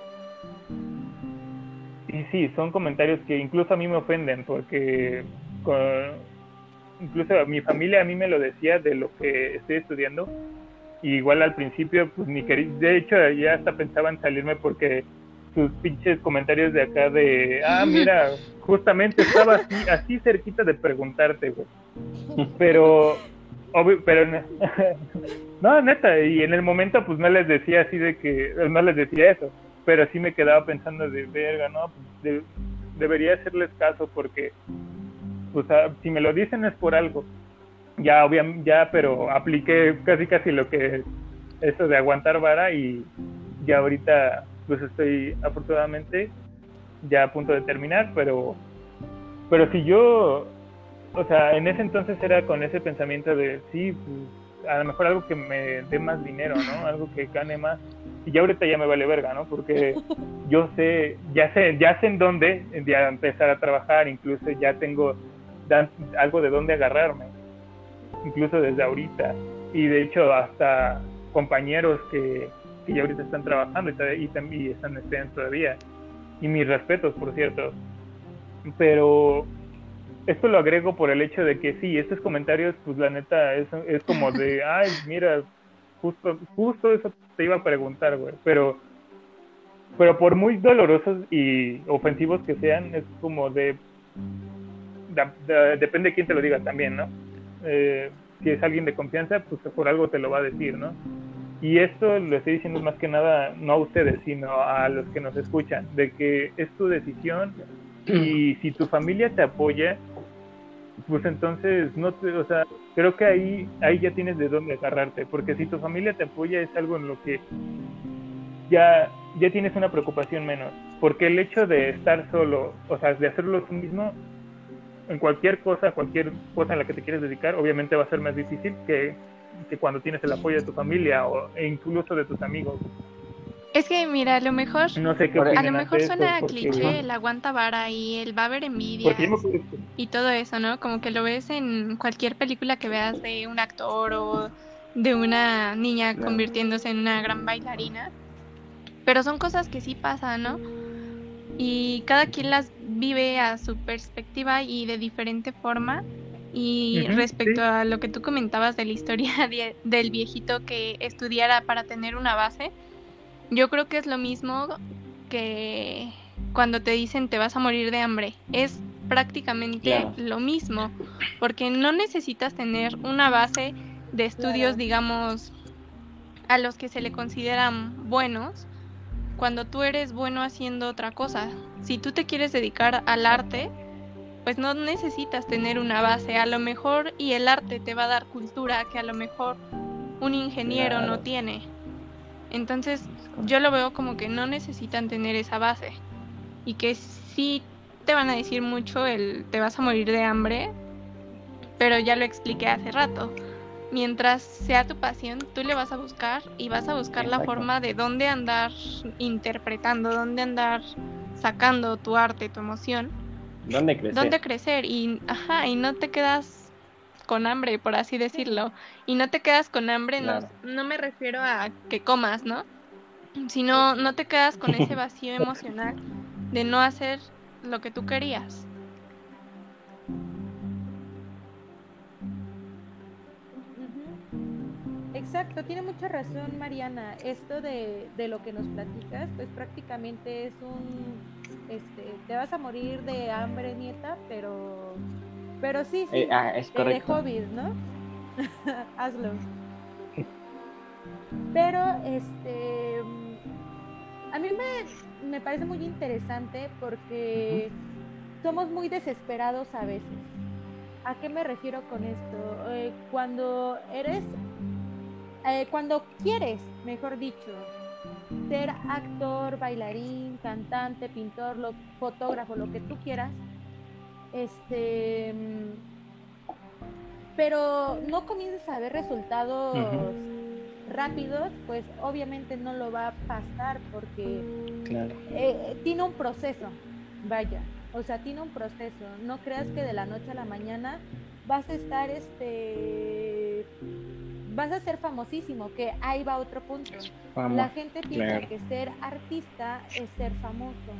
Y sí, son comentarios que incluso a mí me ofenden, porque incluso mi familia a mí me lo decía de lo que estoy estudiando. Y igual al principio, pues ni quería, de hecho ya hasta pensaba en salirme porque sus pinches comentarios de acá de, ah, mira, justamente estaba así, así cerquita de preguntarte, güey. Pero, obvio, pero, [LAUGHS] no, neta, y en el momento pues no les decía así de que, no les decía eso, pero sí me quedaba pensando de, verga, no, pues debería hacerles caso porque, pues si me lo dicen es por algo. Ya, obviamente, ya, pero apliqué casi casi lo que, eso de aguantar vara y ya ahorita pues estoy afortunadamente ya a punto de terminar, pero, pero si yo, o sea, en ese entonces era con ese pensamiento de, sí, pues, a lo mejor algo que me dé más dinero, ¿no? [LAUGHS] Algo que gane más. Y ya ahorita ya me vale verga, ¿no? Porque yo sé, ya sé, ya sé en dónde ya empezar a trabajar, incluso ya tengo algo de dónde agarrarme, incluso desde ahorita. Y de hecho hasta compañeros que, que ya ahorita están trabajando y, y, están estudiando todavía. Y mis respetos, por cierto. Pero esto lo agrego por el hecho de que sí, estos comentarios, pues la neta, es, es como de, [LAUGHS] ay, mira, justo, justo eso te iba a preguntar, güey. Pero, pero por muy dolorosos y ofensivos que sean, es como de, depende de quién te lo diga también, ¿no? Eh, si es alguien de confianza, pues por algo te lo va a decir, ¿no? Y esto lo estoy diciendo más que nada, no a ustedes, sino a los que nos escuchan, de que es tu decisión y [CLEARS THROAT] si tu familia te apoya, pues entonces no te, o sea, creo que ahí ahí ya tienes de dónde agarrarte, porque si tu familia te apoya es algo en lo que ya, ya tienes una preocupación menos. Porque el hecho de estar solo, o sea, de hacerlo tú mismo, en cualquier cosa, cualquier cosa en la que te quieres dedicar, obviamente va a ser más difícil que, que cuando tienes el apoyo de tu familia o, e incluso de tus amigos.
Es que mira, a lo mejor,
No sé qué
a lo mejor suena
porque-
cliché el aguanta vara y el va a haber envidia
me que-
y todo eso, ¿no? Como que lo ves en cualquier película que veas de un actor o de una niña convirtiéndose en una gran bailarina. Pero son cosas que sí pasan, ¿no? Y cada quien las vive a su perspectiva y de diferente forma. Y respecto
sí.
a lo que tú comentabas de la historia [LAUGHS] de- del viejito que estudiara para tener una base, yo creo que es lo mismo que cuando te dicen te vas a morir de hambre. Es prácticamente
Claro.
lo mismo, porque no necesitas tener una base de estudios,
Claro.
digamos, a los que se le consideran buenos, cuando tú eres bueno haciendo otra cosa. Si tú te quieres dedicar al arte, pues no necesitas tener una base, a lo mejor, y el arte te va a dar cultura que a lo mejor un ingeniero no tiene. Entonces, yo lo veo como que no necesitan tener esa base. Y que sí te van a decir mucho el te vas a morir de hambre, pero ya lo expliqué hace rato. Mientras sea tu pasión, tú le vas a buscar y vas a buscar la forma de dónde andar interpretando, dónde andar sacando tu arte, tu emoción,
¿Dónde crecer?
dónde crecer y ajá, y no te quedas con hambre, por así decirlo. Y no te quedas con hambre, no- no, me refiero a que comas, ¿no? Sino no te quedas con ese [LAUGHS] vacío emocional de no hacer lo que tú querías.
Exacto, tiene mucha razón Mariana. Esto de, de lo que nos platicas, pues prácticamente es un, este, te vas a morir de hambre, nieta, pero, pero sí, sí,
Eh, ah, es
de- de
correcto.
hobbies, ¿no? [LAUGHS] Hazlo. Pero, este, a mí me, me parece muy interesante porque somos muy desesperados a veces. ¿A qué me refiero con esto? Eh, cuando eres, eh, cuando quieres, mejor dicho, ser actor, bailarín, cantante, pintor, lo- fotógrafo, lo que tú quieras, este, pero no comienzas a ver resultados rápidos, pues obviamente no lo va a pasar porque
Claro.
eh, tiene un proceso, vaya, o sea, tiene un proceso. No creas que de la noche a la mañana vas a estar, este, vas a ser famosísimo, que ahí va otro punto. La gente piensa
claro.
que ser artista es ser famoso,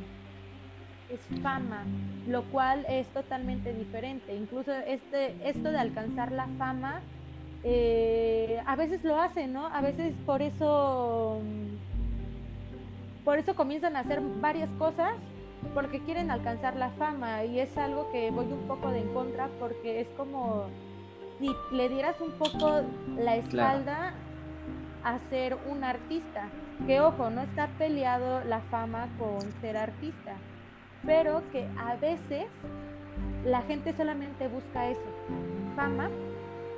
es fama, lo cual es totalmente diferente. Incluso este, esto de alcanzar la fama, eh, a veces lo hacen, ¿no? A veces por eso, mm, por eso comienzan a hacer varias cosas porque quieren alcanzar la fama y es algo que voy un poco de en contra porque es como si le dieras un poco la espalda a ser un artista. Que ojo, no está peleado la fama con ser artista, pero que a veces la gente solamente busca eso, fama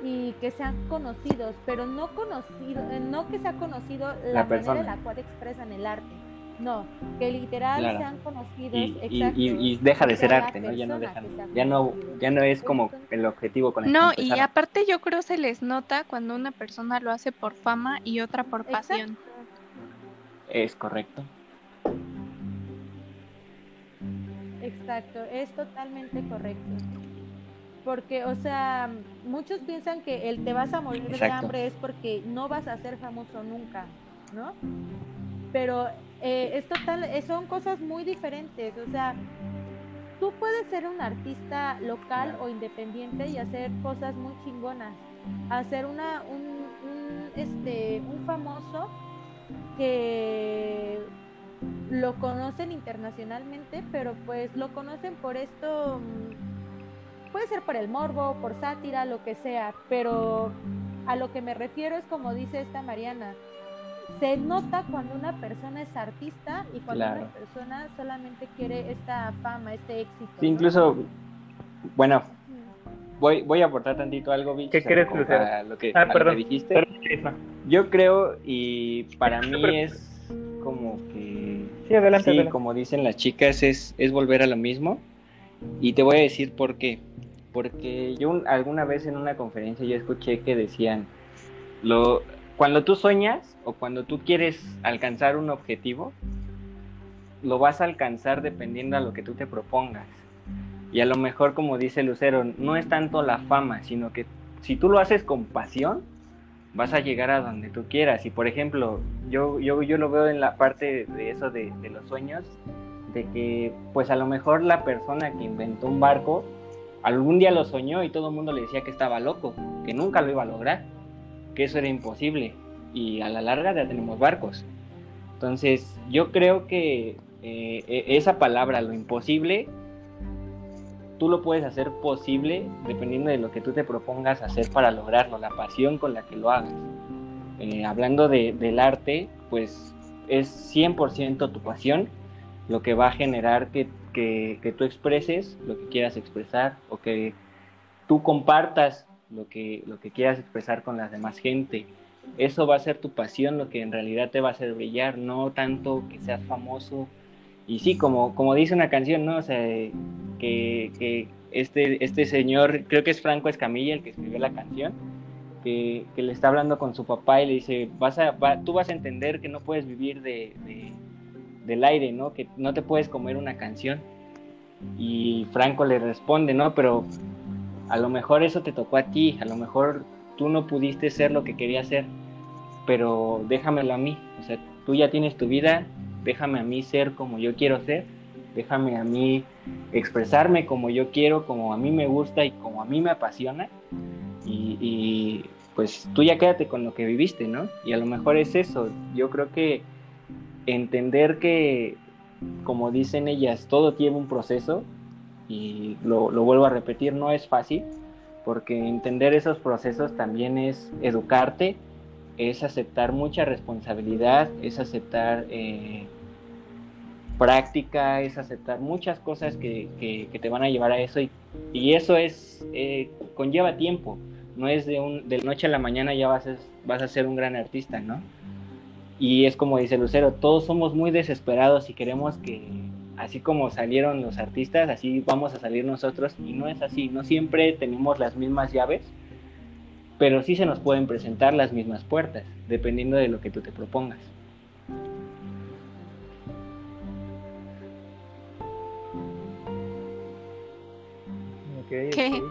y que sean conocidos, pero no conocido, eh, no que sea conocido la,
La
manera en la cual expresan el arte. No, que literal
Claro.
sean conocidos.
Y,
exacto,
y, y deja de ser arte, ¿no? Ya no
persona
deja,
que sea
ya no, ya no es como el objetivo con el
No,
que
y aparte yo creo se les nota cuando una persona lo hace por fama y otra por pasión.
Exacto.
Es correcto.
Exacto, es totalmente correcto. Porque, o sea, muchos piensan que el te vas a morir de hambre es porque no vas a ser famoso nunca, ¿no? Pero eh, es total, eh, son cosas muy diferentes. O sea, tú puedes ser un artista local o independiente y hacer cosas muy chingonas. Hacer una, un, un, este, un famoso que lo conocen internacionalmente, pero pues lo conocen por esto, mm, puede ser por el morbo, por sátira, lo que sea, pero a lo que me refiero es como dice esta Mariana, se nota cuando una persona es artista y cuando
Claro.
una persona solamente quiere esta fama, este éxito.
Sí,
¿no?
incluso, bueno,
Mm,
voy, voy a aportar tantito algo, Vic,
¿Qué crees,
lo que,
Ah,
a lo que dijiste.
Perdón.
Yo creo, y para mí es como que...
Sí, adelante.
Sí, como dicen las chicas, es, es volver a lo mismo. Y te voy a decir por qué. Porque yo alguna vez en una conferencia yo escuché que decían, lo, cuando tú sueñas o cuando tú quieres alcanzar un objetivo, lo vas a alcanzar dependiendo a lo que tú te propongas. Y a lo mejor, como dice Lucero, no es tanto la fama, sino que si tú lo haces con pasión, vas a llegar a donde tú quieras. Y por ejemplo, yo, yo, yo lo veo en la parte de eso de, de los sueños, de que pues a lo mejor la persona que inventó un barco algún día lo soñó y todo el mundo le decía que estaba loco, que nunca lo iba a lograr, que eso era imposible. Y a la larga ya tenemos barcos. Entonces, yo creo que eh, e, esa palabra, lo imposible, tú lo puedes hacer posible dependiendo de lo que tú te propongas hacer para lograrlo, la pasión con la que lo hagas. Eh, hablando del arte, pues es 100% tu pasión lo que va a generar que, que, tú expreses lo que quieras expresar o que tú compartas lo que, lo que quieras expresar con la demás gente. Eso va a ser tu pasión, lo que en realidad te va a hacer brillar, no tanto que seas famoso y sí, como, como dice una canción, ¿no? O sea, que, que este, este señor, creo que es Franco Escamilla el que escribió la canción, que, que le está hablando con su papá y le dice, vas a, tú vas a entender que no puedes vivir de, de, del aire, ¿no? Que no te puedes comer una canción. Y Franco le responde, ¿no? Pero a lo mejor eso te tocó a ti, a lo mejor tú no pudiste ser lo que querías ser, pero déjamelo a mí, o sea, tú ya tienes tu vida, déjame a mí ser como yo quiero ser, déjame a mí expresarme como yo quiero, como a mí me gusta y como a mí me apasiona. Y, pues tú ya quédate con lo que viviste, ¿no? Y a lo mejor es eso. Yo creo que entender que, como dicen ellas, todo tiene un proceso, y lo, lo vuelvo a repetir, no es fácil, porque entender esos procesos también es educarte es aceptar mucha responsabilidad, es aceptar eh, práctica, es aceptar muchas cosas que, que, te van a llevar a eso y, y eso es eh, conlleva tiempo, no es de, un, de noche a la mañana ya vas a, vas a ser un gran artista, ¿no? Y es como dice Lucero, todos somos muy desesperados y queremos que así como salieron los artistas, así vamos a salir nosotros y no es así, no siempre tenemos las mismas llaves pero sí se nos pueden presentar las mismas puertas, dependiendo de lo que tú te propongas.
¿Qué?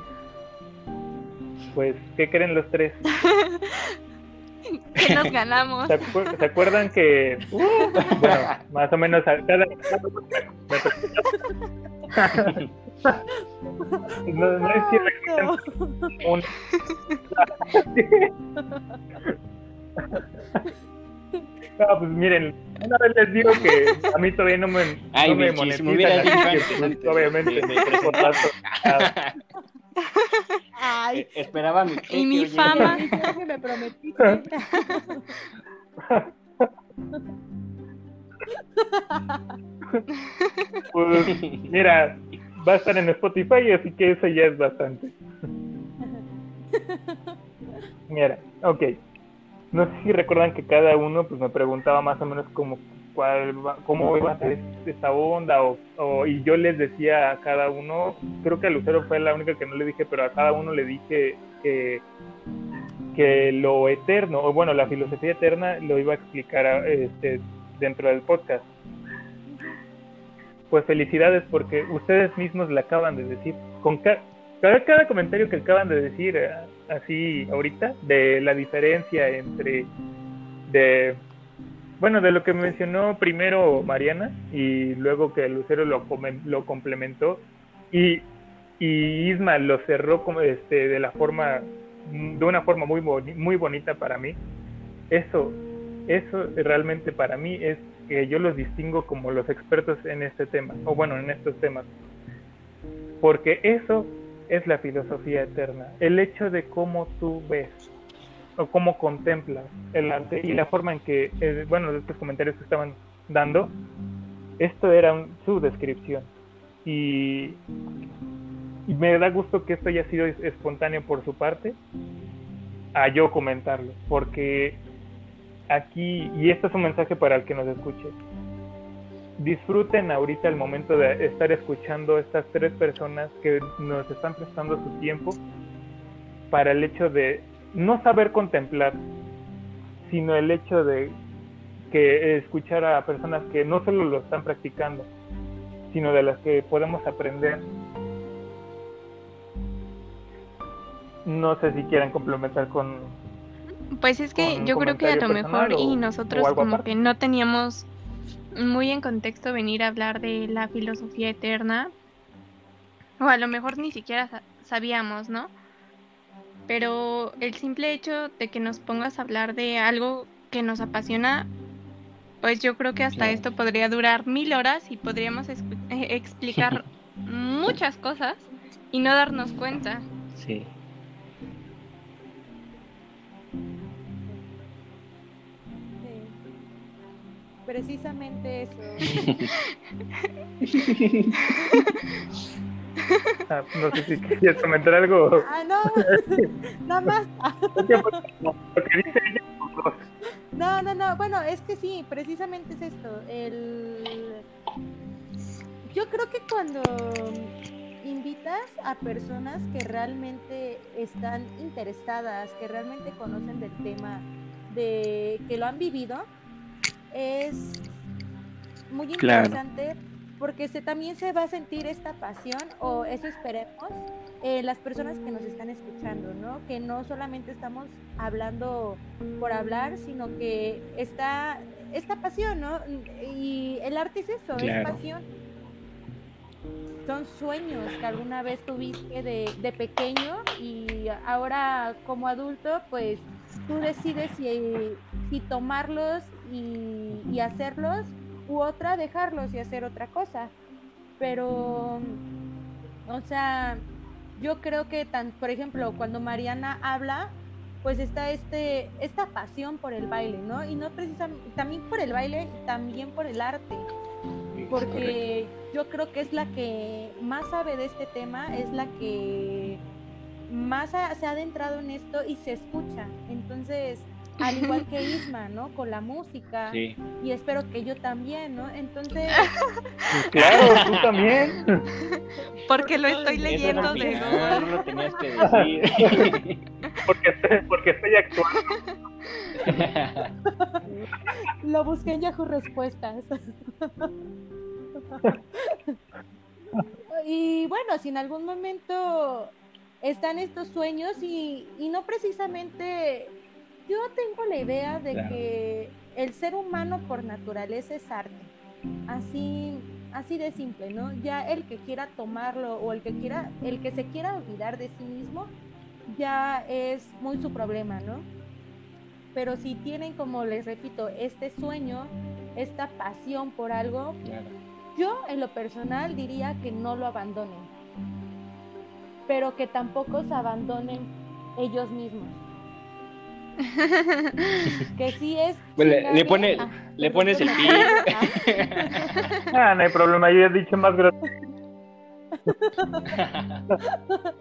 Pues, ¿qué creen los tres? [LAUGHS] [LAUGHS]
¿Qué nos ganamos?
¿Se, acuerdan que, bueno, más o menos a cada... [LAUGHS] no, no es cierto. Un... No, pues miren, una vez les digo que a mí todavía no me,
Ay,
no me
monetizan,
monetizan, pues, obviamente, me, me contrato. [LAUGHS]
Ay.
Eh, esperaba mi
Y mi fama.
que me prometiste.
Pues, mira, va a estar en Spotify, así que eso ya es bastante. Mira, ok. No sé si recuerdan que cada uno pues me preguntaba más o menos cómo, cuál, cómo iba a ser esta onda o, y yo les decía a cada uno, creo que a Lucero fue la única que no le dije, pero a cada uno le dije que, que lo eterno, o bueno, la filosofía eterna lo iba a explicar este, dentro del podcast. Pues felicidades porque ustedes mismos le acaban de decir, con cada, cada comentario que acaban de decir eh, así ahorita, de la diferencia entre, de, bueno, de lo que mencionó primero Mariana y luego que Lucero lo, lo complementó y, Isma lo cerró como este, de la forma, de una forma muy, muy bonita para mí, eso, eso realmente para mí es que yo los distingo como los expertos en este tema, o bueno, en estos temas. Porque eso es la filosofía eterna, el hecho de cómo tú ves o cómo contemplas el arte y la forma en que, eh, bueno, de estos comentarios que estaban dando, esto era su descripción. Y, y me da gusto que esto haya sido espontáneo por su parte a yo comentarlo, porque aquí, y esto es un mensaje para el que nos escuche, disfruten ahorita el momento de estar escuchando estas tres personas que nos están prestando su tiempo para el hecho de no saber contemplar, sino el hecho de que escuchar a personas que no solo lo están practicando, sino de las que podemos aprender. No sé si quieren complementar con...
Pues es que yo creo que a lo mejor y nosotros como que no teníamos muy en contexto venir a hablar de la filosofía eterna, o a lo mejor ni siquiera sabíamos, ¿no? Pero el simple hecho de que nos pongas a hablar de algo que nos apasiona, pues yo creo que hasta esto podría durar mil horas y podríamos eh, explicar [LAUGHS] muchas cosas y no darnos cuenta.
Sí.
precisamente eso. [LAUGHS] [LAUGHS]
Ah, no sé si quieres comentar algo.
Ah, no, [LAUGHS] nada más. No, no, no, bueno, es que sí, precisamente es esto. El... Yo creo que cuando invitas a personas que realmente están interesadas, que realmente conocen del tema, de que lo han vivido, es muy interesante porque se, también se va a sentir esta pasión, o eso esperemos, eh, las personas que nos están escuchando, ¿no? Que no solamente estamos hablando por hablar, sino que está esta pasión, ¿no? Y el arte es eso, es pasión. Son sueños que alguna vez tuviste de, de pequeño y ahora como adulto, pues tú decides si, si tomarlos y, hacerlos, u otra dejarlos y hacer otra cosa. Pero, o sea, yo creo que, tan, por ejemplo, cuando Mariana habla, pues está este, esta pasión por el baile, ¿no? Y no precisamente, también por el baile y también por el arte. Porque yo creo que es la que más sabe de este tema, es la que más se ha adentrado en esto y se escucha. Entonces, al igual [LAUGHS] que Isma, ¿no? Con la música. Sí. Y espero que yo también, ¿no? Entonces.
claro, tú también. [LAUGHS]
Porque lo estoy leyendo de
No, no lo tenías que decir. [LAUGHS]
porque, estoy, porque estoy actuando.
lo busqué en Yahoo Respuestas. y bueno, si en algún momento están estos sueños y, y no precisamente yo tengo la idea de que el ser humano por naturaleza es arte. Así, así de simple, ¿no? Ya el que quiera tomarlo o el que quiera, el que se quiera olvidar de sí mismo, ya es muy su problema, ¿no? Pero si tienen, como les repito, este sueño, esta pasión por algo, yo en lo personal diría que no lo abandonen, pero que tampoco se abandonen ellos mismos [LAUGHS] que sí es.
le, pone, le pones el pi. [LAUGHS]
ah, no hay problema, yo he dicho más grande.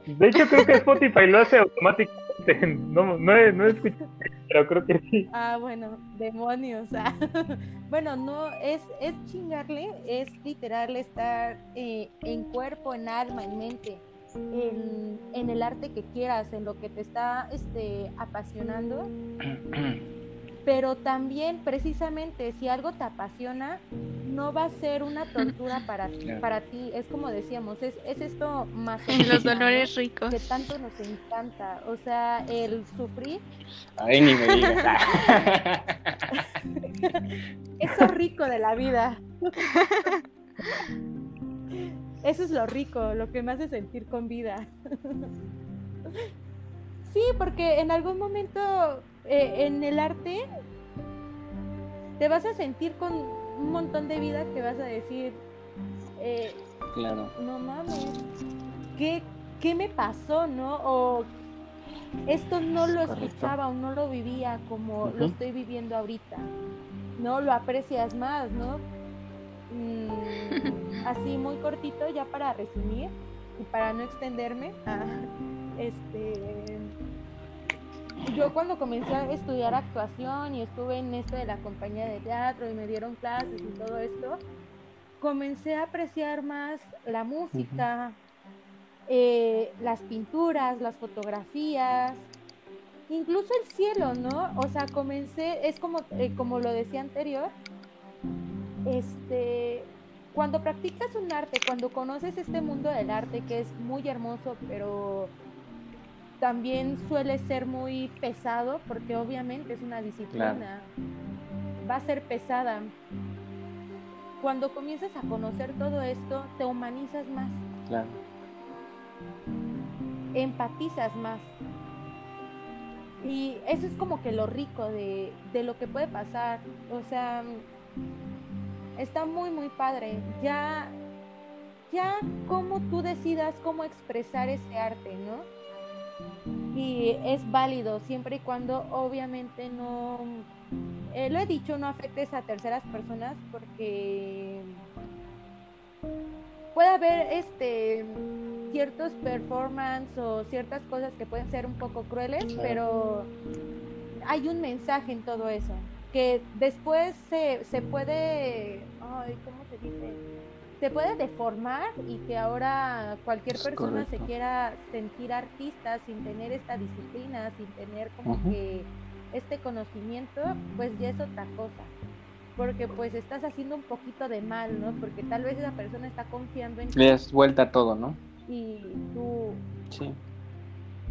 De hecho, creo que Spotify lo hace automáticamente. No, no, he, no escuchado, pero creo que sí.
Ah, bueno, demonios. [LAUGHS] Bueno, no, es, es chingarle, es literal estar eh, en cuerpo, en alma, en mente en, el arte que quieras, en lo que te está este, apasionando. [CLEARS THROAT] Pero también, precisamente, si algo te apasiona, no va a ser una tortura [CLEARS THROAT] para, para ti. Es como decíamos, es, es esto más...
Los dolores ricos.
Que tanto nos encanta. O sea, el sufrir...
Ay, ni me digas. [LAUGHS] [LAUGHS]
Eso rico de la vida. [LAUGHS] Eso es lo rico, lo que me hace sentir con vida. [LAUGHS] sí, porque en algún momento eh, en el arte te vas a sentir con un montón de vida que vas a decir, eh,
claro.
no mames, ¿qué, ¿qué me pasó, no? O esto no lo escuchaba o no lo vivía como lo estoy viviendo ahorita. No lo aprecias más, ¿no? Mm, así muy cortito ya para resumir y para no extenderme, ah, este, yo cuando comencé a estudiar actuación y estuve en esto de la compañía de teatro y me dieron clases y todo esto, comencé a apreciar más la música, eh, las pinturas, las fotografías, incluso el cielo, ¿no? O sea, comencé, es como, eh, como lo decía anterior, este, cuando practicas un arte, cuando conoces este mundo del arte que es muy hermoso, pero también suele ser muy pesado, porque obviamente es una disciplina, va a ser pesada. Cuando comienzas a conocer todo esto, te humanizas más. Claro. Empatizas más. Y eso es como que lo rico de, de lo que puede pasar. O sea, está muy, muy padre. Ya, ya como tú decidas cómo expresar ese arte, ¿no? Y es válido siempre y cuando obviamente no, eh, lo he dicho, no afectes a terceras personas porque puede haber este ciertos performance o ciertas cosas que pueden ser un poco crueles, pero hay un mensaje en todo eso que después se, se puede, ay, ¿cómo se dice? Se puede deformar y que ahora cualquier persona se quiera sentir artista sin tener esta disciplina, sin tener como que este conocimiento, pues ya es otra cosa. Porque pues estás haciendo un poquito de mal, ¿no? Porque tal vez esa persona está confiando en
Le das vuelta todo, ¿no?
Y tú... Sí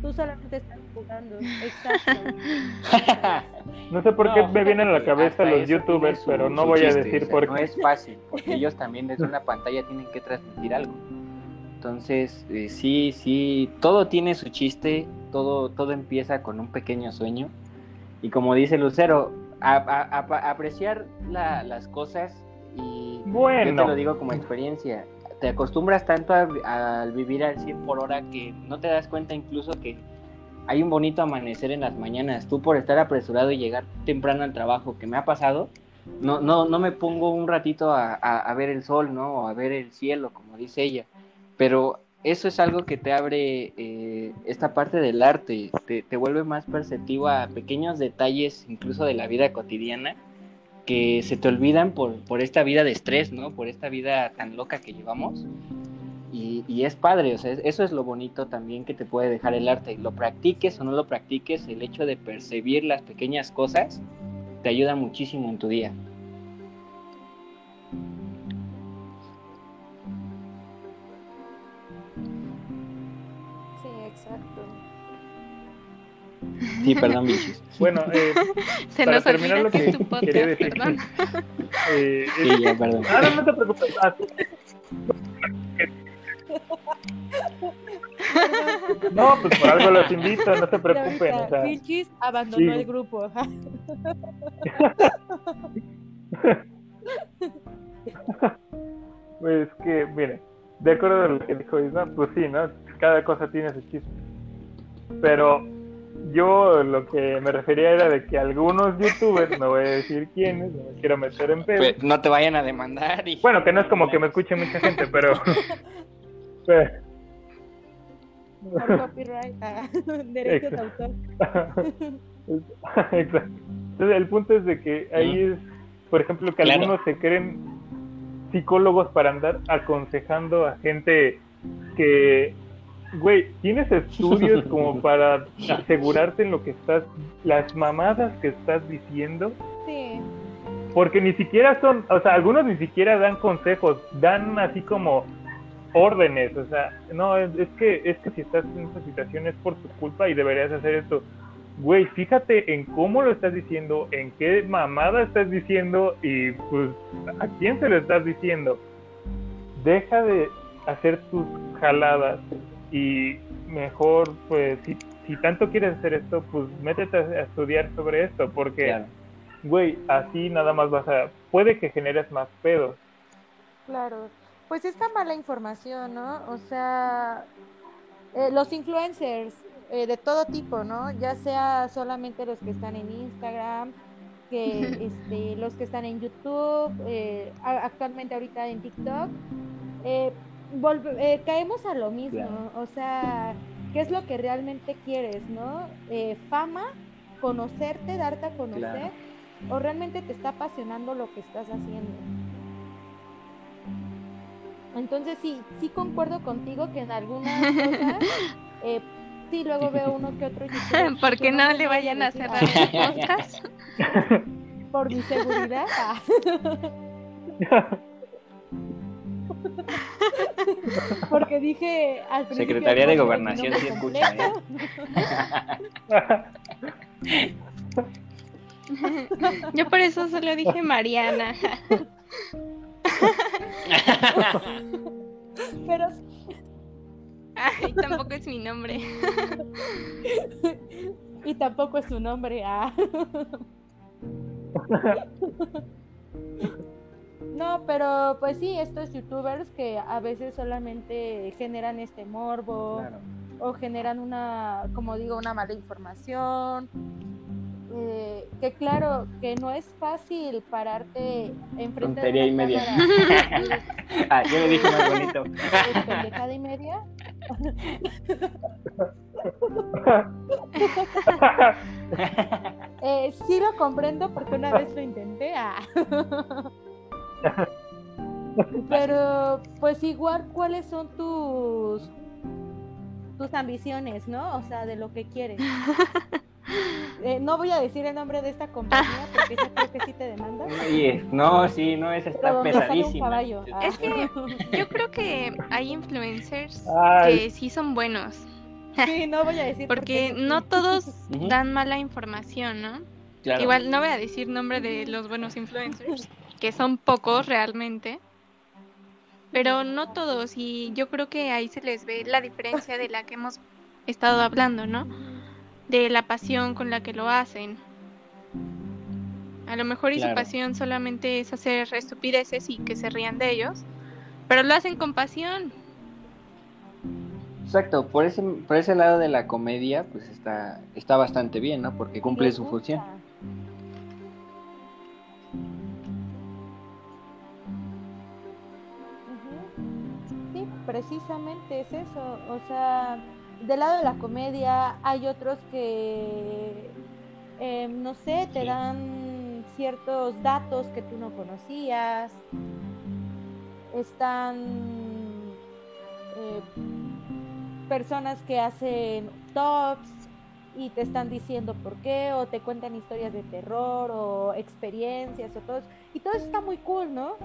tú solamente estás jugando. Exacto. [LAUGHS]
no sé por qué me vienen a la cabeza los youtubers, pero no voy a decir por qué.
No es fácil, porque ellos también desde una pantalla tienen que transmitir algo. Entonces, eh, sí, sí, todo tiene su chiste, todo, todo empieza con un pequeño sueño. Y como dice Lucero, apreciar las cosas y bueno. yo te lo digo como experiencia, te acostumbras tanto al vivir al 100 por hora que no te das cuenta incluso que hay un bonito amanecer en las mañanas. Tú por estar apresurado y llegar temprano al trabajo, que me ha pasado, no, no, no me pongo un ratito a, ver el sol, ¿no? O a ver el cielo, como dice ella. Pero eso es algo que te abre eh, esta parte del arte, te, te vuelve más perceptivo a pequeños detalles, incluso de la vida cotidiana, que se te olvidan por, por esta vida de estrés, ¿no? Por esta vida tan loca que llevamos. Y, es padre, o sea, eso es lo bonito también que te puede dejar el arte. Lo practiques o no lo practiques, el hecho de percibir las pequeñas cosas te ayuda muchísimo en tu día. Sí, perdón, bichis. [LAUGHS]
Bueno, eh, [LAUGHS]
Se para nos terminar lo que, que es tu podcast, quería decir. Perdón. [LAUGHS]
Eh, sí, ya, perdón. Ahora no te preocupes. Ah, no, pues por algo los invito, no se preocupen. O sea,
abandonó sí. el grupo.
pues que, mire, de acuerdo a lo que dijo Isma, pues sí, ¿no? Cada cosa tiene su chiste. Pero yo lo que me refería era de que algunos youtubers, no voy a decir quiénes, no me quiero meter en pedo. Pues,
no te vayan a demandar. Y...
Bueno, que no es como que me escuche mucha gente, pero... [LAUGHS] pero...
Por copyright, ah, [LAUGHS] derechos de autor. [LAUGHS]
Exacto. Entonces, el punto es de que ahí es, por ejemplo, que algunos se creen psicólogos para andar aconsejando a gente que Güey, ¿tienes estudios [LAUGHS] como para asegurarte en lo que estás, las mamadas que estás diciendo?
Sí.
Porque ni siquiera son, o sea, algunos ni siquiera dan consejos, dan así como órdenes, o sea, no, es, que es que si estás en esta situación es por tu culpa y deberías hacer esto. Güey, fíjate en cómo lo estás diciendo, en qué mamada estás diciendo y pues a quién se lo estás diciendo. Deja de hacer tus jaladas y mejor pues si, si tanto quieres hacer esto pues métete a, estudiar sobre esto porque güey así nada más vas a puede que generes más pedos.
Claro. Pues esta mala información no o sea eh, los influencers eh, de todo tipo no ya sea solamente los que están en Instagram que [LAUGHS] este, los que están en YouTube eh, actualmente ahorita en TikTok eh, caemos a lo mismo, o sea, qué es lo que realmente quieres, ¿no? Eh, fama, conocerte, darte a conocer, o realmente te está apasionando lo que estás haciendo. Entonces sí, sí concuerdo contigo que en algunas cosas, [LAUGHS] eh, sí, luego veo uno que otro
youtuber. ¿Por qué no le vayan a cerrar el podcast?
Por mi seguridad. [LAUGHS] [LAUGHS] Porque dije al
principio. Secretaría de Gobernación, si escucha,
¿eh? Yo por eso solo dije Mariana. [LAUGHS]
Pero.
Ay, tampoco es mi nombre. [LAUGHS]
y tampoco es su nombre. Ah. No, pero pues sí, estos youtubers que a veces solamente generan este morbo o generan una, como digo, una mala información. Eh, que claro, que no es fácil pararte enfrente
de una y media. [LAUGHS] ah, yo le dije más bonito.
¿Pendejada y media? [LAUGHS] eh, sí lo comprendo porque una vez lo intenté. Ah. [LAUGHS] Pero, pues igual, ¿cuáles son tus tus ambiciones, no? O sea, de lo que quieres. [LAUGHS] Eh, no voy a decir el nombre de esta compañía [LAUGHS] porque yo creo que sí te demanda.
no, sí, no, esa está pesadísima.
Es que yo creo que hay influencers que sí son buenos.
Sí, no voy a decir.
Porque no todos dan mala información, ¿no? Igual no voy a decir nombre de los buenos influencers, que son pocos realmente, pero no todos, y yo creo que ahí se les ve la diferencia de la que hemos estado hablando, ¿no? De la pasión con la que lo hacen. A lo mejor y su pasión solamente es hacer estupideces y que se rían de ellos, pero lo hacen con pasión.
Exacto, por ese, por ese lado de la comedia, pues está, está bastante bien, ¿no? Porque cumple su función.
Precisamente es eso, o sea, del lado de la comedia hay otros que, em, no sé, te dan ciertos datos que tú no conocías, están eh, personas que hacen tops y te están diciendo por qué, o te cuentan historias de terror o experiencias o todo Y todo eso está muy cool, ¿no?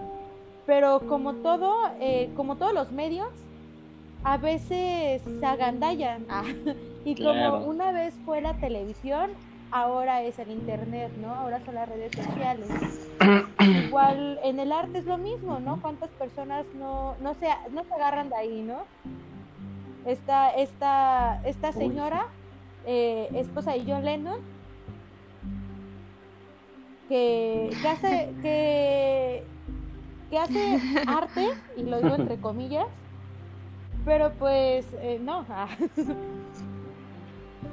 Pero como todo, eh, como todos los medios, a veces se agandallan. Ah, [LAUGHS] y como una vez fue la televisión, ahora es el internet, ¿no? Ahora son las redes sociales. [CLEARS THROAT] Igual en el arte es lo mismo, ¿no? ¿Cuántas personas no, no, se, no se agarran de ahí, ¿no? Esta, esta, esta señora, eh, esposa de John Lennon, que, que hace, que que hace arte, y lo digo entre comillas, pero pues eh, no. [LAUGHS]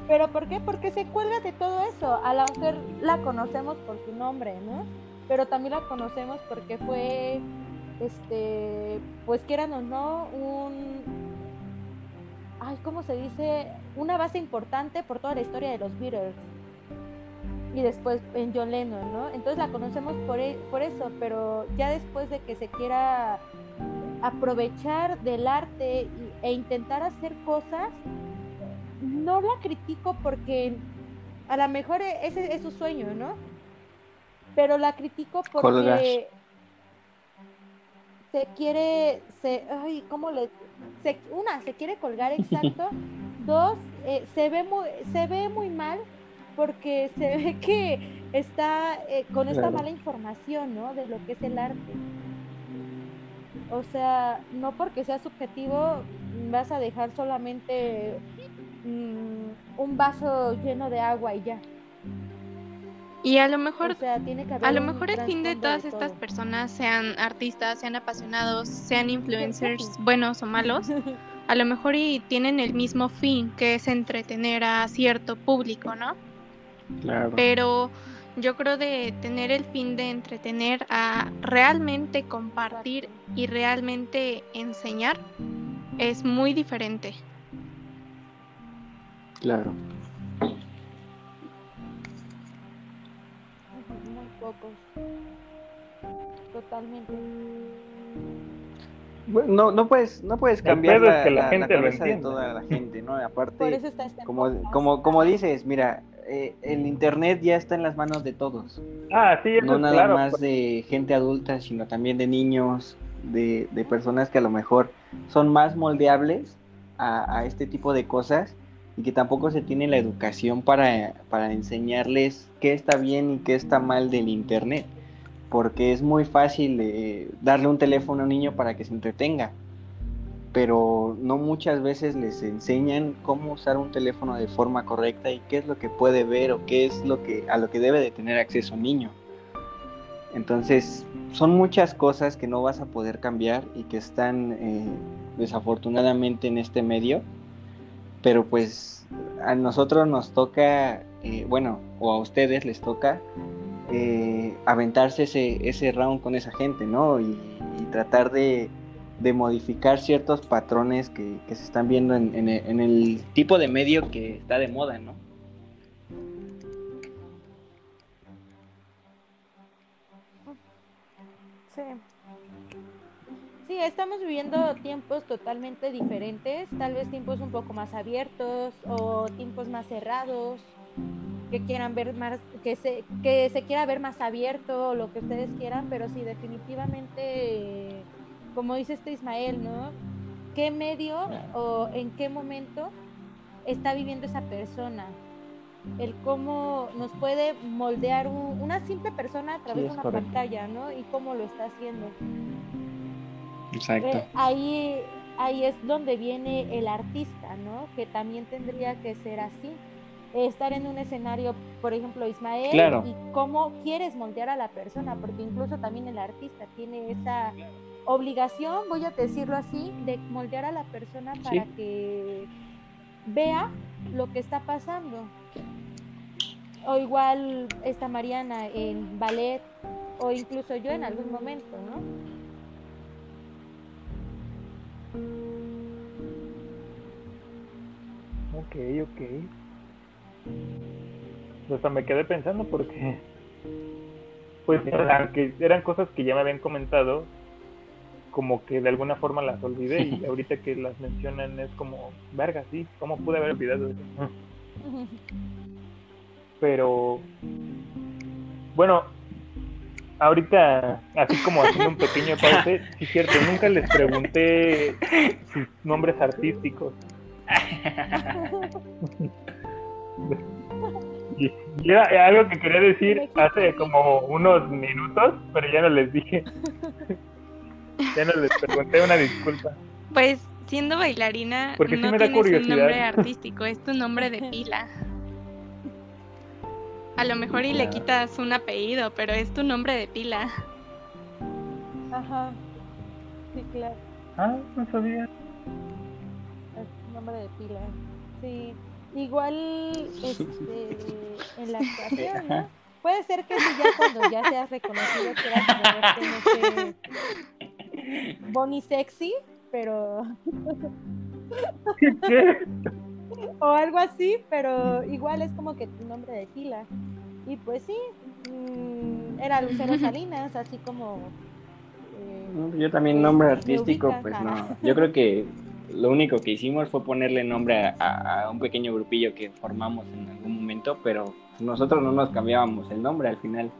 ¿Pero por qué? Porque se cuelga de todo eso. A la mujer la conocemos por su nombre, ¿no? Pero también la conocemos porque fue, este, pues quieran o no, un, ay, ¿cómo se dice? Una base importante por toda la historia de los Beatles y después en John Lennon, ¿no? Entonces la conocemos por, e, por eso, pero ya después de que se quiera aprovechar del arte e intentar hacer cosas, no la critico porque a lo mejor e, ese es su sueño, ¿no? Pero la critico porque se quiere, se, ay, ¿cómo le? Se, una, se quiere colgar [LAUGHS] exacto. Dos, eh, se ve muy, se ve muy mal porque se ve [LAUGHS] que está eh, con esta mala información, ¿no? De lo que es el arte. O sea, no porque sea subjetivo vas a dejar solamente mm, un vaso lleno de agua y ya.
Y a lo mejor, a lo mejor el fin de todas estas personas, sean artistas, sean apasionados, sean influencers [LAUGHS] buenos o malos, a lo mejor y tienen el mismo fin, que es entretener a cierto público, ¿no? Pero yo creo de tener el fin de entretener a realmente compartir y realmente enseñar es muy diferente.
Claro.
Muy pocos. Totalmente.
Bueno, no, no puedes, no puedes cambiar
es
la,
que la
la- la
gente lo
cabeza de toda la gente, ¿no? [LAUGHS]
Por
Aparte,
eso está este
como, como, como dices, mira, eh, el internet ya está en las manos de todos.
Ah, sí, eso
no
es
nada
claro.
más
pues,
de gente adulta, sino también de niños, de, de personas que a lo mejor son más moldeables a, a este tipo de cosas y que tampoco se tiene la educación para, para enseñarles qué está bien y qué está mal del internet. Porque es muy fácil eh, darle un teléfono a un niño para que se entretenga, pero no muchas veces les enseñan cómo usar un teléfono de forma correcta y qué es lo que puede ver o qué es lo que a lo que debe de tener acceso un niño. Entonces, son muchas cosas que no vas a poder cambiar y que están eh, desafortunadamente en este medio, pero pues a nosotros nos toca, eh, bueno, o a ustedes les toca eh, aventarse ese, ese round con esa gente, ¿no? Y, tratar de, modificar ciertos patrones que, que se están viendo en, en el- en el tipo de medio que está de moda, ¿no?
Sí. Sí, estamos viviendo tiempos totalmente diferentes, tal vez tiempos un poco más abiertos o tiempos más cerrados, que quieran ver más, que se, que se quiera ver más abierto, o lo que ustedes quieran, pero sí, definitivamente, como dice este Ismael, ¿no? ¿Qué medio o en qué momento está viviendo esa persona? El cómo nos puede moldear un- una simple persona a través de una
correcto.
pantalla, ¿no? Y cómo lo está haciendo.
Exacto.
Eh, ahí, ahí es donde viene el artista, ¿no? Que también tendría que ser así. Estar en un escenario, por ejemplo, Ismael,
Claro.
y cómo quieres moldear a la persona, porque incluso también el artista tiene esa obligación, voy a decirlo así, de moldear a la persona para que vea lo que está pasando. O igual esta Mariana en ballet, o incluso yo en algún momento, ¿no?
Ok, ok. Hasta me quedé pensando porque, pues, [LAUGHS] aunque eran cosas que ya me habían comentado, como que de alguna forma las olvidé y ahorita que las mencionan es como, verga, sí, ¿cómo pude haber olvidado eso? Pero, bueno, ahorita, así como haciendo un pequeño pause, [LAUGHS] sí cierto, nunca les pregunté [LAUGHS] sus nombres artísticos. Y, y era algo que quería decir hace como unos minutos, pero ya no les dije. [LAUGHS] ya no les pregunté una disculpa.
Pues siendo bailarina
Porque sí
no
me da
tienes un nombre artístico, es tu nombre de pila. A lo mejor y le quitas un apellido, pero es tu nombre de pila.
Ajá. Sí, claro.
Ah, no sabía.
Es nombre de pila. Sí. Igual este, en la actuación, ¿no? Puede ser que si ya cuando ya seas reconocido quieras ponerte, Bonnie Sexy, pero...
¿Qué? [LAUGHS]
o algo así, pero igual es como que tu nombre de pila. Y pues sí, mm, era Lucero Salinas, así como... eh,
Yo también nombre artístico, pues no. [LAUGHS] Yo creo que lo único que hicimos fue ponerle nombre a, a- a un pequeño grupillo que formamos en algún momento, pero nosotros no nos cambiábamos el nombre al final.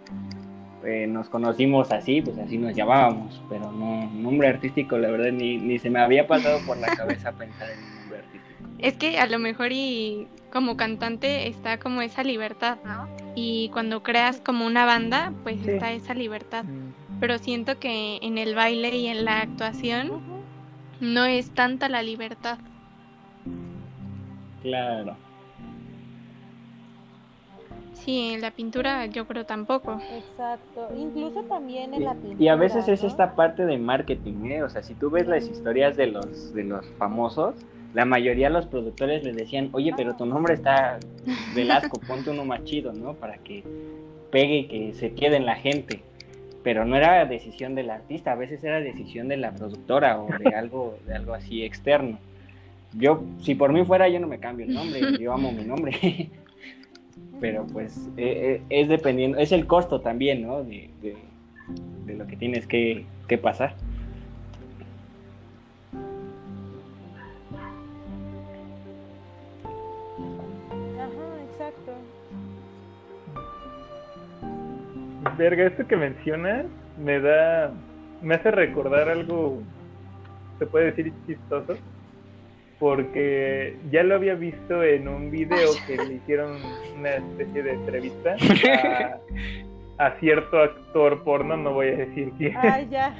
eh, nos conocimos así, pues así nos llamábamos, pero no, nombre artístico, la verdad, ni, ni se me había pasado por la cabeza [LAUGHS] pensar en un nombre artístico.
Es que a lo mejor y como cantante está como esa libertad, ¿no? Y cuando creas como una banda, pues
Sí.
está esa libertad.
Mm,
Pero siento que en el baile y en la actuación. No es tanta la libertad.
Claro.
Sí, en la pintura yo creo tampoco.
Exacto, incluso también en
Y,
la pintura.
y a veces es esta parte de marketing, ¿eh? O sea, si tú ves las historias de los, de los famosos, la mayoría de los productores les decían, oye, pero tu nombre está [LAUGHS] del asco, ponte uno más chido, ¿no? Para que pegue y que se quede en la gente. Pero no era decisión del artista, a veces era decisión de la productora o de [LAUGHS] algo, de algo así externo. yo, si por mí fuera, yo no me cambio el nombre, [LAUGHS] yo amo mi nombre. [LAUGHS] Pero pues eh, eh, es dependiendo, es el costo también, ¿no? De, de, lo que tienes que, que pasar.
Verga, esto que mencionas me da, me hace recordar algo, se puede decir chistoso, porque ya lo había visto en un video que le hicieron una especie de entrevista a, cierto actor porno, no voy a decir quién.
Ah, ya.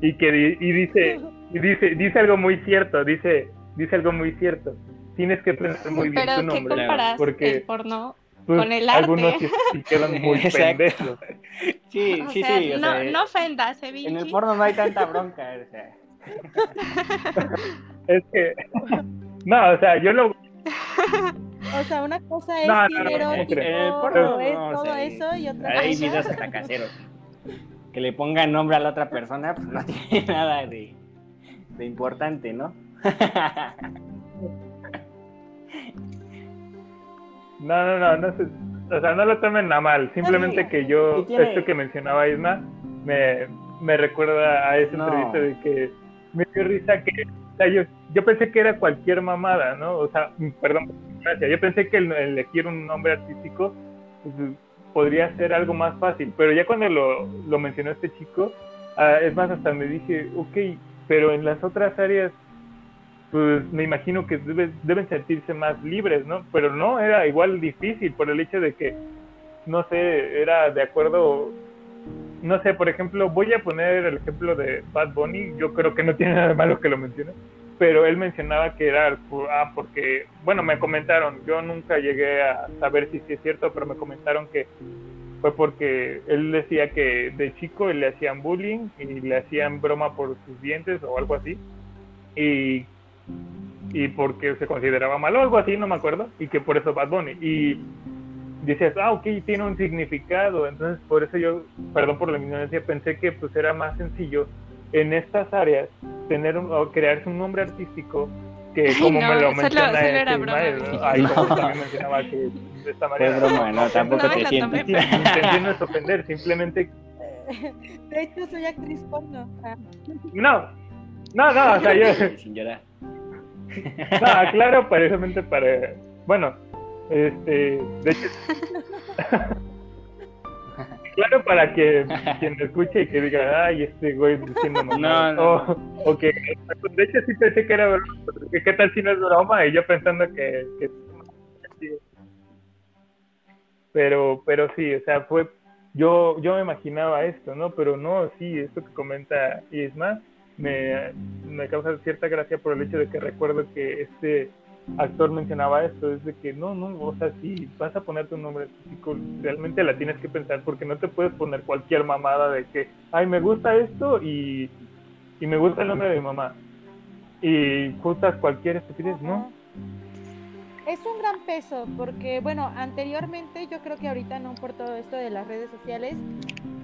Y que y dice, y dice, dice algo muy cierto, dice, dice algo muy cierto. Tienes que pensar muy bien tu nombre.
porque el porno pues, con el arte.
Algunos sí, quedan muy [LAUGHS] pendejos.
Sí, sí, sí.
no, no ofendas, ¿eh,
En el porno no hay tanta [LAUGHS] bronca. O sea. [LAUGHS]
es que. No, o sea, yo lo.
O sea, una cosa es no, dinero, no, no, porno, es todo eso y otra
Hay videos hasta caseros. Que le pongan nombre a la otra persona, pues no tiene nada de, de importante, ¿no?
No, no, no, no o sea, no lo tomen a mal, simplemente que yo, esto que mencionaba Isma, me, me recuerda a esa entrevista de que me dio risa que, o sea, yo, yo pensé que era cualquier mamada, ¿no? O sea, perdón, gracias, yo pensé que el, elegir un nombre artístico pues, podría ser algo más fácil, pero ya cuando lo, lo mencionó este chico, ah, es más, hasta me dije, ok, pero en las otras áreas pues me imagino que deben sentirse más libres, ¿no? Pero no, era igual difícil por el hecho de que, no sé, era de acuerdo, no sé, por ejemplo, voy a poner el ejemplo de Bad Bunny, yo creo que no tiene nada de malo que lo mencione, pero él mencionaba que era, ah, porque, bueno, me comentaron, yo nunca llegué a saber si es cierto, pero me comentaron que fue porque él decía que de chico le hacían bullying y le hacían broma por sus dientes o algo así, y y porque se consideraba malo o algo así, no me acuerdo, y que por eso Bad Bunny. Y dices, ah, ok, tiene un significado, entonces por eso yo, perdón por la ignorancia, pensé que pues era más sencillo en estas áreas tener un, o crearse un nombre artístico que como me lo menciona este Ismael, ¿no? Ahí como [LAUGHS] también mencionaba que de esta manera.
broma, no, tampoco te sientes.
Intención no es ofender, simplemente... [LAUGHS]
De hecho, soy actriz porno.
No, no, no, o sea, yo...
Sin llorar.
No, claro, precisamente para. Bueno, este. De hecho. claro, para que quien lo escuche y que diga, ay, este güey diciendo
no, no.
O, que. De hecho, sí pensé que era broma. ¿Qué tal si no es broma? Y yo pensando que. que pero, pero sí, o sea, fue. Yo, yo me imaginaba esto, ¿no? Pero no, sí, esto que comenta Isma me, me causa cierta gracia por el hecho de que recuerdo que este actor mencionaba esto, es de que no, no, o sea, si vas a ponerte un nombre realmente la tienes que pensar porque no te puedes poner cualquier mamada de que, ay, me gusta esto y, y me gusta el nombre de mi mamá. Y justas cualquier estupidez, ¿no?
Es un gran peso porque, bueno, anteriormente, yo creo que ahorita no por todo esto de las redes sociales,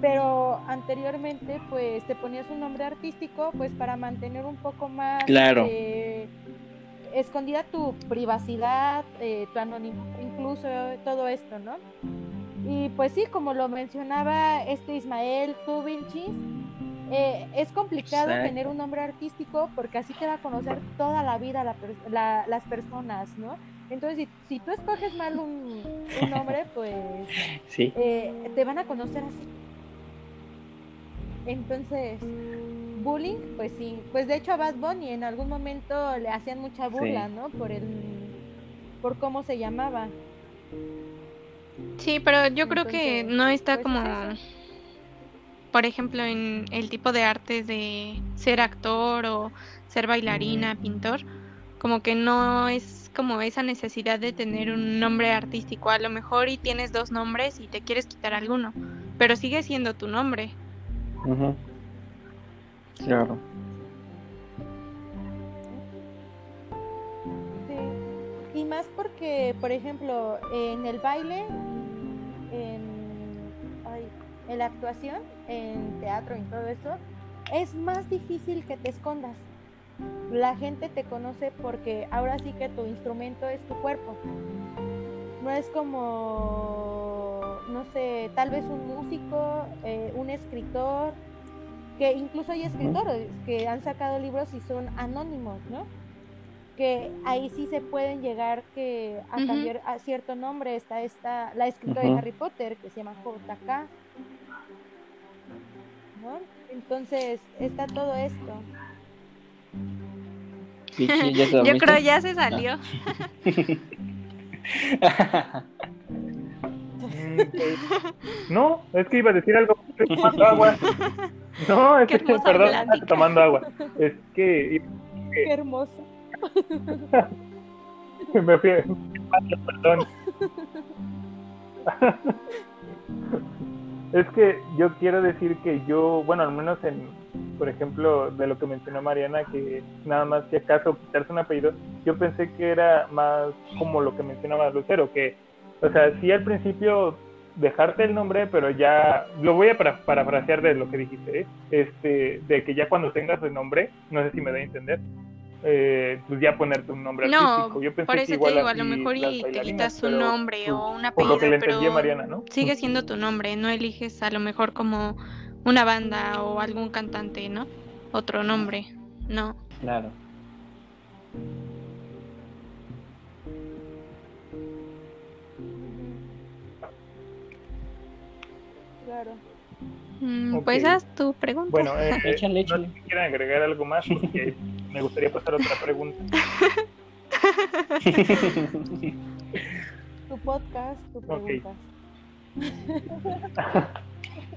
pero anteriormente pues te ponías un nombre artístico pues para mantener un poco más
claro.
Eh, escondida tu privacidad, eh, tu anonimato, incluso todo esto, ¿no? Y pues sí, como lo mencionaba este Ismael, tú Vinci, eh, es complicado tener un nombre artístico porque así te va a conocer toda la vida las personas, ¿no? Entonces, si, tú escoges mal un, nombre, [LAUGHS] pues
sí.
te van a conocer así entonces, bullying, pues sí. Pues de hecho a Bad Bunny en algún momento le hacían mucha burla, ¿no? Por el por cómo se llamaba.
Sí, pero yo creo que no está pues, como por ejemplo en el tipo de artes de ser actor o ser bailarina, pintor, como que no es como esa necesidad de tener un nombre artístico. A lo mejor y tienes dos nombres y te quieres quitar alguno, pero sigue siendo tu nombre.
Claro.
Sí. Y más porque, por ejemplo, en el baile, en, en la actuación, en teatro y todo eso, es más difícil que te escondas. La gente te conoce porque ahora sí que tu instrumento es tu cuerpo. No es como, no sé, tal vez un músico, eh, un escritor, que incluso hay escritores que han sacado libros y son anónimos, ¿no? Que ahí sí se pueden llegar que a cambiar a cierto nombre. Está esta, la escritora de Harry Potter que se llama JK. ¿no? Entonces está todo esto. [LAUGHS]
Yo creo ya se salió. [LAUGHS]
no, es que iba a decir algo. tomando agua. No, es que, perdón, estoy tomando agua. Es que. [LAUGHS]
Qué hermoso.
me fui. Perdón. es que yo quiero decir que yo, bueno, al menos en, por ejemplo, de lo que mencionó Mariana, que nada más si acaso quitarse un apellido, yo pensé que era más como lo que mencionaba Lucero, que, o sea, sí al principio dejarte el nombre, pero ya, lo voy a parafrasear de lo que dijiste, ¿eh? este, de que ya cuando tengas el nombre, no sé si me da a entender, eh, pues ya ponerte un nombre
no, Yo pensé por eso te digo, a lo mejor y te quitas un nombre pues, o un apellido, pero Mariana, ¿no? sigue siendo tu nombre, no eliges a lo mejor como una banda o algún cantante, ¿no? Otro nombre, no.
Claro.
Claro.
Mm, pues haz tu pregunta.
Bueno, eh, [LAUGHS] eh échale, échale. no sé si quieren agregar algo más porque [LAUGHS] me gustaría pasar a otra pregunta. [LAUGHS]
tu podcast, tu pregunta.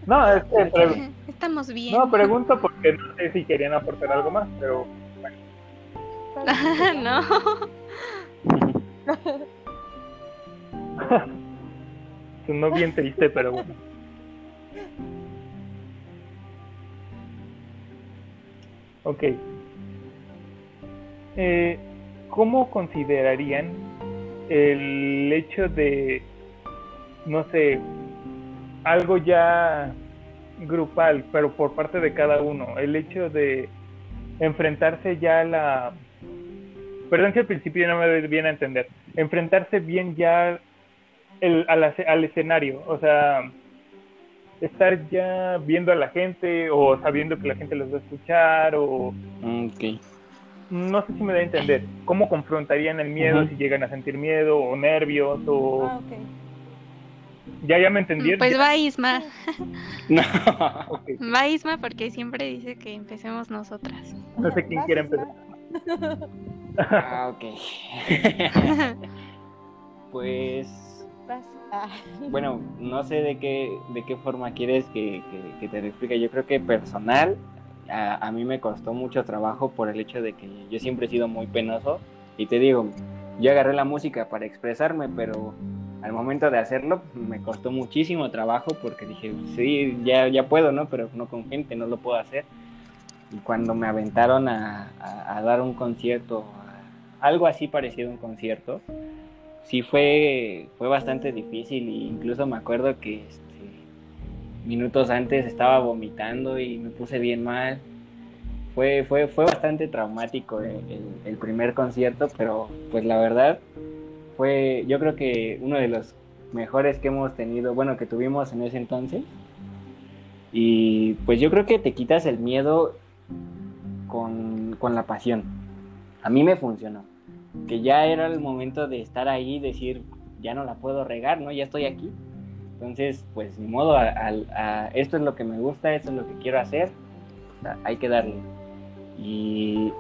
No, es que [LAUGHS]
estamos bien.
No, pregunto porque no sé si querían aportar algo más, pero bueno. [LAUGHS]
no. [LAUGHS]
no bien triste, pero bueno. Ok. Eh, ¿Cómo considerarían el hecho de, no sé, algo ya grupal, pero por parte de cada uno, el hecho de enfrentarse ya a la... Perdón que al principio no me doy bien a entender, enfrentarse bien ya el, al escenario, o sea, estar ya viendo a la gente o sabiendo que la gente los va a escuchar o...
Okay.
No sé si me da a entender. ¿Cómo confrontarían el miedo si llegan a sentir miedo o nervios o... Ah, okay. Ya, ya me entendieron.
Pues va Isma. [LAUGHS] no. [LAUGHS] Va Isma porque siempre dice que empecemos nosotras.
No sé quién quiere empezar.
ah, ok. [LAUGHS] pues Ah. Bueno, no sé de qué, de qué forma quieres que, te lo explique. Yo creo que personal, a, mí me costó mucho trabajo por el hecho de que yo siempre he sido muy penoso. Y te digo, yo agarré la música para expresarme, pero al momento de hacerlo me costó muchísimo trabajo porque dije, sí, ya, ya puedo, ¿no? Pero no con gente, no lo puedo hacer. Y cuando me aventaron a, a dar un concierto, algo así parecido a un concierto, sí fue, fue bastante difícil e incluso me acuerdo que este, minutos antes estaba vomitando y me puse bien mal. Fue, fue, fue bastante traumático el, primer concierto, pero pues la verdad fue yo creo que uno de los mejores que hemos tenido, bueno, que tuvimos en ese entonces. Y pues yo creo que te quitas el miedo con, con la pasión. A mí me funcionó que ya era el momento de estar ahí y decir, ya no la puedo regar, ¿no? Ya estoy aquí. Entonces, pues ni modo, a, esto es lo que me gusta, esto es lo que quiero hacer, hay que darle. Y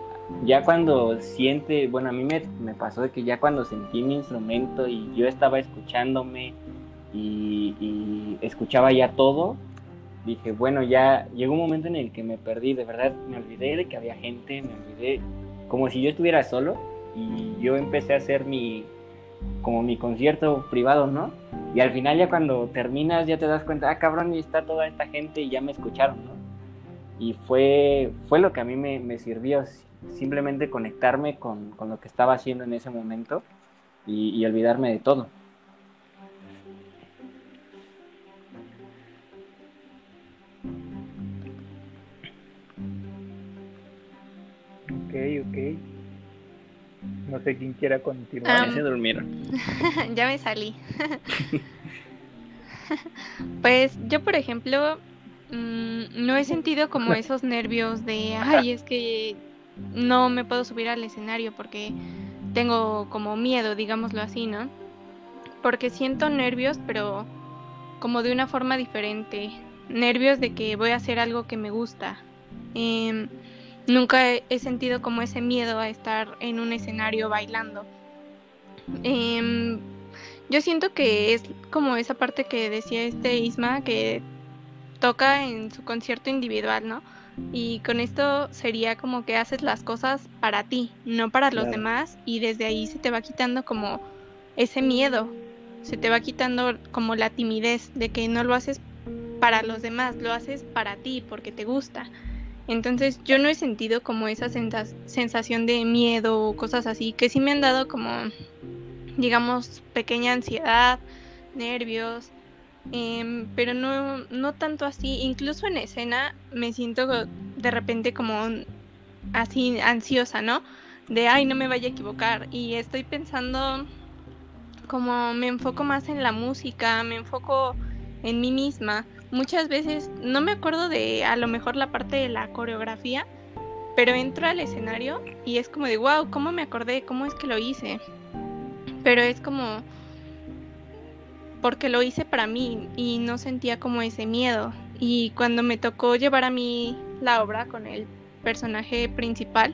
ya cuando siente, bueno, a mí me, pasó de que ya cuando sentí mi instrumento y yo estaba escuchándome y, y, escuchaba ya todo, dije, bueno, ya llegó un momento en el que me perdí, de verdad, me olvidé de que había gente, me olvidé como si yo estuviera solo y yo empecé a hacer mi como mi concierto privado, ¿no? Y al final ya cuando terminas ya te das cuenta, ah, cabrón, y está toda esta gente y ya me escucharon, ¿no? Y fue, fue lo que a mí me, sirvió, simplemente conectarme con, lo que estaba haciendo en ese momento y, olvidarme de todo.
Ok. ok. No sé quién quiera continuar.
Am.
se durmieron. [LAUGHS]
ya me salí. [LAUGHS] pues yo, por ejemplo, mm, no he sentido como esos nervios de, ay, es que no me puedo subir al escenario porque tengo como miedo, digámoslo así, ¿no? Porque siento nervios, pero como de una forma diferente. Nervios de que voy a hacer algo que me gusta. Em, nunca he, sentido como ese miedo a estar en un escenario bailando. Em, yo siento que es como esa parte que decía este Isma que toca en su concierto individual, ¿no? Y con esto sería como que haces las cosas para ti, no para los
Claro.
demás, y desde ahí se te va quitando como ese miedo, se te va quitando como la timidez de que no lo haces para los demás, lo haces para ti porque te gusta. Entonces yo no he sentido como esa sensación de miedo o cosas así, que sí me han dado como, digamos, pequeña ansiedad, nervios, em, pero no, no tanto así. Incluso en escena me siento de repente como así ansiosa, ¿no? De, ay, no me vaya a equivocar. Y estoy pensando como me enfoco más en la música, me enfoco en mí misma. Muchas veces no me acuerdo de a lo mejor la parte de la coreografía, pero entro al escenario y es como de, wow, ¿cómo me acordé? ¿Cómo es que lo hice? Pero es como porque lo hice para mí y no sentía como ese miedo. Y cuando me tocó llevar a mí la obra con el personaje principal,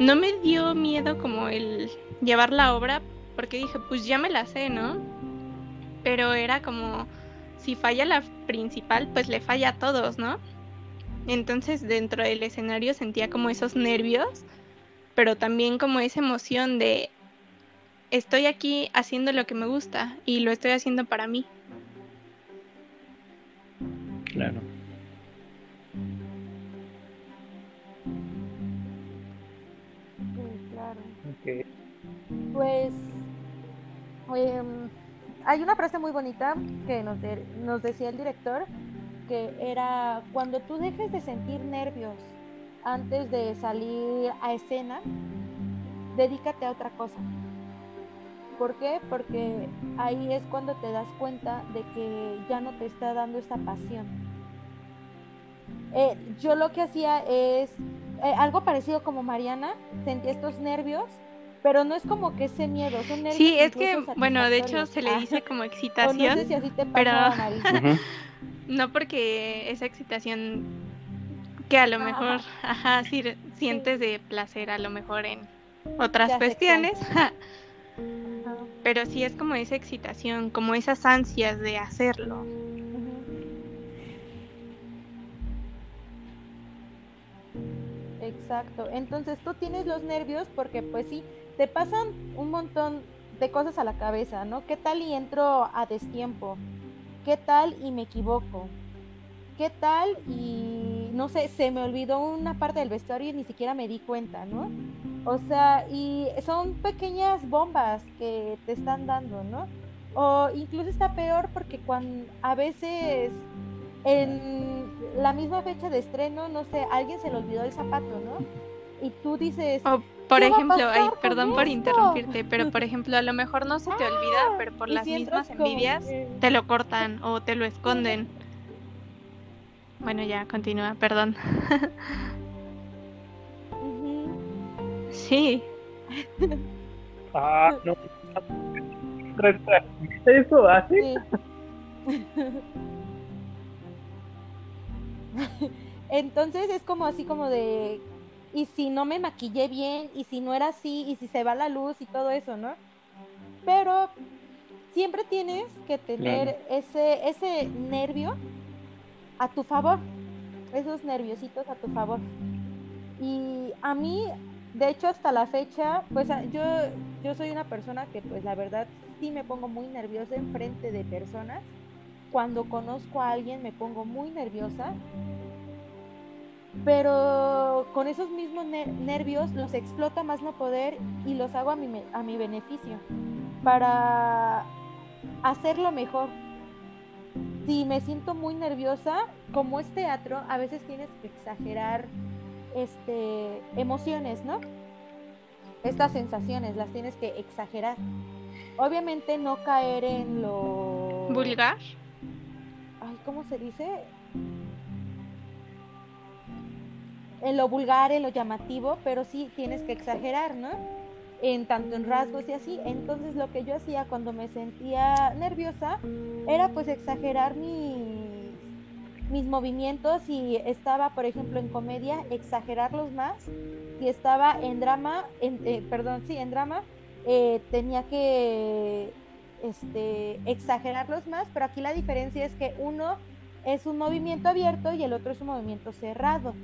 no me dio miedo como el llevar la obra porque dije, pues ya me la sé, ¿no? Pero era como, si falla la principal, pues le falla a todos, ¿no? Entonces dentro del escenario sentía como esos nervios, pero también como esa emoción de, estoy aquí haciendo lo que me gusta y lo estoy haciendo para mí.
Claro.
Sí, claro.
Ok.
Pues em, hay una frase muy bonita que nos, de- nos decía el director, que era cuando tú dejes de sentir nervios antes de salir a escena, dedícate a otra cosa. ¿Por qué? Porque ahí es cuando te das cuenta de que ya no te está dando esta pasión. Eh, yo lo que hacía es eh, algo parecido como Mariana, sentía estos nervios, pero no es como que ese miedo, son nervios.
Sí, es que, bueno, de hecho se le dice como excitación,
no sé si así te pasa,
pero- [LAUGHS] no porque esa excitación que a lo
Ajá.
mejor, sí, sientes de placer a lo mejor en otras cuestiones. [LAUGHS] pero sí es como esa excitación, como esas ansias de hacerlo.
Exacto. Entonces tú tienes los nervios porque pues sí, te pasan un montón de cosas a la cabeza, ¿no? ¿Qué tal y entro a destiempo? ¿Qué tal y me equivoco? ¿Qué tal y no sé, se me olvidó una parte del vestuario y ni siquiera me di cuenta, ¿no? O sea, y son pequeñas bombas que te están dando, ¿no? O incluso está peor porque cuando a veces en la misma fecha de estreno, no sé, alguien se le olvidó el zapato, ¿no? Y tú dices,
O por
¿Qué va a
ejemplo, ay, perdón por
esto?
interrumpirte, pero por ejemplo, a lo mejor no se te olvida, pero por las
si
mismas envidias te lo cortan o te lo esconden. Bueno, ya, continúa, perdón. [LAUGHS] Sí,
Ah, no. ¿Eso hace?
Sí. Entonces es como así como de, y si no me maquillé bien, y si no era así, y si se va la luz y todo eso, ¿no? Pero siempre tienes que tener ese, ese nervio a tu favor, esos nerviositos a tu favor. Y a mí, de hecho, hasta la fecha, pues a- yo, yo soy una persona que, pues la verdad, sí me pongo muy nerviosa en frente de personas. Cuando conozco a alguien me pongo muy nerviosa. Pero con esos mismos ner- nervios los exploto más no poder y los hago a mi, a mi beneficio. Para hacerlo mejor. Si me siento muy nerviosa, como es teatro, a veces tienes que exagerar este, emociones, ¿no? Estas sensaciones las tienes que exagerar. Obviamente no caer en lo...
¿Vulgar?
Ay, ¿cómo se dice? En lo vulgar, en lo llamativo, pero sí tienes que exagerar, ¿no? En tanto en rasgos y así. Entonces lo que yo hacía cuando me sentía nerviosa era pues exagerar mi mis movimientos, si estaba, por ejemplo, en comedia, exagerarlos más. Si estaba en drama, en, eh, perdón, sí, en drama, eh, tenía que este, exagerarlos más, pero aquí la diferencia es que uno es un movimiento abierto y el otro es un movimiento cerrado.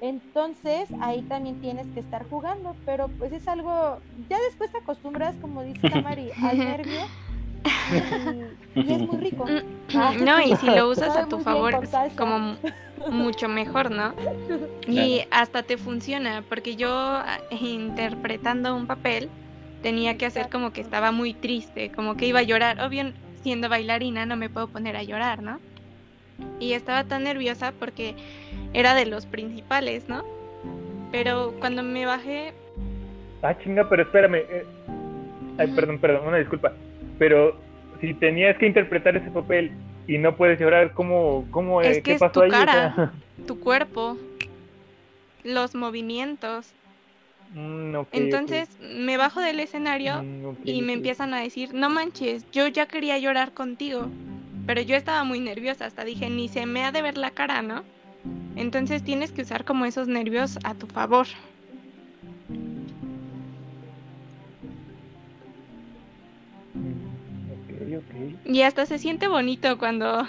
Entonces ahí también tienes que estar jugando, pero pues es algo, ya después te acostumbras, como dice [LAUGHS] Tamari, al nervio [LAUGHS] y, es muy rico.
Mm, ah, no, y si lo [LAUGHS] usas a tu favor, es como mucho mejor, ¿no? [LAUGHS] Y hasta te funciona, porque yo ah, interpretando un papel tenía que hacer como que estaba muy triste, como que iba a llorar. Obvio, siendo bailarina no me puedo poner a llorar, ¿no? Y estaba tan nerviosa porque era de los principales, ¿no? Pero cuando me bajé...
Ah, chinga, pero espérame. Eh, ay, perdón, perdón, una disculpa pero si tenías que interpretar ese papel y no puedes llorar, ¿cómo, cómo
es
que
¿qué pasó tu cara, [LAUGHS] tu cuerpo, los movimientos. Mm, Entonces me bajo del escenario mm, y me empiezan a decir, no manches, yo ya quería llorar contigo, pero yo estaba muy nerviosa, hasta dije, ni se me ha de ver la cara, ¿no? Entonces tienes que usar como esos nervios a tu favor. Y hasta se siente bonito cuando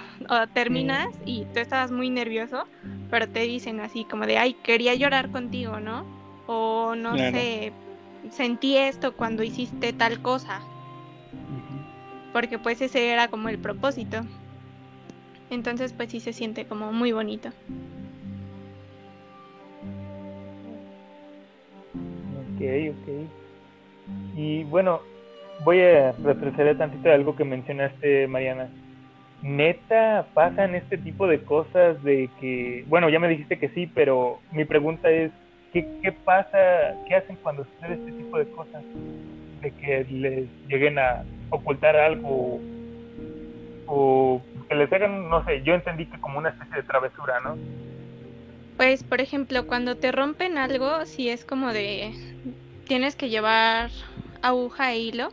terminas y tú estabas muy nervioso, pero te dicen así como de, ay, quería llorar contigo, ¿no? O no sé, sentí esto cuando hiciste tal cosa. Porque pues ese era como el propósito. Entonces pues sí se siente como muy bonito.
Ok, ok. Y bueno, voy a retroceder tantito de algo que mencionaste, Mariana. Neta, pasan este tipo de cosas de que, bueno, ya me dijiste que sí, pero mi pregunta es, ¿qué, qué pasa, qué hacen cuando sucede este tipo de cosas? De que les lleguen a ocultar algo o que les hagan, no sé, yo entendí que como una especie de travesura, ¿no?
Pues, por ejemplo, cuando te rompen algo, si es como de, tienes que llevar aguja e hilo,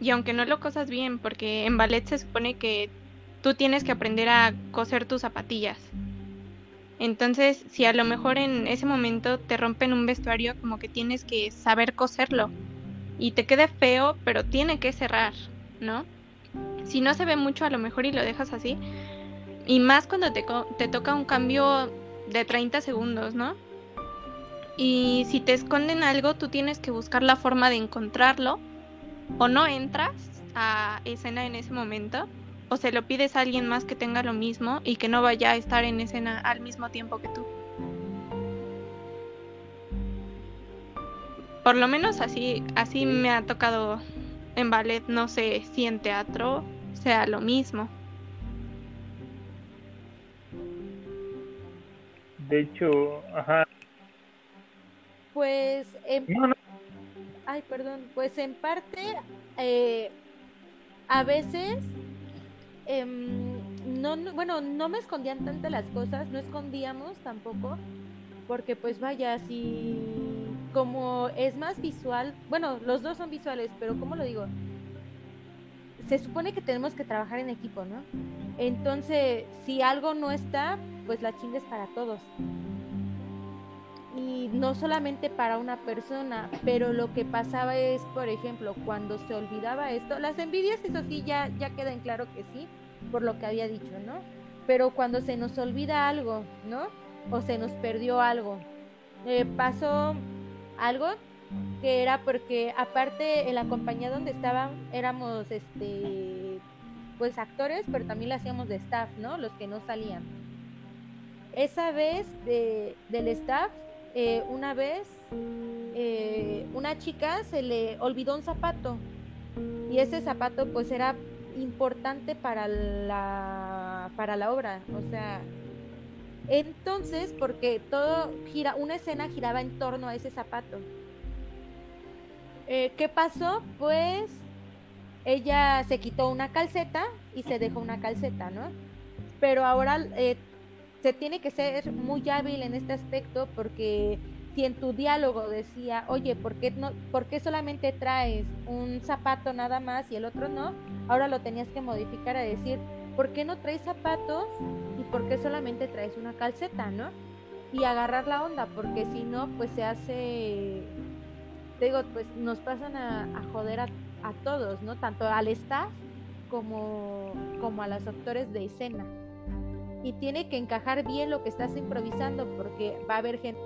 y aunque no lo cosas bien, porque en ballet se supone que tú tienes que aprender a coser tus zapatillas. Entonces, si a lo mejor en ese momento te rompen un vestuario, como que tienes que saber coserlo. Y te quede feo, pero tiene que cerrar, ¿no? Si no se ve mucho, a lo mejor y lo dejas así. Y más cuando te, te toca un cambio de 30 segundos, ¿no? Y si te esconden algo, tú tienes que buscar la forma de encontrarlo o no entras a escena en ese momento o se lo pides a alguien más que tenga lo mismo y que no vaya a estar en escena al mismo tiempo que tú. Por lo menos así, así me ha tocado en ballet, no sé si en teatro sea lo mismo.
De hecho, ajá.
Pues Ay, perdón. Pues en parte, eh, a veces, em, no, bueno, no me escondían tanto las cosas, no escondíamos tampoco, porque pues vaya, si como es más visual, bueno, los dos son visuales, pero ¿cómo lo digo? Se supone que tenemos que trabajar en equipo, ¿no? Entonces, si algo no está, pues la chinga es para todos y no solamente para una persona, pero lo que pasaba es, por ejemplo, cuando se olvidaba esto, las envidias, eso sí, ya, ya queda en claro que sí, por lo que había dicho, ¿no? Pero cuando se nos olvida algo, ¿no? O se nos perdió algo, eh, pasó algo que era porque aparte en la compañía donde estaban éramos este pues actores pero también le hacíamos de staff no los que no salían esa vez de, del staff eh, una vez eh, una chica se le olvidó un zapato y ese zapato pues era importante para la para la obra o sea Entonces, porque todo gira, una escena giraba en torno a ese zapato. Eh, ¿Qué pasó? Pues ella se quitó una calceta y se dejó una calceta, ¿no? Pero ahora eh, se tiene que ser muy hábil en este aspecto porque si en tu diálogo decía, oye, ¿por qué, no, ¿por qué solamente traes un zapato nada más y el otro no? Ahora lo tenías que modificar a decir, ¿por qué no traes zapatos y por qué solamente traes una calceta, ¿no? Y agarrar la onda, porque si no, pues se hace, digo, pues nos pasan a, joder a, a, todos, ¿no? Tanto al staff como, como a los actores de escena. Y tiene que encajar bien lo que estás improvisando, porque va a haber gente